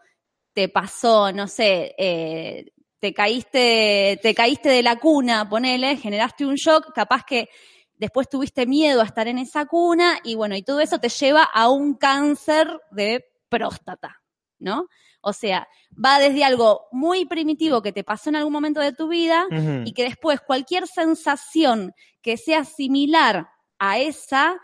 te pasó, no sé, eh, te caíste, te caíste de la cuna, ponele, generaste un shock, capaz que después tuviste miedo a estar en esa cuna y bueno, y todo eso te lleva a un cáncer de próstata, ¿no? O sea, va desde algo muy primitivo que te pasó en algún momento de tu vida y que después cualquier sensación que sea similar a esa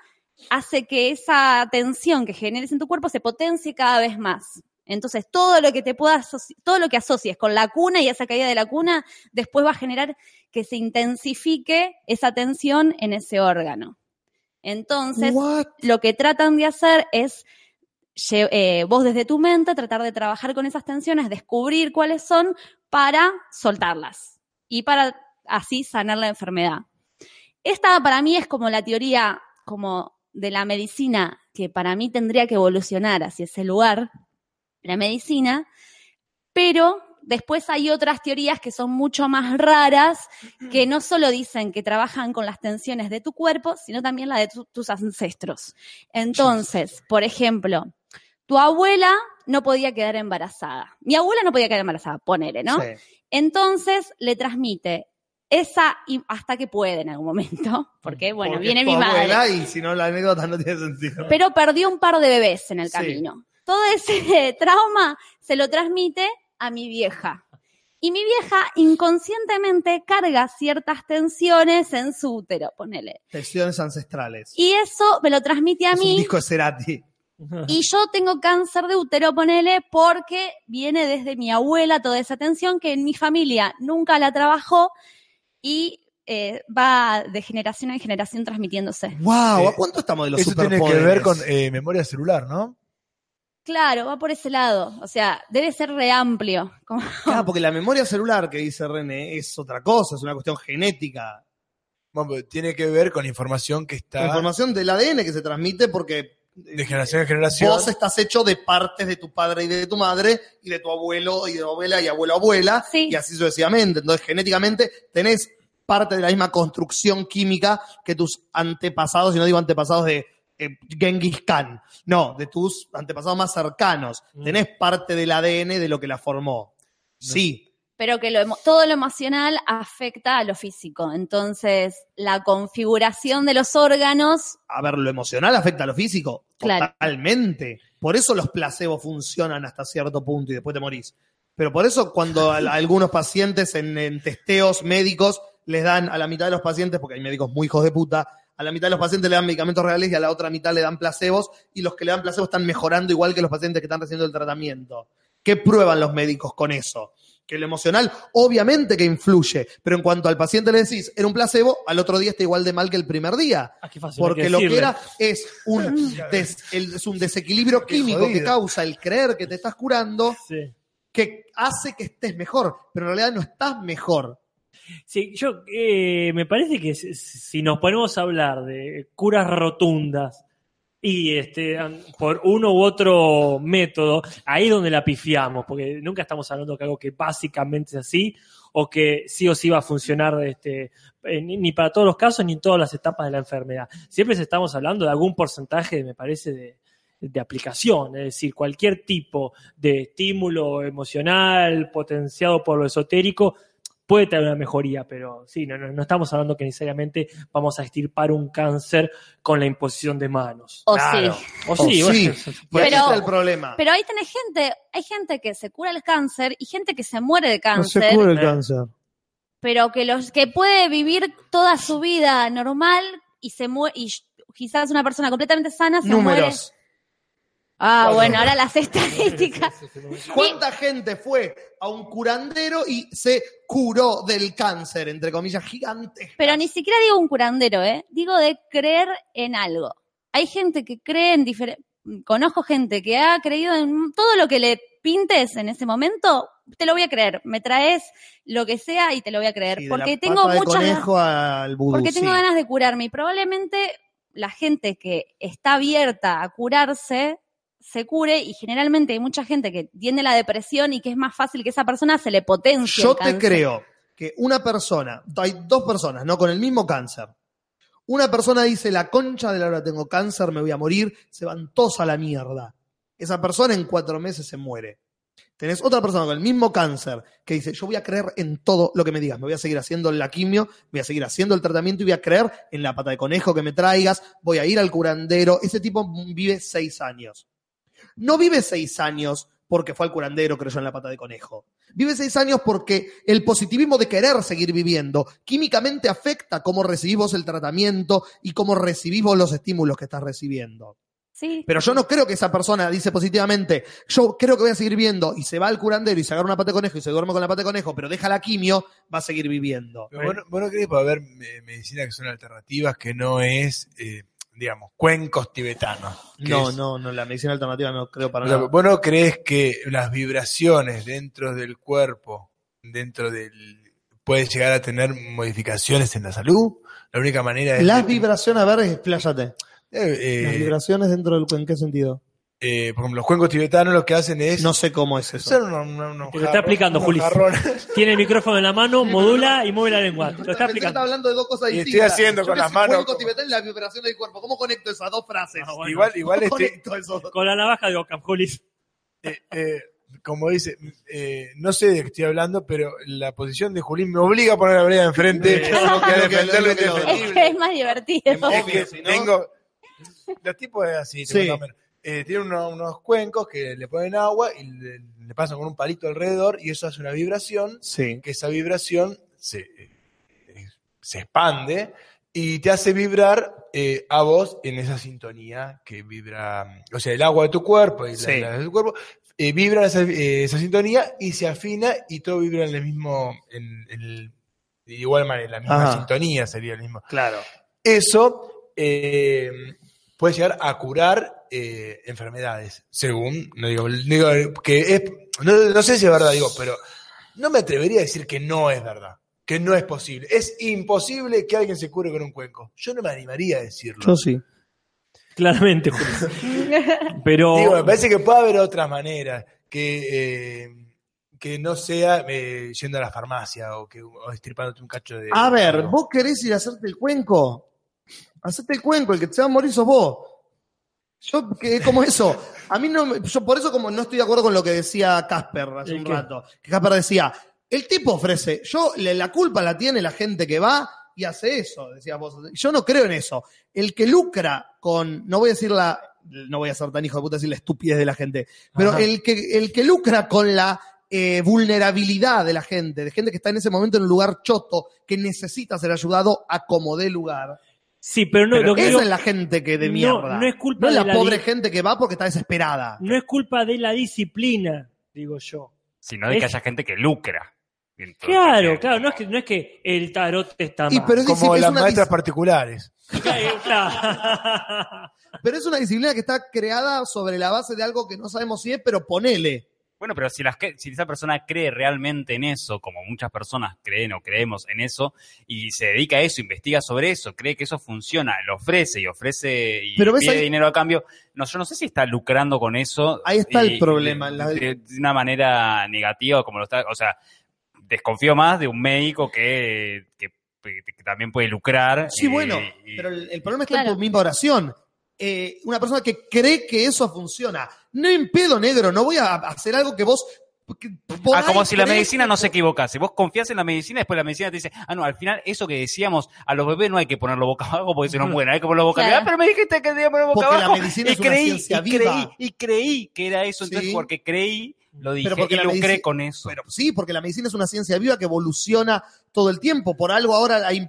hace que esa tensión que generes en tu cuerpo se potencie cada vez más. Entonces, todo lo que te pueda asoci- todo lo que asocies con la cuna y esa caída de la cuna, después va a generar que se intensifique esa tensión en ese órgano. Entonces, What? lo que tratan de hacer es eh, vos desde tu mente tratar de trabajar con esas tensiones, descubrir cuáles son para soltarlas y para así sanar la enfermedad. Esta para mí es como la teoría como de la medicina que para mí tendría que evolucionar hacia ese lugar, la medicina, pero después hay otras teorías que son mucho más raras, que no solo dicen que trabajan con las tensiones de tu cuerpo, sino también la de tu- tus ancestros. Entonces, por ejemplo, tu abuela no podía quedar embarazada. Mi abuela no podía quedar embarazada, ponele, ¿no? Sí. Entonces le transmite esa, y hasta que puede en algún momento, porque bueno, Porque viene mi madre abuela Y si no, la anécdota no tiene sentido. pero perdió un par de bebés en el Sí. camino. Todo ese trauma se lo transmite a mi vieja. Y mi vieja inconscientemente carga ciertas tensiones en su útero, ponele. Tensiones ancestrales. Y eso me lo transmite a es un mí. disco de Cerati. Y yo tengo cáncer de útero, ponele, porque viene desde mi abuela toda esa tensión que en mi familia nunca la trabajó y eh, va de generación en generación transmitiéndose. ¡Wow! ¿A cuánto estamos de los Eso tiene que superpoderes? ver con eh, memoria celular, ¿no? Claro, va por ese lado. O sea, debe ser re amplio. Como- Claro, porque la memoria celular que dice René es otra cosa, es una cuestión genética. Bueno, pero tiene que ver con información que La está información del ADN que se transmite porque de generación en generación. vos estás hecho de partes de tu padre y de tu madre y de tu abuelo y de tu abuela y abuelo abuela Sí. y así sucesivamente. Entonces, genéticamente tenés parte de la misma construcción química que tus antepasados, y no digo antepasados de eh, Genghis Khan, no, de tus antepasados más cercanos. Mm. Tenés parte del ADN de lo que la formó. Sí, pero que lo todo lo emocional afecta a lo físico. Entonces, la configuración de los órganos, A ver, lo emocional afecta a lo físico. Claro. Totalmente. Por eso los placebos funcionan hasta cierto punto y después te morís. Pero por eso cuando a, a algunos pacientes en, en testeos médicos les dan a la mitad de los pacientes, porque hay médicos muy hijos de puta, a la mitad de los pacientes le dan medicamentos reales y a la otra mitad le dan placebos y los que le dan placebos están mejorando igual que los pacientes que están recibiendo el tratamiento. ¿Qué prueban los médicos con eso? Que lo emocional obviamente que influye, pero en cuanto al paciente le decís, era un placebo, al otro día está igual de mal que el primer día. Ah, qué fácil, hay Porque que lo que era es un, des- el- es un desequilibrio químico que causa el creer que te estás curando, Sí. que hace que estés mejor, pero en realidad no estás mejor. Sí, yo eh, me parece que si, nos ponemos a hablar de curas rotundas y este por uno u otro método, ahí es donde la pifiamos, porque nunca estamos hablando de algo que básicamente es así o que sí o sí va a funcionar este, eh, ni para todos los casos ni en todas las etapas de la enfermedad. Siempre estamos hablando de algún porcentaje, me parece, de aplicación, es decir, cualquier tipo de estímulo emocional potenciado por lo esotérico puede tener una mejoría, pero sí, no, no, no estamos hablando que necesariamente vamos a extirpar un cáncer con la imposición de manos. o Claro. sí. O sí, O sí. Pero- el problema. Pero ahí tenés gente, hay gente que se cura el cáncer y gente que se muere de cáncer, el Eh. cáncer. pero que los que puede vivir toda su vida normal y se muere y quizás una persona completamente sana se muere. Ah, bueno, ahora las estadísticas. ¿Cuánta gente fue a un curandero y se curó del cáncer, entre comillas, gigantes? Pero ni siquiera digo un curandero, ¿eh? Digo de creer en algo. Hay gente que cree en diferentes... Conozco gente que ha creído en todo lo que le pintes en ese momento, te lo voy a creer. Me traes lo que sea y te lo voy a creer. Sí, porque tengo muchas vudú, porque tengo sí. ganas de curarme y probablemente la gente que está abierta a curarse se cure y generalmente hay mucha gente que tiene la depresión y que es más fácil que esa persona se le potencie. Yo el te creo que una persona, hay dos personas, ¿no? Con el mismo cáncer. Una persona dice, la concha de la hora tengo cáncer, me voy a morir, se van todos a la mierda. Esa persona en cuatro meses se muere. Tenés otra persona con el mismo cáncer que dice, yo voy a creer en todo lo que me digas, me voy a seguir haciendo la quimio, voy a seguir haciendo el tratamiento y voy a creer en la pata de conejo que me traigas, voy a ir al curandero. Ese tipo vive seis años. No vive seis años porque fue al curandero, creyó en la pata de conejo. Vive seis años porque el positivismo de querer seguir viviendo químicamente afecta cómo recibís vos el tratamiento y cómo recibís vos los estímulos que estás recibiendo. Sí. Pero yo no creo que esa persona dice positivamente, yo creo que voy a seguir viviendo y se va al curandero y se agarra una pata de conejo y se duerme con la pata de conejo, pero deja la quimio, va a seguir viviendo. Pero vos, no- vos no crees que puede haber medicinas que son alternativas que no es, eh, digamos, cuencos tibetanos. No, es- no, no, la medicina alternativa no creo para O sea, nada. ¿Vos no crees que las vibraciones dentro del cuerpo, dentro del. puede llegar a tener modificaciones en la salud? La única manera es. Las vibraciones, a ver, expláyate. Eh, eh, Las vibraciones dentro del ¿en qué sentido? Eh, por ejemplo, los cuencos tibetanos lo que hacen es. No sé cómo es eso. son unos, unos- unos Te lo está explicando, Juli. Tiene el micrófono en la mano, modula y mueve la lengua. Te lo está explicando. hablando de dos cosas Y estoy haciendo Yo con las manos cuenco tibetano y la vibración del cuerpo. ¿Cómo conecto esas dos frases? Ah, bueno. Igual, igual ¿Cómo este, conecto esos dos? Con la navaja de Ockham, Juli. eh, eh, como dice, eh, no sé de qué estoy hablando, pero la posición de Julín me obliga a poner la vereda enfrente. Es indefendible. que es más divertido. Es que si no- tengo. Los tipos es así, te Sí. menos. Eh, tienen unos, unos cuencos que le ponen agua y le, le pasan con un palito alrededor y eso hace una vibración, Sí. que esa vibración se, eh, se expande y te hace vibrar eh, a vos en esa sintonía que vibra, o sea, el agua de tu cuerpo y la, Sí. la de tu cuerpo eh, vibra esa, eh, esa sintonía y se afina y todo vibra en el mismo, en, en el- de igual manera, la misma Ajá. sintonía sería el mismo. Claro. Eso puede llegar a curar eh, enfermedades, según, no digo, digo que es, no, no sé si es verdad, digo, pero no me atrevería a decir que no es verdad, que no es posible. Es imposible que alguien se cure con un cuenco. Yo no me animaría a decirlo. Yo sí. Claramente. Pero. Digo, me parece que puede haber otras maneras que, eh, que no sea eh, yendo a la farmacia o, que, o estirpándote un cacho de... A ver. ¿vos querés ir a hacerte el cuenco? Hacete el cuenco, el que te va a morir sos vos. Yo, que es como eso. A mí no, yo por eso como no estoy de acuerdo con lo que decía Casper hace ¿El un qué? rato. Que Casper decía, El tipo ofrece, yo la culpa la tiene la gente que va y hace eso, decías vos. Yo no creo en eso. El que lucra con, no voy a decir la, no voy a ser tan hijo de puta decir la estupidez de la gente, pero Ajá. el que, el que lucra con la eh, vulnerabilidad de la gente, de gente que está en ese momento en un lugar choto, que necesita ser ayudado a como dé lugar. Sí, pero no, Pero lo que esa digo- es la gente que de no- mierda. no es culpa No es de la, la pobre gente que va porque está desesperada. no es culpa de la disciplina, digo yo. Sino de que haya gente que lucra. Claro, claro, no es que, no es que el tarot está Y mal. pero es Como las maestras particulares. Pero es una disciplina que está creada sobre la base de algo que no sabemos si es, pero ponele. Bueno, pero si, las, que- si esa persona cree realmente en eso, como muchas personas creen o creemos en eso, y se dedica a eso, investiga sobre eso, cree que eso funciona, lo ofrece y ofrece y Pero pide ahí- dinero a cambio, no, yo no sé si está lucrando con eso. Ahí está el problema, De, la- de- de una manera negativa, como lo está. O sea, desconfío más de un médico que, que, que también puede lucrar. Sí, y- bueno, y- pero el, el problema está Claro. en tu misma oración. Eh, una persona que cree que eso funciona. No en pedo negro, no voy a hacer algo que vos. Ah, como si la medicina no se equivocase. Vos confías en la medicina, después la medicina te dice, ah, no, al final eso que decíamos, a los bebés no hay que ponerlo boca abajo porque se nos mueren, hay que ponerlo boca Claro. arriba. Ah, pero me dijiste que tenía que ponerlo boca Porque la abajo. medicina y es una creí, ciencia y viva. creí, y creí que era eso. Entonces, Sí. porque creí, lo dije Pero porque y la lucré con eso. Pero sí, porque la medicina es una ciencia viva que evoluciona todo el tiempo. Por algo ahora hay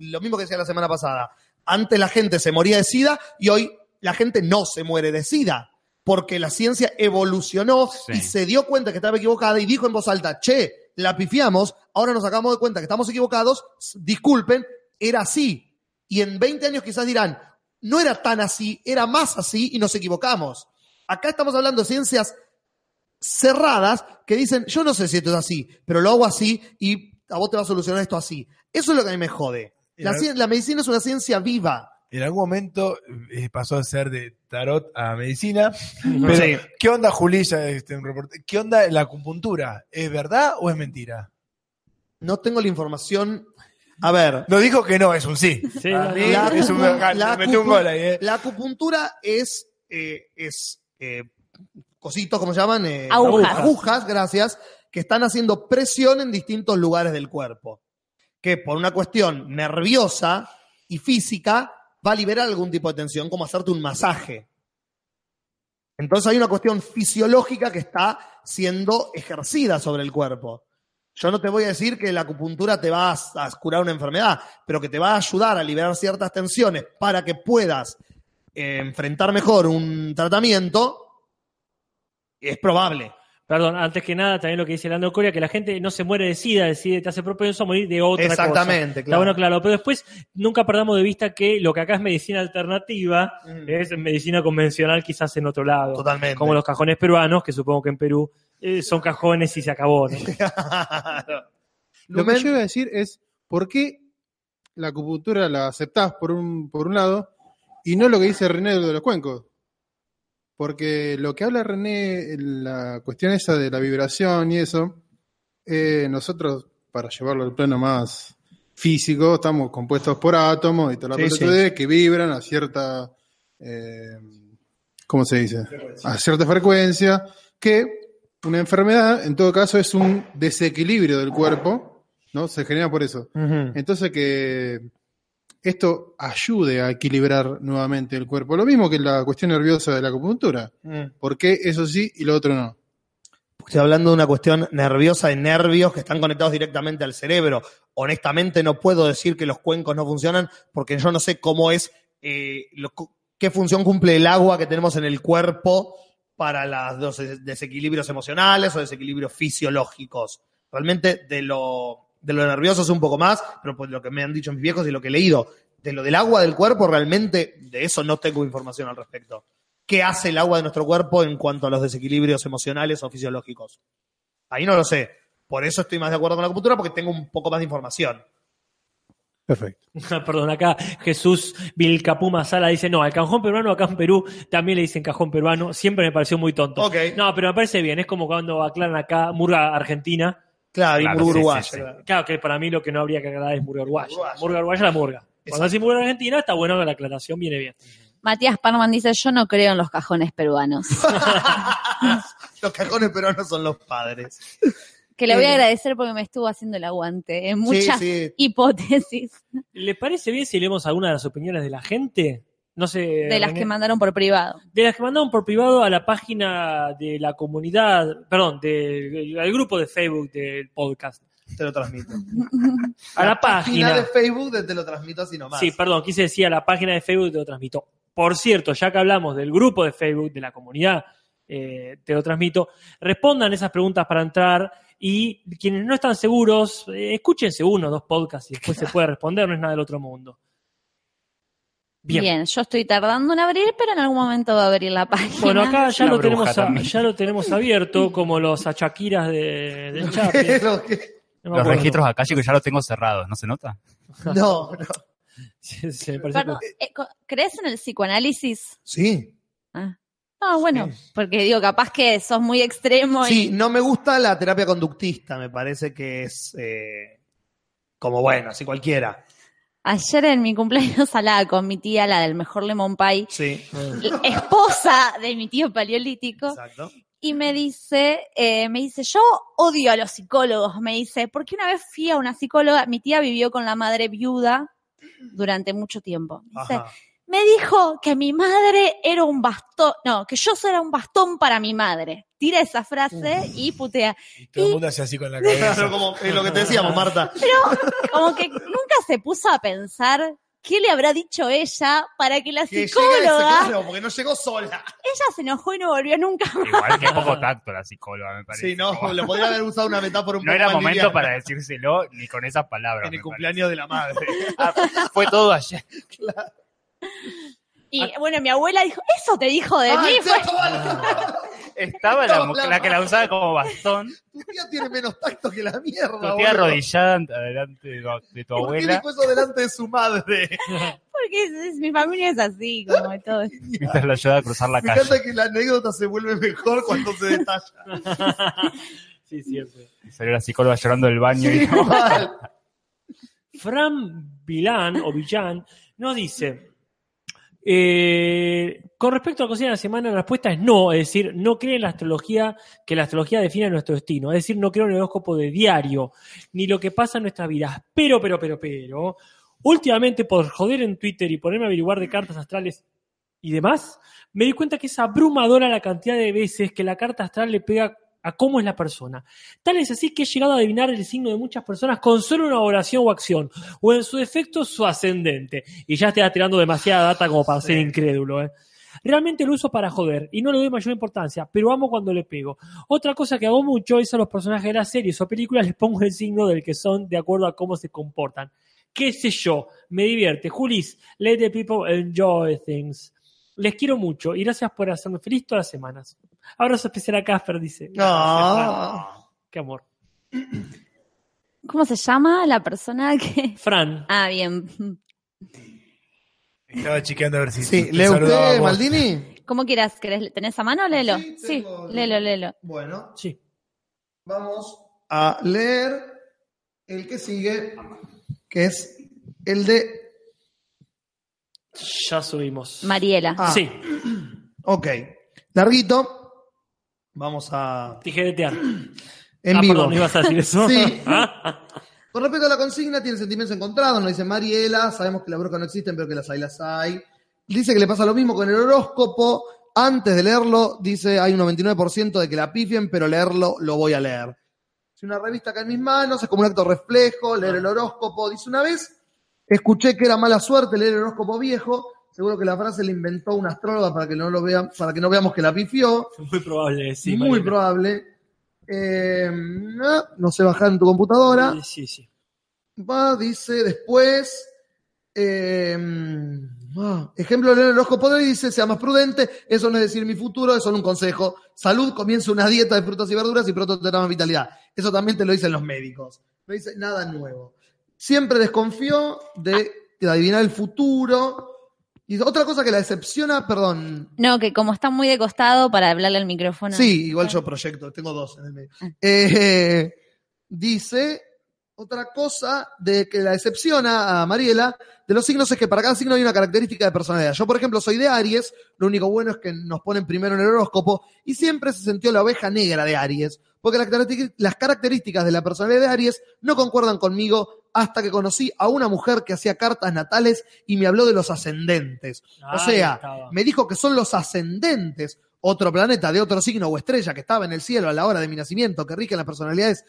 lo mismo que decía la semana pasada. Antes la gente se moría de SIDA y hoy la gente no se muere de SIDA. Porque la ciencia evolucionó Sí. y se dio cuenta que estaba equivocada y dijo en voz alta, che, la pifiamos, ahora nos sacamos de cuenta que estamos equivocados, disculpen, era así. Y en 20 años quizás dirán, no era tan así, era más así y nos equivocamos. Acá estamos hablando de ciencias cerradas que dicen, yo no sé si esto es así, pero lo hago así y a vos te va a solucionar esto así. Eso es lo que a mí me jode. La, medicina es una ciencia viva. En algún momento eh, pasó a ser de tarot a medicina. Pero, Sí. ¿qué onda, Julissa? Este, ¿Qué onda la acupuntura? ¿Es verdad o es mentira? No tengo la información. A ver, No dijo que no, es un sí. La- mí la es un, acupu- la metió un acupu- gol ahí, eh. la acupuntura es, eh, es eh, cositos, ¿cómo se llaman? Eh, Agujas. Agujas, gracias, que están haciendo presión en distintos lugares del cuerpo. Que por una cuestión nerviosa y física va a liberar algún tipo de tensión, como hacerte un masaje. Entonces hay una cuestión fisiológica que está siendo ejercida sobre el cuerpo. Yo no te voy a decir que la acupuntura te va a, curar una enfermedad, pero que te va a ayudar a liberar ciertas tensiones para que puedas eh, enfrentar mejor un tratamiento, es probable. Perdón, antes que nada, también lo que dice Lando Coria, que la gente no se muere de SIDA, de SIDA te hace propenso a morir de otra cosa. Exactamente, Está claro. bueno, claro. Pero después, nunca perdamos de vista que lo que acá es medicina alternativa Mm. es medicina convencional quizás en otro lado. Totalmente. Como los cajones peruanos, que supongo que en Perú eh, son cajones y se acabó. ¿no? Lo que yo iba a decir es, ¿por qué la acupuntura la aceptás por un, por un lado y no lo que dice René de los cuencos? Porque lo que habla René, la cuestión esa de la vibración y eso, eh, nosotros, para llevarlo al plano más físico, estamos compuestos por átomos y toda la Sí, pelotudez que vibran a cierta, eh, ¿cómo se dice? A cierta frecuencia, que una enfermedad, en todo caso, es un desequilibrio del cuerpo, ¿no? Se genera por eso. Entonces que esto ayude a equilibrar nuevamente el cuerpo. Lo mismo que la cuestión nerviosa de la acupuntura. Mm. ¿Por qué eso sí y lo otro no? Estoy hablando de una cuestión nerviosa de nervios que están conectados directamente al cerebro. Honestamente no puedo decir que los cuencos no funcionan porque yo no sé cómo es, eh, lo- qué función cumple el agua que tenemos en el cuerpo para las- los des- desequilibrios emocionales o desequilibrios fisiológicos. Realmente de lo, de lo nervioso es un poco más, pero por lo que me han dicho mis viejos y lo que he leído, de lo del agua del cuerpo realmente de eso no tengo información al respecto. ¿Qué hace el agua de nuestro cuerpo en cuanto a los desequilibrios emocionales o fisiológicos? Ahí no lo sé. Por eso estoy más de acuerdo con la acupuntura porque tengo un poco más de información. Perfecto. Perdón, acá Jesús Vilcapuma Sala dice, no, al cajón peruano acá en Perú también le dicen cajón peruano, siempre me pareció muy tonto. Ok. No, pero me parece bien, es como cuando aclaran acá Murga Argentina. Claro, y Claro, muy sí, uruguayo. sí, sí. Claro que para mí lo que no habría que aclarar es Murga Uruguaya. Uruguaya. Murga Uruguaya es la Murga. Cuando decís Murga Argentina está bueno que la aclaración viene bien. Matías Parman dice, yo no creo en los cajones peruanos. Los cajones peruanos son los padres. Que le voy a Eh, agradecer porque me estuvo haciendo el aguante en Sí, muchas sí. hipótesis ¿Le parece bien si leemos alguna de las opiniones de la gente? No sé. de las René. que mandaron por privado. De las que mandaron por privado a la página de la comunidad, perdón, del al grupo de Facebook del podcast. Te lo transmito. A la Página página. de Facebook de te lo transmito así nomás. Sí, perdón, quise decir a la página de Facebook te lo transmito. Por cierto, ya que hablamos del grupo de Facebook, de la comunidad, eh, te lo transmito, respondan esas preguntas para entrar y quienes no están seguros, eh, escúchense uno o dos podcasts y después se puede responder, no es nada del otro mundo. Bien. Bien. yo estoy tardando en abrir, pero en algún momento va a abrir la página. Bueno, acá ya lo, tenemos a- ya lo tenemos abierto, como los achaquiras de, del Chapi. Lo que- No Los registros acá, chicos, ya los tengo cerrados, ¿no se nota? No, no. Sí, sí, me Perdón, eh, ¿Crees en el psicoanálisis? Sí. Ah, Ah, bueno, porque digo, capaz que sos muy extremo Sí, y no me gusta la terapia conductista, me parece que es eh, como bueno, así cualquiera. Ayer en mi cumpleaños hablaba con mi tía, la del mejor lemon pie, Sí, esposa de mi tío paleolítico, exacto. y me dice, eh, me dice, yo odio a los psicólogos, me dice, porque una vez fui a una psicóloga, mi tía vivió con la madre viuda durante mucho tiempo. Dice, Ajá. me dijo que mi madre era un bastón, no, que yo era un bastón para mi madre. Tira esa frase y putea. Y todo el mundo hace así con la cabeza. Como es lo que te decíamos, Marta. Pero como que nunca se puso a pensar qué le habrá dicho ella para que la Que ese- psicóloga, claro, porque no llegó sola. ella se enojó y no volvió nunca más. Igual que poco tacto la psicóloga, me parece. Sí, no, lo podría haber usado una metáfora un No poco era más momento liviana. para decírselo ni con esas palabras. En el cumpleaños de la madre. Ah, fue todo ayer. Y bueno, mi abuela dijo, eso te dijo de mí. Fue- Estaba la, la la que la usaba como bastón, Tu tía tiene menos tacto que la mierda. tu tía arrodillada adelante de, de tu ¿Por qué abuela, dijo eso delante de su madre? Porque es- es- mi familia es así, como todo. mientras la ayudaba a cruzar la Me calle. encanta que la anécdota se vuelve mejor cuando se detalla. Sí, siempre. Y Salió la psicóloga llorando del baño y Fran Vilán o Villán nos dice, eh, con respecto a la cocina de la semana, la respuesta es no, es decir, no cree en la astrología, que la astrología define nuestro destino, es decir, no creo en el horóscopo de diario, ni lo que pasa en nuestras vidas, pero, pero, pero, pero, últimamente por joder en Twitter y ponerme a averiguar de cartas astrales y demás, me di cuenta que es abrumadora la cantidad de veces que la carta astral le pega a cómo es la persona. Tal es así que he llegado a adivinar el signo de muchas personas con solo una oración o acción, o en su defecto su ascendente. Y ya te tirando demasiada data como para ser incrédulo. ¿eh? Realmente lo uso para joder y no le doy mayor importancia, pero amo cuando le pego. Otra cosa que hago mucho es a los personajes de las series o películas les pongo el signo del que son de acuerdo a cómo se comportan. ¿Qué sé yo? Me divierte. Julis, let the people enjoy things. Les quiero mucho y gracias por hacerme feliz todas las semanas. Abrazo especial a Casper, dice. No. Qué amor. ¿Cómo se llama la persona que...? Fran, Ah, bien. Estaba chequeando a ver si Sí, te ¿lee saludaba usted. Maldini? ¿Cómo quieras? ¿Querés? ¿Tenés a mano? Léelo. Sí, Sí, tengo- léelo, léelo. Bueno, sí. vamos a leer el que sigue, que es el de... Ya subimos. Mariela. Ah, Sí, Ok, larguito. Vamos a... tijeretear. En ah, vivo. perdón, ¿no ibas a decir eso? Sí. Ah, Con respecto a la consigna, tiene sentimientos encontrados, nos dice Mariela, sabemos que las brujas no existen, pero que las hay, las hay. Dice que le pasa lo mismo con el horóscopo. Antes de leerlo, dice hay un 99% de que la pifien, pero leerlo lo voy a leer. Si una revista cae en mis manos, es como un acto reflejo, leer el horóscopo. Dice una vez, escuché que era mala suerte leer el horóscopo viejo. Seguro que la frase la inventó una astróloga para que no lo vean, para que no veamos que la pifió. Muy probable, sí. Muy probable. Eh, no, no sé bajar en tu computadora. Sí, sí. Va, dice después. eh, ah, ejemplo, leer el horóscopo de hoy dice: sea más prudente. Eso no es decir mi futuro, es solo un consejo. Salud, comienza una dieta de frutas y verduras y pronto tendrás más vitalidad. Eso también te lo dicen los médicos. No dice nada nuevo. Siempre desconfió de, de adivinar el futuro. Y otra cosa que la decepciona, perdón, No, que como está muy de costado para hablarle al micrófono. Sí, igual yo proyecto, tengo dos en el medio. Eh, dice Otra cosa de que la decepciona a Mariela de los signos es que para cada signo hay una característica de personalidad. Yo, por ejemplo, soy de Aries, lo único bueno es que nos ponen primero en el horóscopo y siempre se sintió la oveja negra de Aries, porque las características de la personalidad de Aries no concuerdan conmigo hasta que conocí a una mujer que hacía cartas natales y me habló de los ascendentes. O sea, me dijo que son los ascendentes, otro planeta de otro signo o estrella que estaba en el cielo a la hora de mi nacimiento, que rigen las personalidades.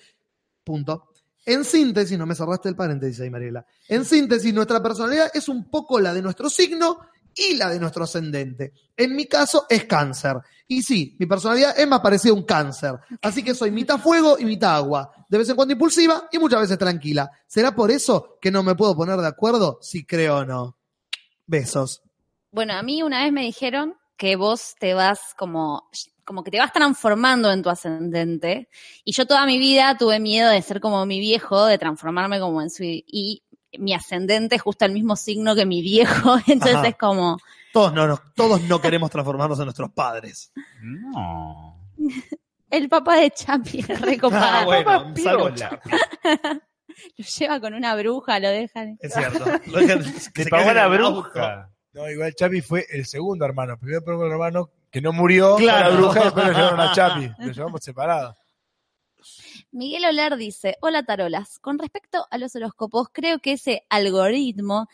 Punto. En síntesis, no me cerraste el paréntesis ahí, Mariela. En síntesis, nuestra personalidad es un poco la de nuestro signo y la de nuestro ascendente. En mi caso es cáncer. Y sí, mi personalidad es más parecida a un cáncer. Así que soy mitad fuego y mitad agua. De vez en cuando impulsiva y muchas veces tranquila. ¿Será por eso que no me puedo poner de acuerdo si creo o no? Besos. Bueno, a mí una vez me dijeron que vos te vas como, como que te vas transformando en tu ascendente. Y yo toda mi vida tuve miedo de ser como mi viejo, de transformarme como en su... Y mi ascendente es justo el mismo signo que mi viejo. Entonces Ajá. es como... Todos no, no- todos no queremos transformarnos en nuestros padres. No. El papá de Chapi es recopado. Ah, bueno. Lo lleva con una bruja, lo dejan. Es cierto. Lo dejan- que se pagó la bruja. No, igual Chapi fue el segundo hermano. Primero el hermano que no murió, Claro. la bruja, y después lo llevaron a Chapi. Lo llevamos separado. Miguel Oler dice, hola tarolas, con respecto a los horóscopos, creo que ese algoritmo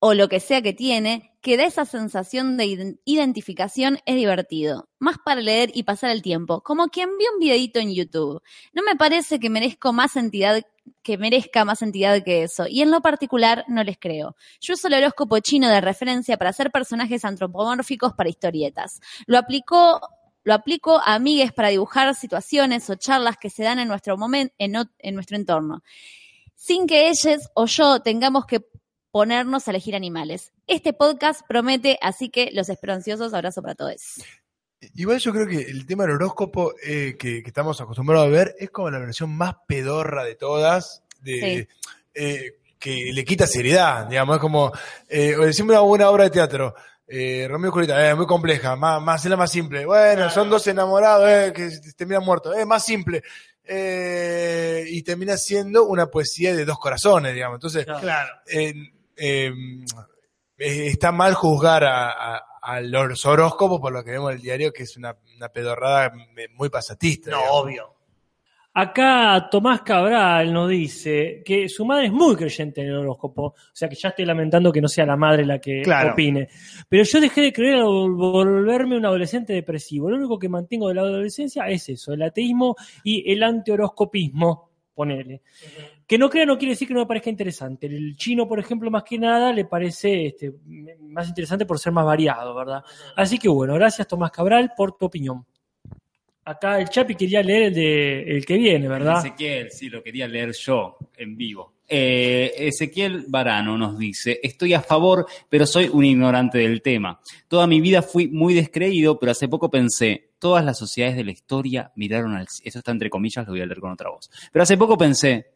o lo que sea que tiene, que da esa sensación de iden- identificación es divertido, más para leer y pasar el tiempo, como quien vio un videito en YouTube. No me parece que merezco más entidad que merezca más entidad que eso, y en lo particular no les creo. Yo uso el horóscopo chino de referencia para hacer personajes antropomórficos para historietas. Lo aplicó lo aplico a amigues para dibujar situaciones o charlas que se dan en nuestro momento, en, nuestro entorno, sin que ellos o yo tengamos que ponernos a elegir animales. Este podcast promete, así que los espero ansiosos. Abrazo para todos. Igual yo creo que el tema del horóscopo eh, que, que estamos acostumbrados a ver es como la versión más pedorra de todas, de, eh, que le quita seriedad, digamos, es como, eh, o decimos una buena obra de teatro, eh, Romeo y Julieta, eh, muy compleja, más, más, es la más simple, bueno, son dos enamorados, eh, que terminan muertos, eh, más simple, eh, y termina siendo una poesía de dos corazones, digamos, entonces, Claro. eh, eh, eh, está mal juzgar a, a- a los horóscopos por lo que vemos en el diario, que es una, una pedorrada eh, muy pasatista. No, digamos. obvio. Acá Tomás Cabral nos dice que su madre es muy creyente en el horóscopo, o sea que ya estoy lamentando que no sea la madre la que Claro. opine. Pero yo dejé de creer al vol- volverme un adolescente depresivo. Lo único que mantengo de la adolescencia es eso, el ateísmo y el antihoroscopismo, ponele. Que no crea no quiere decir que no me parezca interesante. El chino, por ejemplo, más que nada, le parece este, más interesante por ser más variado, ¿verdad? Así que bueno, gracias Tomás Cabral por tu opinión. Acá el Chapi quería leer el de el que viene, ¿verdad? Ezequiel, sí, lo quería leer yo en vivo. Eh, Ezequiel Varano nos dice, estoy a favor, pero soy un ignorante del tema. Toda mi vida fui muy descreído, pero hace poco pensé, todas las sociedades de la historia miraron al... Eso está entre comillas, lo voy a leer con otra voz. Pero hace poco pensé,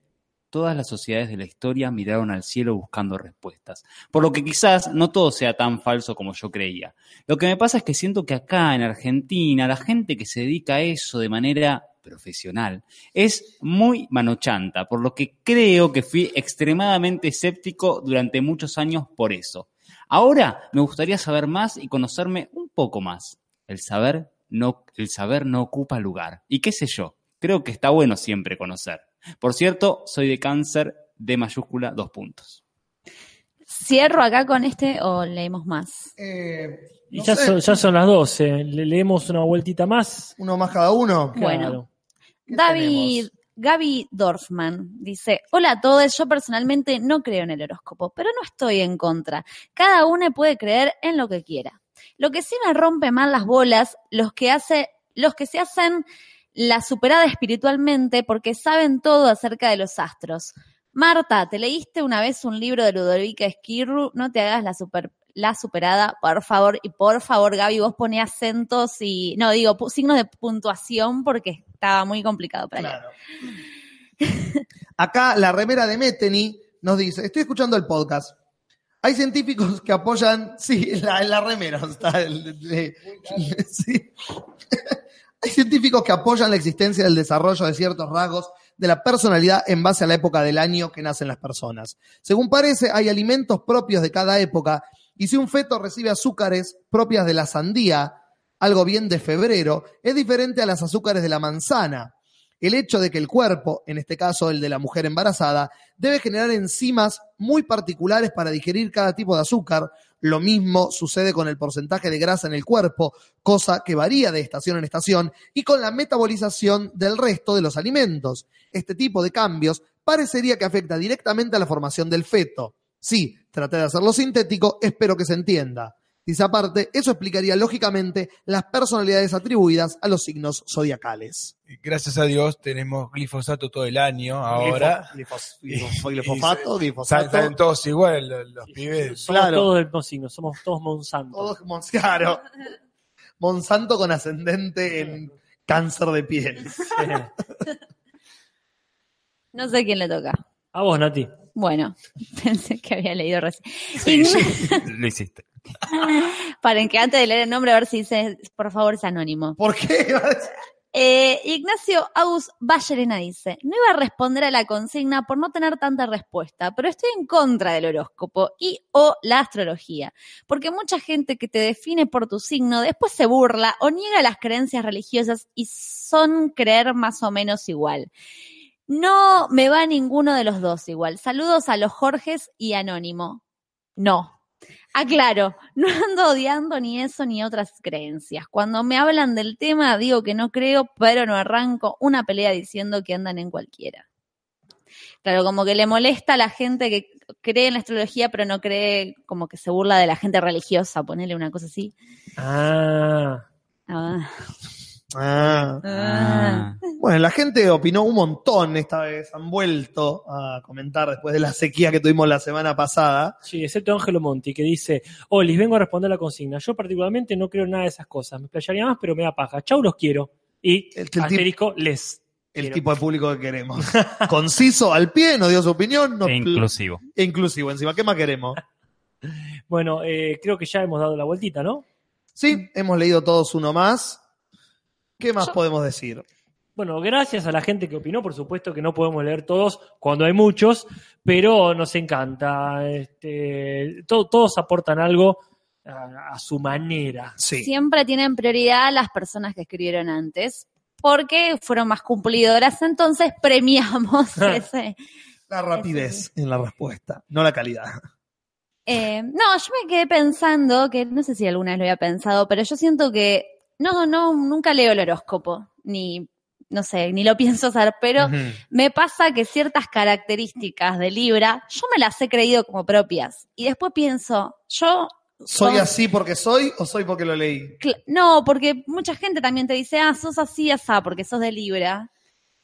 todas las sociedades de la historia miraron al cielo buscando respuestas. Por lo que quizás no todo sea tan falso como yo creía. Lo que me pasa es que siento que acá en Argentina, la gente que se dedica a eso de manera profesional es muy manochanta, por lo que creo que fui extremadamente escéptico durante muchos años por eso. Ahora me gustaría saber más y conocerme un poco más. El saber no, el saber no ocupa lugar. Y qué sé yo, creo que está bueno siempre conocer. Por cierto, soy de cáncer de mayúscula dos puntos. ¿Cierro acá con este o leemos más? Eh, no ya, sé, son, ya son las 12. Le leemos una vueltita más. Uno más cada uno. Bueno. Claro. ¿Qué David, tenemos? Gaby Dorfman dice, hola a todos, yo personalmente no creo en el horóscopo, pero no estoy en contra. Cada uno puede creer en lo que quiera. Lo que sí me rompe mal las bolas, los que hace, los que se hacen la superada espiritualmente porque saben todo acerca de los astros. Marta, ¿te leíste una vez un libro de Ludovica Esquirru? No te hagas la super la superada, por favor, y por favor, Gaby, vos poné acentos y, no, digo, signos de puntuación porque estaba muy complicado para. Claro. Acá la remera de Meteni nos dice, estoy escuchando el podcast. Hay científicos que apoyan, sí, la, la remera está el- sí. Hay científicos que apoyan la existencia del desarrollo de ciertos rasgos de la personalidad en base a la época del año que nacen las personas. Según parece, hay alimentos propios de cada época y si un feto recibe azúcares propias de la sandía, algo bien de febrero, es diferente a las azúcares de la manzana. El hecho de que el cuerpo, en este caso el de la mujer embarazada, debe generar enzimas muy particulares para digerir cada tipo de azúcar. Lo mismo sucede con el porcentaje de grasa en el cuerpo, cosa que varía de estación en estación, y con la metabolización del resto de los alimentos. Este tipo de cambios parecería que afecta directamente a la formación del feto. Sí, traté de hacerlo sintético, espero que se entienda. Dice aparte, eso explicaría lógicamente las personalidades atribuidas a los signos zodiacales. Gracias a Dios tenemos glifosato todo el año ahora. Glifos- glifos- glifosato, glifosato. salen todos igual los, los pibes. Somos Claro. todos del mismo signo, somos todos Monsanto. Todos Mons- claro. Monsanto con ascendente en cáncer de piel. No sé quién le toca. A vos, Nati. Bueno, pensé que había leído recién. Sí, Ign- lo hiciste. Paren, que antes de leer el nombre, a ver si dice, por favor, es anónimo. ¿Por qué? Eh, Ignacio Agus Ballerena dice, no iba a responder a la consigna por no tener tanta respuesta, pero estoy en contra del horóscopo y o la astrología, porque mucha gente que te define por tu signo después se burla o niega las creencias religiosas y son creer más o menos igual. No me va ninguno de los dos igual. Saludos a los Jorges y Anónimo. No. Aclaro, no ando odiando ni eso ni otras creencias. Cuando me hablan del tema digo que no creo, pero no arranco una pelea diciendo que andan en cualquiera. Claro, como que le molesta a la gente que cree en la astrología, pero no cree, como que se burla de la gente religiosa, ponerle una cosa así. Ah. Ah. Ah. Ah. Bueno, la gente opinó un montón esta vez. Han vuelto a comentar después de la sequía que tuvimos la semana pasada. Sí, excepto Ángelo Monti, que dice, Olis, vengo a responder la consigna. Yo particularmente no creo en nada de esas cosas. Me playaría más, pero me da paja. Chau, los quiero. Y El- el asterisco, les. El quiero. tipo de público que queremos. Conciso, al pie, nos dio su opinión. Nos E inclusivo. E inclusivo, encima. ¿Qué más queremos? Bueno, eh, creo que ya hemos dado la vueltita, ¿no? Sí, hemos leído todos uno más. ¿Qué más Yo- podemos decir? Bueno, gracias a la gente que opinó, por supuesto que no podemos leer todos cuando hay muchos, pero nos encanta. Este, to- todos aportan algo a, a su manera. Sí. Siempre tienen prioridad las personas que escribieron antes, porque fueron más cumplidoras, entonces premiamos ese. La rapidez en la respuesta, no la calidad. Eh, no, yo me quedé pensando, que no sé si alguna vez lo había pensado, pero yo siento que no, no, nunca leo el horóscopo, ni, no sé, ni lo pienso hacer, pero me pasa que ciertas características de Libra, yo me las he creído como propias. Y después pienso, yo... ¿Soy con- así porque soy o soy porque lo leí? No, porque mucha gente también te dice, ah, sos así, asá, porque sos de Libra.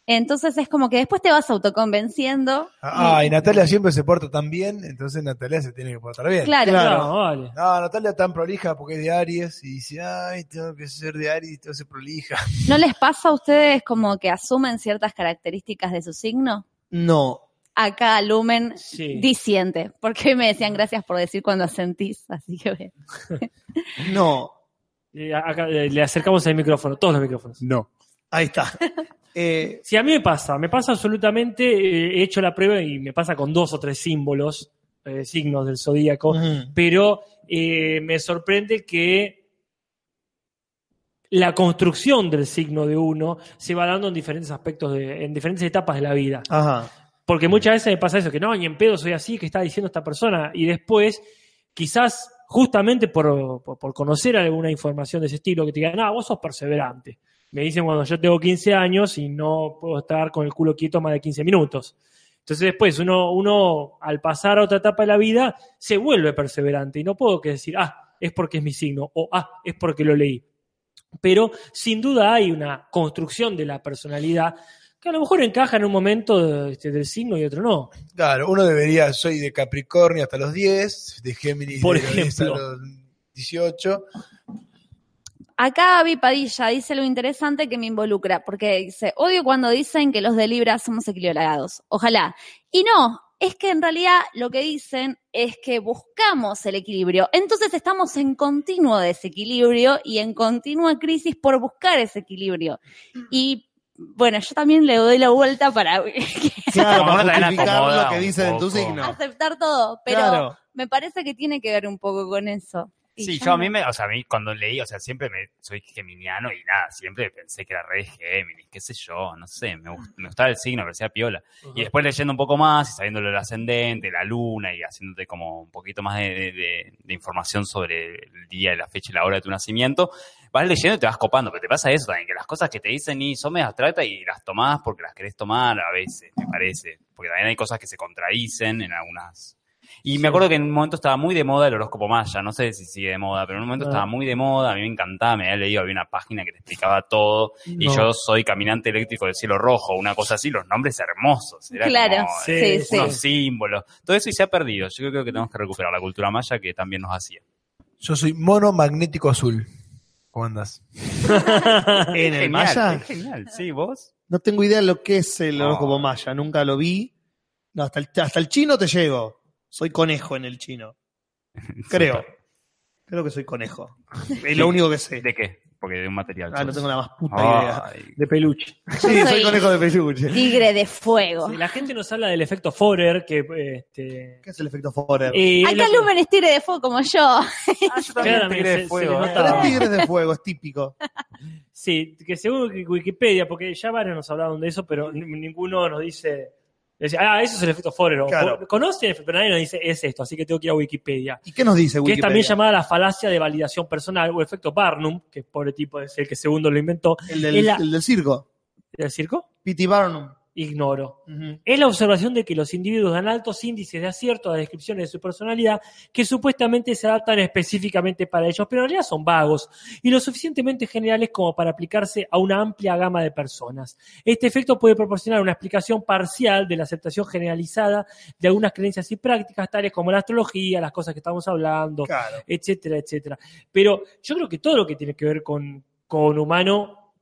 Entonces es como que después te vas autoconvenciendo. Ah, y Natalia siempre se porta tan bien, entonces Natalia se tiene que portar bien. Claro. Claro. No, vale. No, Natalia tan prolija porque es de Aries y dice, ay, tengo que ser de Aries y tengo que ser prolija. ¿No les pasa a ustedes como que asumen ciertas características de su signo? No. Acá Lumen Sí. disiente, porque me decían gracias por decir cuando sentís, así que ve. No. Eh, acá, eh, le acercamos el micrófono, todos los micrófonos. No. Ahí está. Eh, Sí, a mí me pasa, me pasa absolutamente, eh, he hecho la prueba y me pasa con dos o tres símbolos, eh, signos del zodíaco, pero eh, me sorprende que la construcción del signo de uno se va dando en diferentes aspectos, de, en diferentes etapas de la vida. Ajá. Porque muchas veces me pasa eso, que no, ni en pedo soy así, que está diciendo esta persona, y después, quizás justamente por, por, por conocer alguna información de ese estilo, que te digan, ah, vos sos perseverante. Me dicen cuando yo tengo 15 años y no puedo estar con el culo quieto más de 15 minutos. Entonces después uno, uno al pasar a otra etapa de la vida se vuelve perseverante y no puedo que decir, ah, es porque es mi signo o ah, es porque lo leí. Pero sin duda hay una construcción de la personalidad que a lo mejor encaja en un momento este, del signo y otro no. Claro, uno debería, soy de Capricornio hasta los 10, de Géminis Por de los 10 a ejemplo. los 18. Acá Avi Padilla dice lo interesante que me involucra, porque dice, odio cuando dicen que los de Libra somos equilibrados. Ojalá. Y no, es que en realidad lo que dicen es que buscamos el equilibrio. Entonces estamos en continuo desequilibrio y en continua crisis por buscar ese equilibrio. Y bueno, yo también le doy la vuelta para Claro, lo que en tu signo. aceptar todo, pero Claro. me parece que tiene que ver un poco con eso. Y Sí, yo a mí me, o sea, a mí cuando leí, o sea, siempre me, soy geminiano y nada, siempre pensé que era re Géminis, qué sé yo, no sé, me, gust- me gustaba el signo, me parecía piola. Y después leyendo un poco más y sabiendo lo del ascendente, la luna y haciéndote como un poquito más de, de- de- de información sobre el día, la fecha y la hora de tu nacimiento, vas leyendo y te vas copando, pero te pasa eso también, que las cosas que te dicen y son medio abstractas y las tomás porque las querés tomar a veces, me parece, porque también hay cosas que se contradicen en algunas y me acuerdo que en un momento estaba muy de moda el horóscopo maya, no sé si sigue de moda, pero en un momento Ah. estaba muy de moda, a mí me encantaba, me había leído, había una página que te explicaba todo, y No. yo soy caminante eléctrico del cielo rojo, una cosa así, los nombres hermosos, era Claro, como, sí, eh, sí. unos símbolos, todo eso y se ha perdido, yo creo que tenemos que recuperar la cultura maya que también nos hacía. Yo soy mono magnético azul. ¿Cómo andas? ¿En el Genial, maya? es genial, sí, vos. No tengo idea de lo que es el Oh. horóscopo maya, nunca lo vi. No, hasta el, hasta el chino te llego. Soy conejo en el chino. Creo. Creo que soy conejo. Es lo único que sé. ¿De qué? Porque de un material. Ah, no tengo la más puta idea. Ay, de peluche. Sí, soy soy- conejo de peluche. Tigre de fuego. Sí, la gente nos habla del efecto Forer, que este, ¿Qué es el efecto Forer? eh, Acá lo que- Lumen es tigre de fuego como yo. Ah, yo también Claramente tigre se- de fuego. Tres tigres de fuego, es típico. Sí, que según Wikipedia, porque ya varios nos hablaron de eso, pero ninguno nos dice, ah, eso es el efecto Forer. o Claro. co- Conoce, pero nadie nos dice, es esto, así que tengo que ir a Wikipedia. ¿Y qué nos dice Que es Wikipedia? también llamada la falacia de validación personal o efecto Barnum, que pobre tipo es el que segundo lo inventó. el, del, es la- el del circo. ¿El circo? P.T. Barnum. Ignoro. Es la observación de que los individuos dan altos índices de acierto a las descripciones de su personalidad que supuestamente se adaptan específicamente para ellos, pero en realidad son vagos y lo suficientemente generales como para aplicarse a una amplia gama de personas. Este efecto puede proporcionar una explicación parcial de la aceptación generalizada de algunas creencias y prácticas, tales como la astrología, las cosas que estamos hablando, Claro. etcétera, etcétera. Pero yo creo que todo lo que tiene que ver con, con humano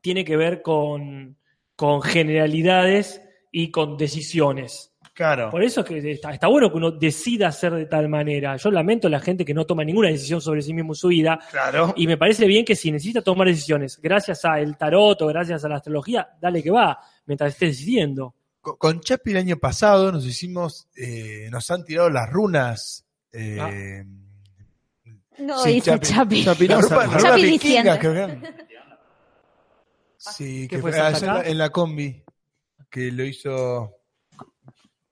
tiene que ver con, con generalidades y con decisiones. Claro. Por eso es que está, está bueno que uno decida hacer de tal manera. Yo lamento a la gente que no toma ninguna decisión sobre sí mismo en su vida. Claro. Y me parece bien que si necesita tomar decisiones gracias al tarot o gracias a la astrología, dale que va, mientras estés decidiendo. Con, con Chapi el año pasado nos hicimos, eh, nos han tirado las runas. eh, No Sí, dice Chapi. Chapi. Chapi no las se- runas- las Chapi runas diciendo. vikingas, creo que eran. Sí, ¿Qué que fue, en la- Acá? en la combi, que lo hizo...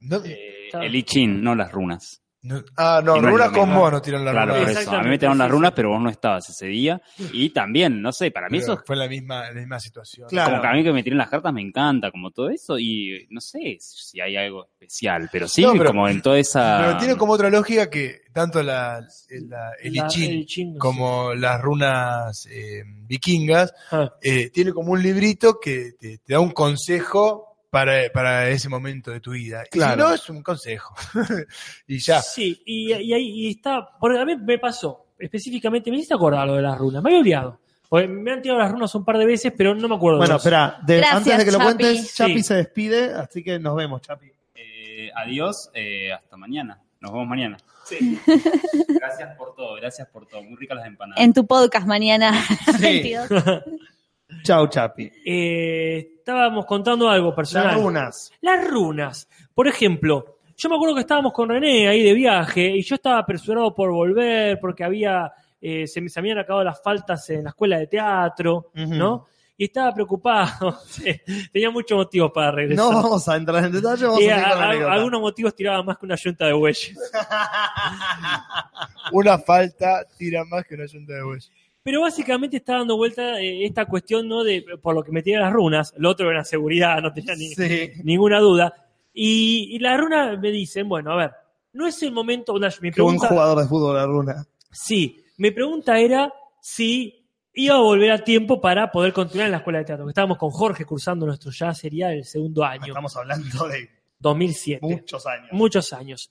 No, Eh, el I Ching, no las runas. No- ah, no, no runas con vos nos tiraron las Claro, por runas. eso. A mí me tiraron las runas, pero vos no estabas ese día. Y también, no sé, para mí Pero eso fue la misma, la misma situación. Claro. Como que a mí que me tiren las cartas me encanta, como todo eso, y no sé si hay algo especial, pero sí, No, pero- como en toda esa... Pero tiene como otra lógica que tanto la, la- el La- I Ching el Ching, no sé. como las runas eh, vikingas, Ah, eh, tiene como un librito que te, te da un consejo para, para ese momento de tu vida. Y Claro. si no, es un consejo. y ya. Sí, y, y ahí y está. Porque a mí me pasó, específicamente, me hiciste acordar lo de las runas. Me había olvidado. Porque me han tirado las runas un par de veces, pero no me acuerdo. de Bueno, espera, de- Gracias, antes de que lo cuentes, Chapi Sí. se despide, así que nos vemos, Chapi. Eh, adiós, eh, hasta mañana. Nos vemos mañana. Gracias por todo, gracias por todo. Muy ricas las empanadas. En tu podcast mañana. Sí. 22. Chau, Chapi. Eh, estábamos contando algo personal. Las runas. Las runas. Por ejemplo, yo me acuerdo que estábamos con René ahí de viaje y yo estaba apresurado por volver porque había eh, se me se me habían acabado las faltas en la escuela de teatro. ¿no? Y estaba preocupado. Tenía muchos motivos para regresar. No vamos a entrar en detalle, vamos a a- algunos motivos tiraban más que una yunta de bueyes. Una falta tira más que una yunta de hueso. Pero básicamente está dando vuelta eh, esta cuestión, ¿no? De por lo que me tiran las runas. Lo otro era seguridad, no tenía ni, Sí. ninguna duda. Y, y las runas me dicen, bueno, a ver, no es el momento. Una, mi Qué buen jugador de fútbol, la runa. sí, mi pregunta era si iba a volver a tiempo para poder continuar en la escuela de teatro. Que estábamos con Jorge cursando nuestro ya sería el segundo año, Estamos hablando de 2007 muchos años. muchos años.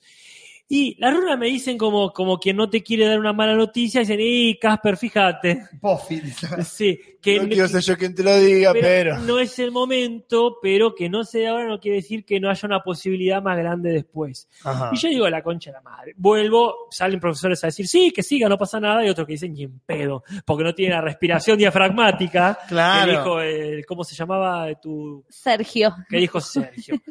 Y las runas me dicen como, como quien no te quiere dar una mala noticia, dicen, y Casper, fíjate. Puffy. Sí, que no quiero ser yo quien te lo diga, pero... no es el momento, pero que no se dé ahora no quiere decir que no haya una posibilidad más grande después. Ajá. Y yo digo, la concha de la madre. Vuelvo, salen profesores a decir, sí, que siga, no pasa nada, y otros que dicen, ni en pedo, porque no tiene la respiración diafragmática. Claro. Que dijo, el- ¿cómo se llamaba tu Sergio. que dijo Sergio.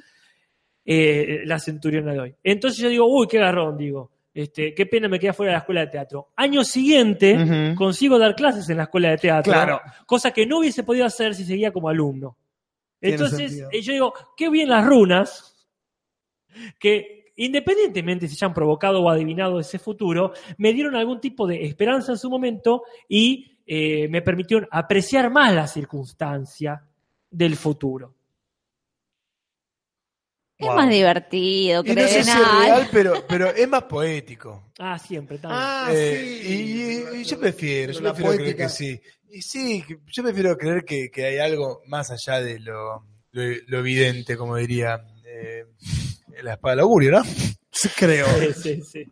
Eh, la centuriona de hoy. Entonces yo digo, uy, qué garrón, digo. Este, qué pena me queda fuera de la escuela de teatro. Año siguiente consigo dar clases en la escuela de teatro. Claro. Cosa que no hubiese podido hacer si seguía como alumno. Entonces, eh, yo digo, qué bien las runas, que independientemente si hayan provocado o adivinado ese futuro, me dieron algún tipo de esperanza en su momento y eh, me permitieron apreciar más la circunstancia del futuro. Es más divertido, Y no sé si es creer. real, pero, pero es más poético. Ah, siempre, también. Ah, Eh, sí. y, y- y yo prefiero, yo prefiero creer que sí. Y sí, yo prefiero creer que, que hay algo más allá de lo, lo, lo evidente, como diría eh, la espada del augurio, ¿no? Creo. Sí, sí, sí.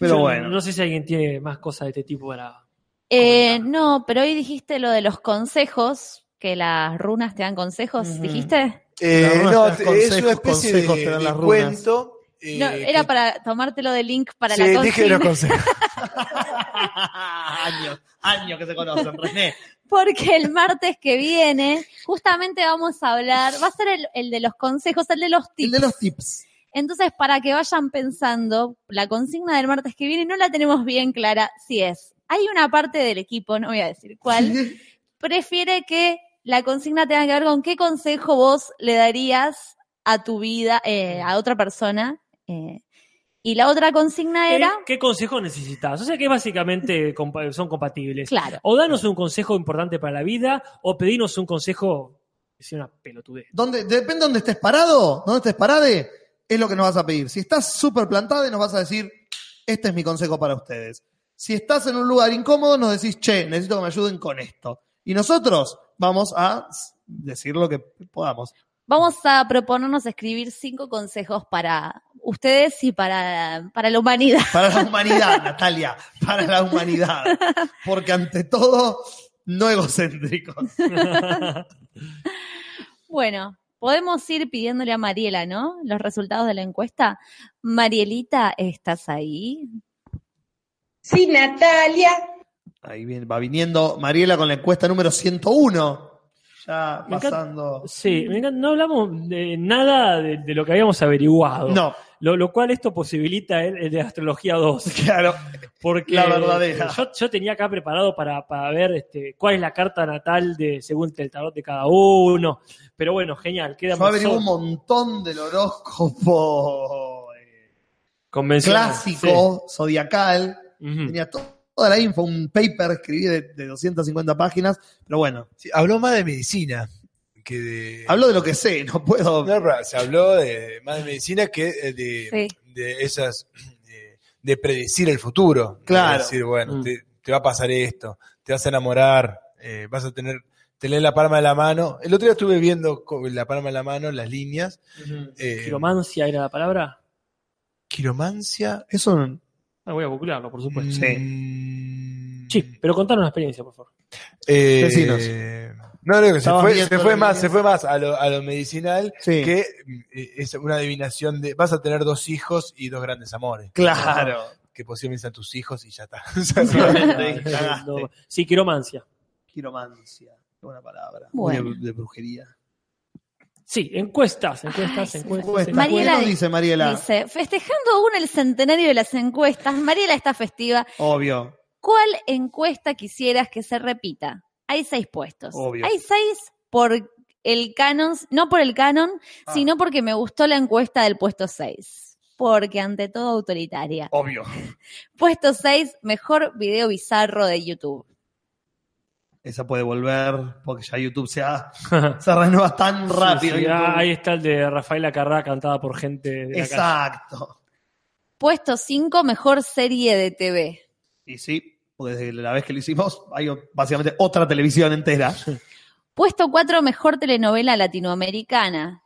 Pero Yo bueno. No sé si alguien tiene más cosas de este tipo para. Eh, no, pero hoy dijiste lo de los consejos, que las runas te dan consejos, Ujú. ¿dijiste? Eh, no, es consejos, una especie de, te dan de cuento. eh, No, era que- para tomártelo de link para sí, la dije los consejos. años, años que se conocen, René. Porque el martes que viene, justamente vamos a hablar, va a ser el, el de los consejos, el de los El tips. de los tips. Entonces, para que vayan pensando, la consigna del martes que viene no la tenemos bien clara si es. Hay una parte del equipo, no voy a decir cuál, prefiere que la consigna tenga que ver con qué consejo vos le darías a tu vida, eh, a otra persona. eh, y la otra consigna era, ¿Qué consejo necesitas? O sea que básicamente compa- son compatibles. claro, O danos un consejo importante para la vida, o pedirnos un consejo sea una pelotudez. Donde, depende de dónde estés parado, dónde estés parade, es lo que nos vas a pedir. Si estás súper plantada y nos vas a decir, este es mi consejo para ustedes. Si estás en un lugar incómodo, nos decís, che, necesito que me ayuden con esto. Y nosotros vamos a decir lo que podamos. vamos a proponernos escribir cinco consejos para ustedes y para, para la humanidad. Para la humanidad, Natalia, para la humanidad. Porque ante todo, no egocéntricos. Bueno, podemos ir pidiéndole a Mariela, ¿no? Los resultados de la encuesta. Marielita, ¿estás ahí? Sí, Natalia. Ahí viene, va viniendo Mariela con la encuesta número 101. Ya Me encanta- pasando. Sí, me encanta- no hablamos de nada de, de lo que habíamos averiguado. No, Lo, lo cual esto posibilita el, el de Astrología 2. claro. Porque La verdadera. Yo, yo tenía acá preparado para, para ver este, cuál es la carta natal de según el tarot de cada uno. Pero bueno, genial. Queda Yo averigué un montón del horóscopo eh, convencional. clásico, zodiacal. Tenía to- toda la info, un paper escribí de, de 250 páginas. Pero bueno, Sí, habló más de medicina que de. hablo de lo que sé, no puedo. No, se habló de, más de medicina que eh, de, Sí. de esas. De, de predecir el futuro. Claro. De decir, bueno, Mm. te, te va a pasar esto, te vas a enamorar, eh, vas a tener. Tener la palma de la mano. El otro día estuve viendo con la palma de la mano, las líneas. eh, Quiromancia era la palabra. quiromancia. Eso no- Ah, voy a googlearlo, por supuesto. Mm, Sí, pero contanos una experiencia, por favor. Eh, Decinos. No, no, se fue, se más, se fue más a lo, a lo medicinal Sí. que eh, es una adivinación de vas a tener dos hijos y dos grandes amores. Claro. Que posiblemente sean tus hijos y ya está. Sí, quiromancia. Quiromancia, buena palabra. Bueno. Muy de, de brujería. Sí, encuestas, encuestas, Ay, encuestas. Encuesta. Mariela ¿Qué nos di- dice Mariela? Dice, festejando aún el centenario de las encuestas, Mariela está festiva. Obvio. ¿Cuál encuesta quisieras que se repita? Hay seis puestos. Obvio. Hay seis por el canon, no por el canon, Ah. sino porque me gustó la encuesta del puesto seis. Porque ante todo autoritaria. Obvio. Puesto seis, mejor video bizarro de YouTube. Esa puede volver porque ya YouTube se, ha- se renueva tan rápido. Sí, sí, YouTube. ah, ahí está el de Rafaela Carrá cantada por gente de la. Exacto. Puesto cinco, mejor serie de TV. Y sí, porque desde la vez que lo hicimos hay básicamente otra televisión entera. Puesto cuatro, mejor telenovela latinoamericana.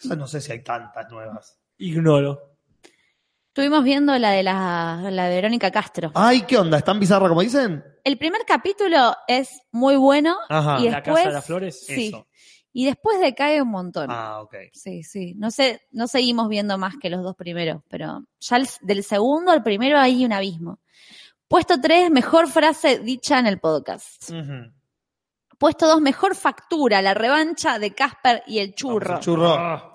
Yo no sé si hay tantas nuevas. Ignoro. Estuvimos viendo la de la, la de Verónica Castro. Ay, ¿qué onda? ¿Es tan bizarra como dicen? El primer capítulo es muy bueno Ajá. y La después Casa de las Flores, sí, eso. y después decae un montón. Ah, ok. Sí, sí. No sé, no seguimos viendo más que los dos primeros, pero ya el- del segundo al primero hay un abismo. Puesto 3, mejor frase dicha en el podcast. Puesto 2, mejor factura, la revancha de Casper y el churro. Vamos, el churro.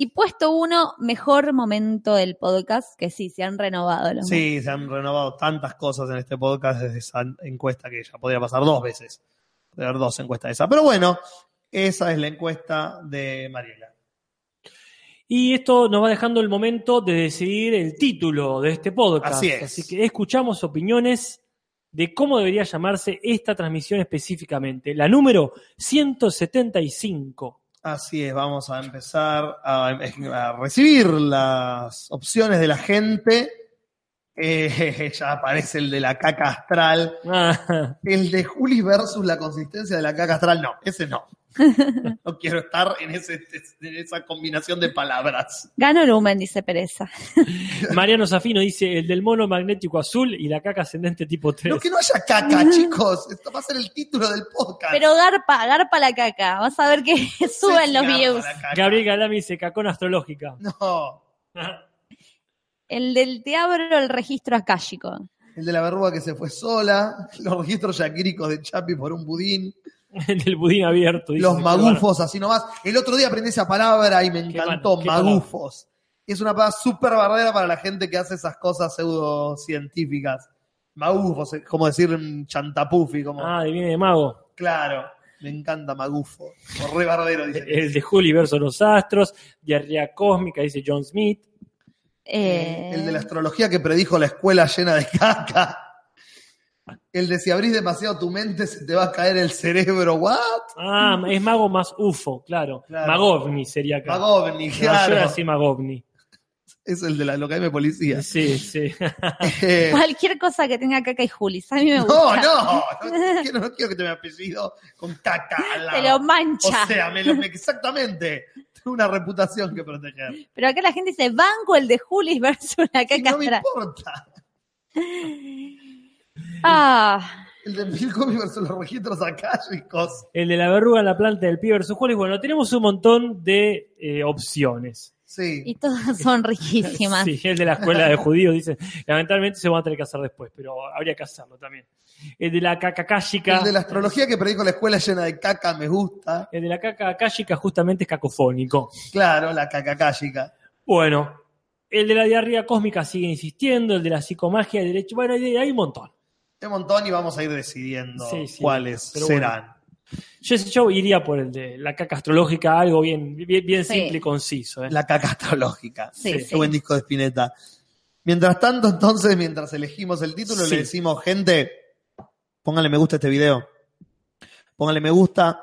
Y puesto 1, mejor momento del podcast, que sí, se han renovado los Sí, se han renovado tantas cosas en este podcast desde esa encuesta que ya podría pasar dos veces. Podría haber dos encuestas de esa. Pero bueno, esa es la encuesta de Mariela. Y esto nos va dejando el momento de decidir el título de este podcast. Así es. Así que escuchamos opiniones de cómo debería llamarse esta transmisión específicamente. La número 175. Así es, vamos a empezar a, a recibir las opciones de la gente. Eh, ya aparece el de la caca astral. Ah, El de Juli versus la consistencia de la caca astral, no, ese no. No quiero estar en, ese, en esa combinación de palabras. Gano Lumen, dice Pereza. Mariano Zafino dice el del mono magnético azul y la caca ascendente tipo 3. No, que no haya caca, chicos. Esto va a ser el título del podcast. Pero garpa, garpa la caca. Vas a ver que suben los views. Gabriel Galami dice cacón astrológica. No. El del te abro el registro akáshico. El de la verruga que se fue sola. Los registros yaquíricos de Chapi por un budín. El del budín abierto. dice Los magufos, así nomás. El otro día aprendí esa palabra y me Qué encantó. mal- qué palabra. magufos. Es una palabra súper bardera para la gente que hace esas cosas pseudocientíficas. Magufos, es como decir chantapufi, como. Ah, de viene de mago. Claro. Me encanta magufo. O re bardero, dice. El de Juli versus los astros. Diarrea cósmica, dice John Smith. Eh, El de la astrología que predijo la escuela llena de caca. El de si abrís demasiado tu mente se te va a caer el cerebro. ¿What? Ah, es mago más UFO, claro. Claro. Magovni sería acá. Magovni, No, yo claro. era así Magovni. Es el de la localme policía. Sí, sí. Eh, Cualquier cosa que tenga caca y Julis. A mí me no, gusta. no, no quiero, no quiero que te me apellido con caca. Te lo mancha. O sea, me lo, me- exactamente. Una reputación que proteger. Pero acá la gente dice, banco el de Julis versus la caca no me importa. Ah, El de Milcomi versus los registros akáshicos. El de la verruga en la planta del pie versus Juárez. Bueno, tenemos un montón de eh, opciones. Sí. y todas son riquísimas. Sí, el de la escuela de judíos dice, lamentablemente se van a tener que hacer después, pero habría que hacerlo también. El de la caca akáshica, El de la astrología que predijo la escuela llena de caca me gusta. el de la caca akáshica justamente es cacofónico. Claro, la caca akáshica. Bueno, el de la diarrea cósmica sigue insistiendo, el de la psicomagia, el derecho, bueno, hay, hay un montón. Un montón y vamos a ir decidiendo Sí, sí, cuáles serán. Yo, yo iría por el de la caca astrológica, algo bien, bien, bien Sí. simple y conciso. ¿eh? La caca astrológica. Sí, Qué sí. buen disco de Spinetta. Mientras tanto, entonces, mientras elegimos el título, Sí. le decimos, gente, póngale me gusta a este video. Póngale me gusta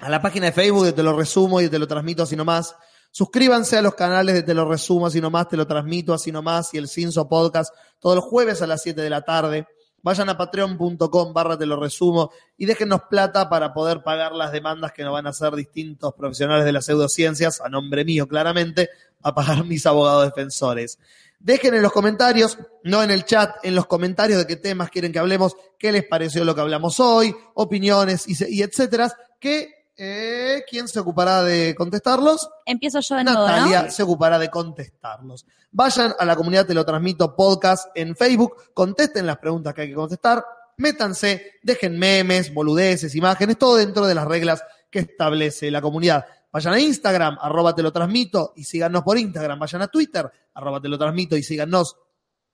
a la página de Facebook de Te lo resumo y de Te lo transmito así nomás. Suscríbanse a los canales de Te lo resumo así nomás, Te lo transmito así nomás y el Cinso Podcast todos los jueves a las 7 de la tarde. Vayan a patreon.com barra te lo resumo y déjennos plata para poder pagar las demandas que nos van a hacer distintos profesionales de las pseudociencias, a nombre mío claramente, a pagar mis abogados defensores. Dejen en los comentarios, no en el chat, en los comentarios de qué temas quieren que hablemos, qué les pareció lo que hablamos hoy, opiniones y, y etcétera, que eh, ¿quién se ocupará de contestarlos? Empiezo yo de nuevo, Natalia ¿no? se ocupará de contestarlos. Vayan a la comunidad Te lo transmito podcast en Facebook, contesten las preguntas que hay que contestar, métanse, dejen memes, boludeces, imágenes, todo dentro de las reglas que establece la comunidad. Vayan a Instagram, arroba te lo transmito y síganos por Instagram. Vayan a Twitter, arroba te lo transmito y síganos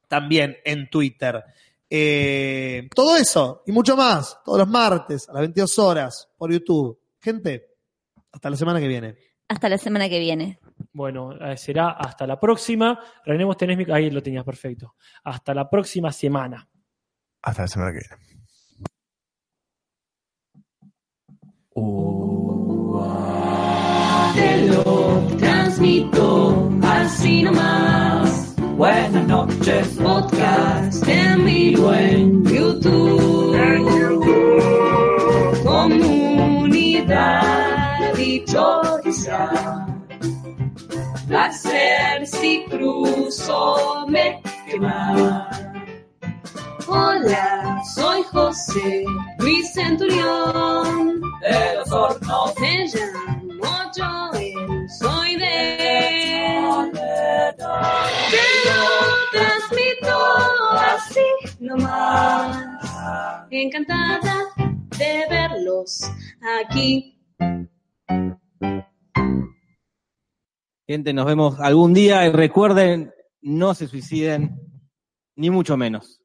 también en Twitter. Eh, todo eso y mucho más, todos los martes a las 22 horas por YouTube. Gente, hasta la semana que viene. Hasta la semana que viene. Bueno, eh, será hasta la próxima. René, vos tenés mi- Ahí lo tenías, perfecto. Hasta la próxima semana. Hasta la semana que viene. Te lo transmito así nomás. Buenas noches, podcast en vivo en YouTube. Comunidad dichosa. Placer si cruzas ruso me quema. Hola, soy José Luis Centurión. De los hornos Me llamo Joel, soy de... Te lo transmito así nomás. Encantada de verlos aquí. Gente, nos vemos algún día y recuerden, no se suiciden, ni mucho menos.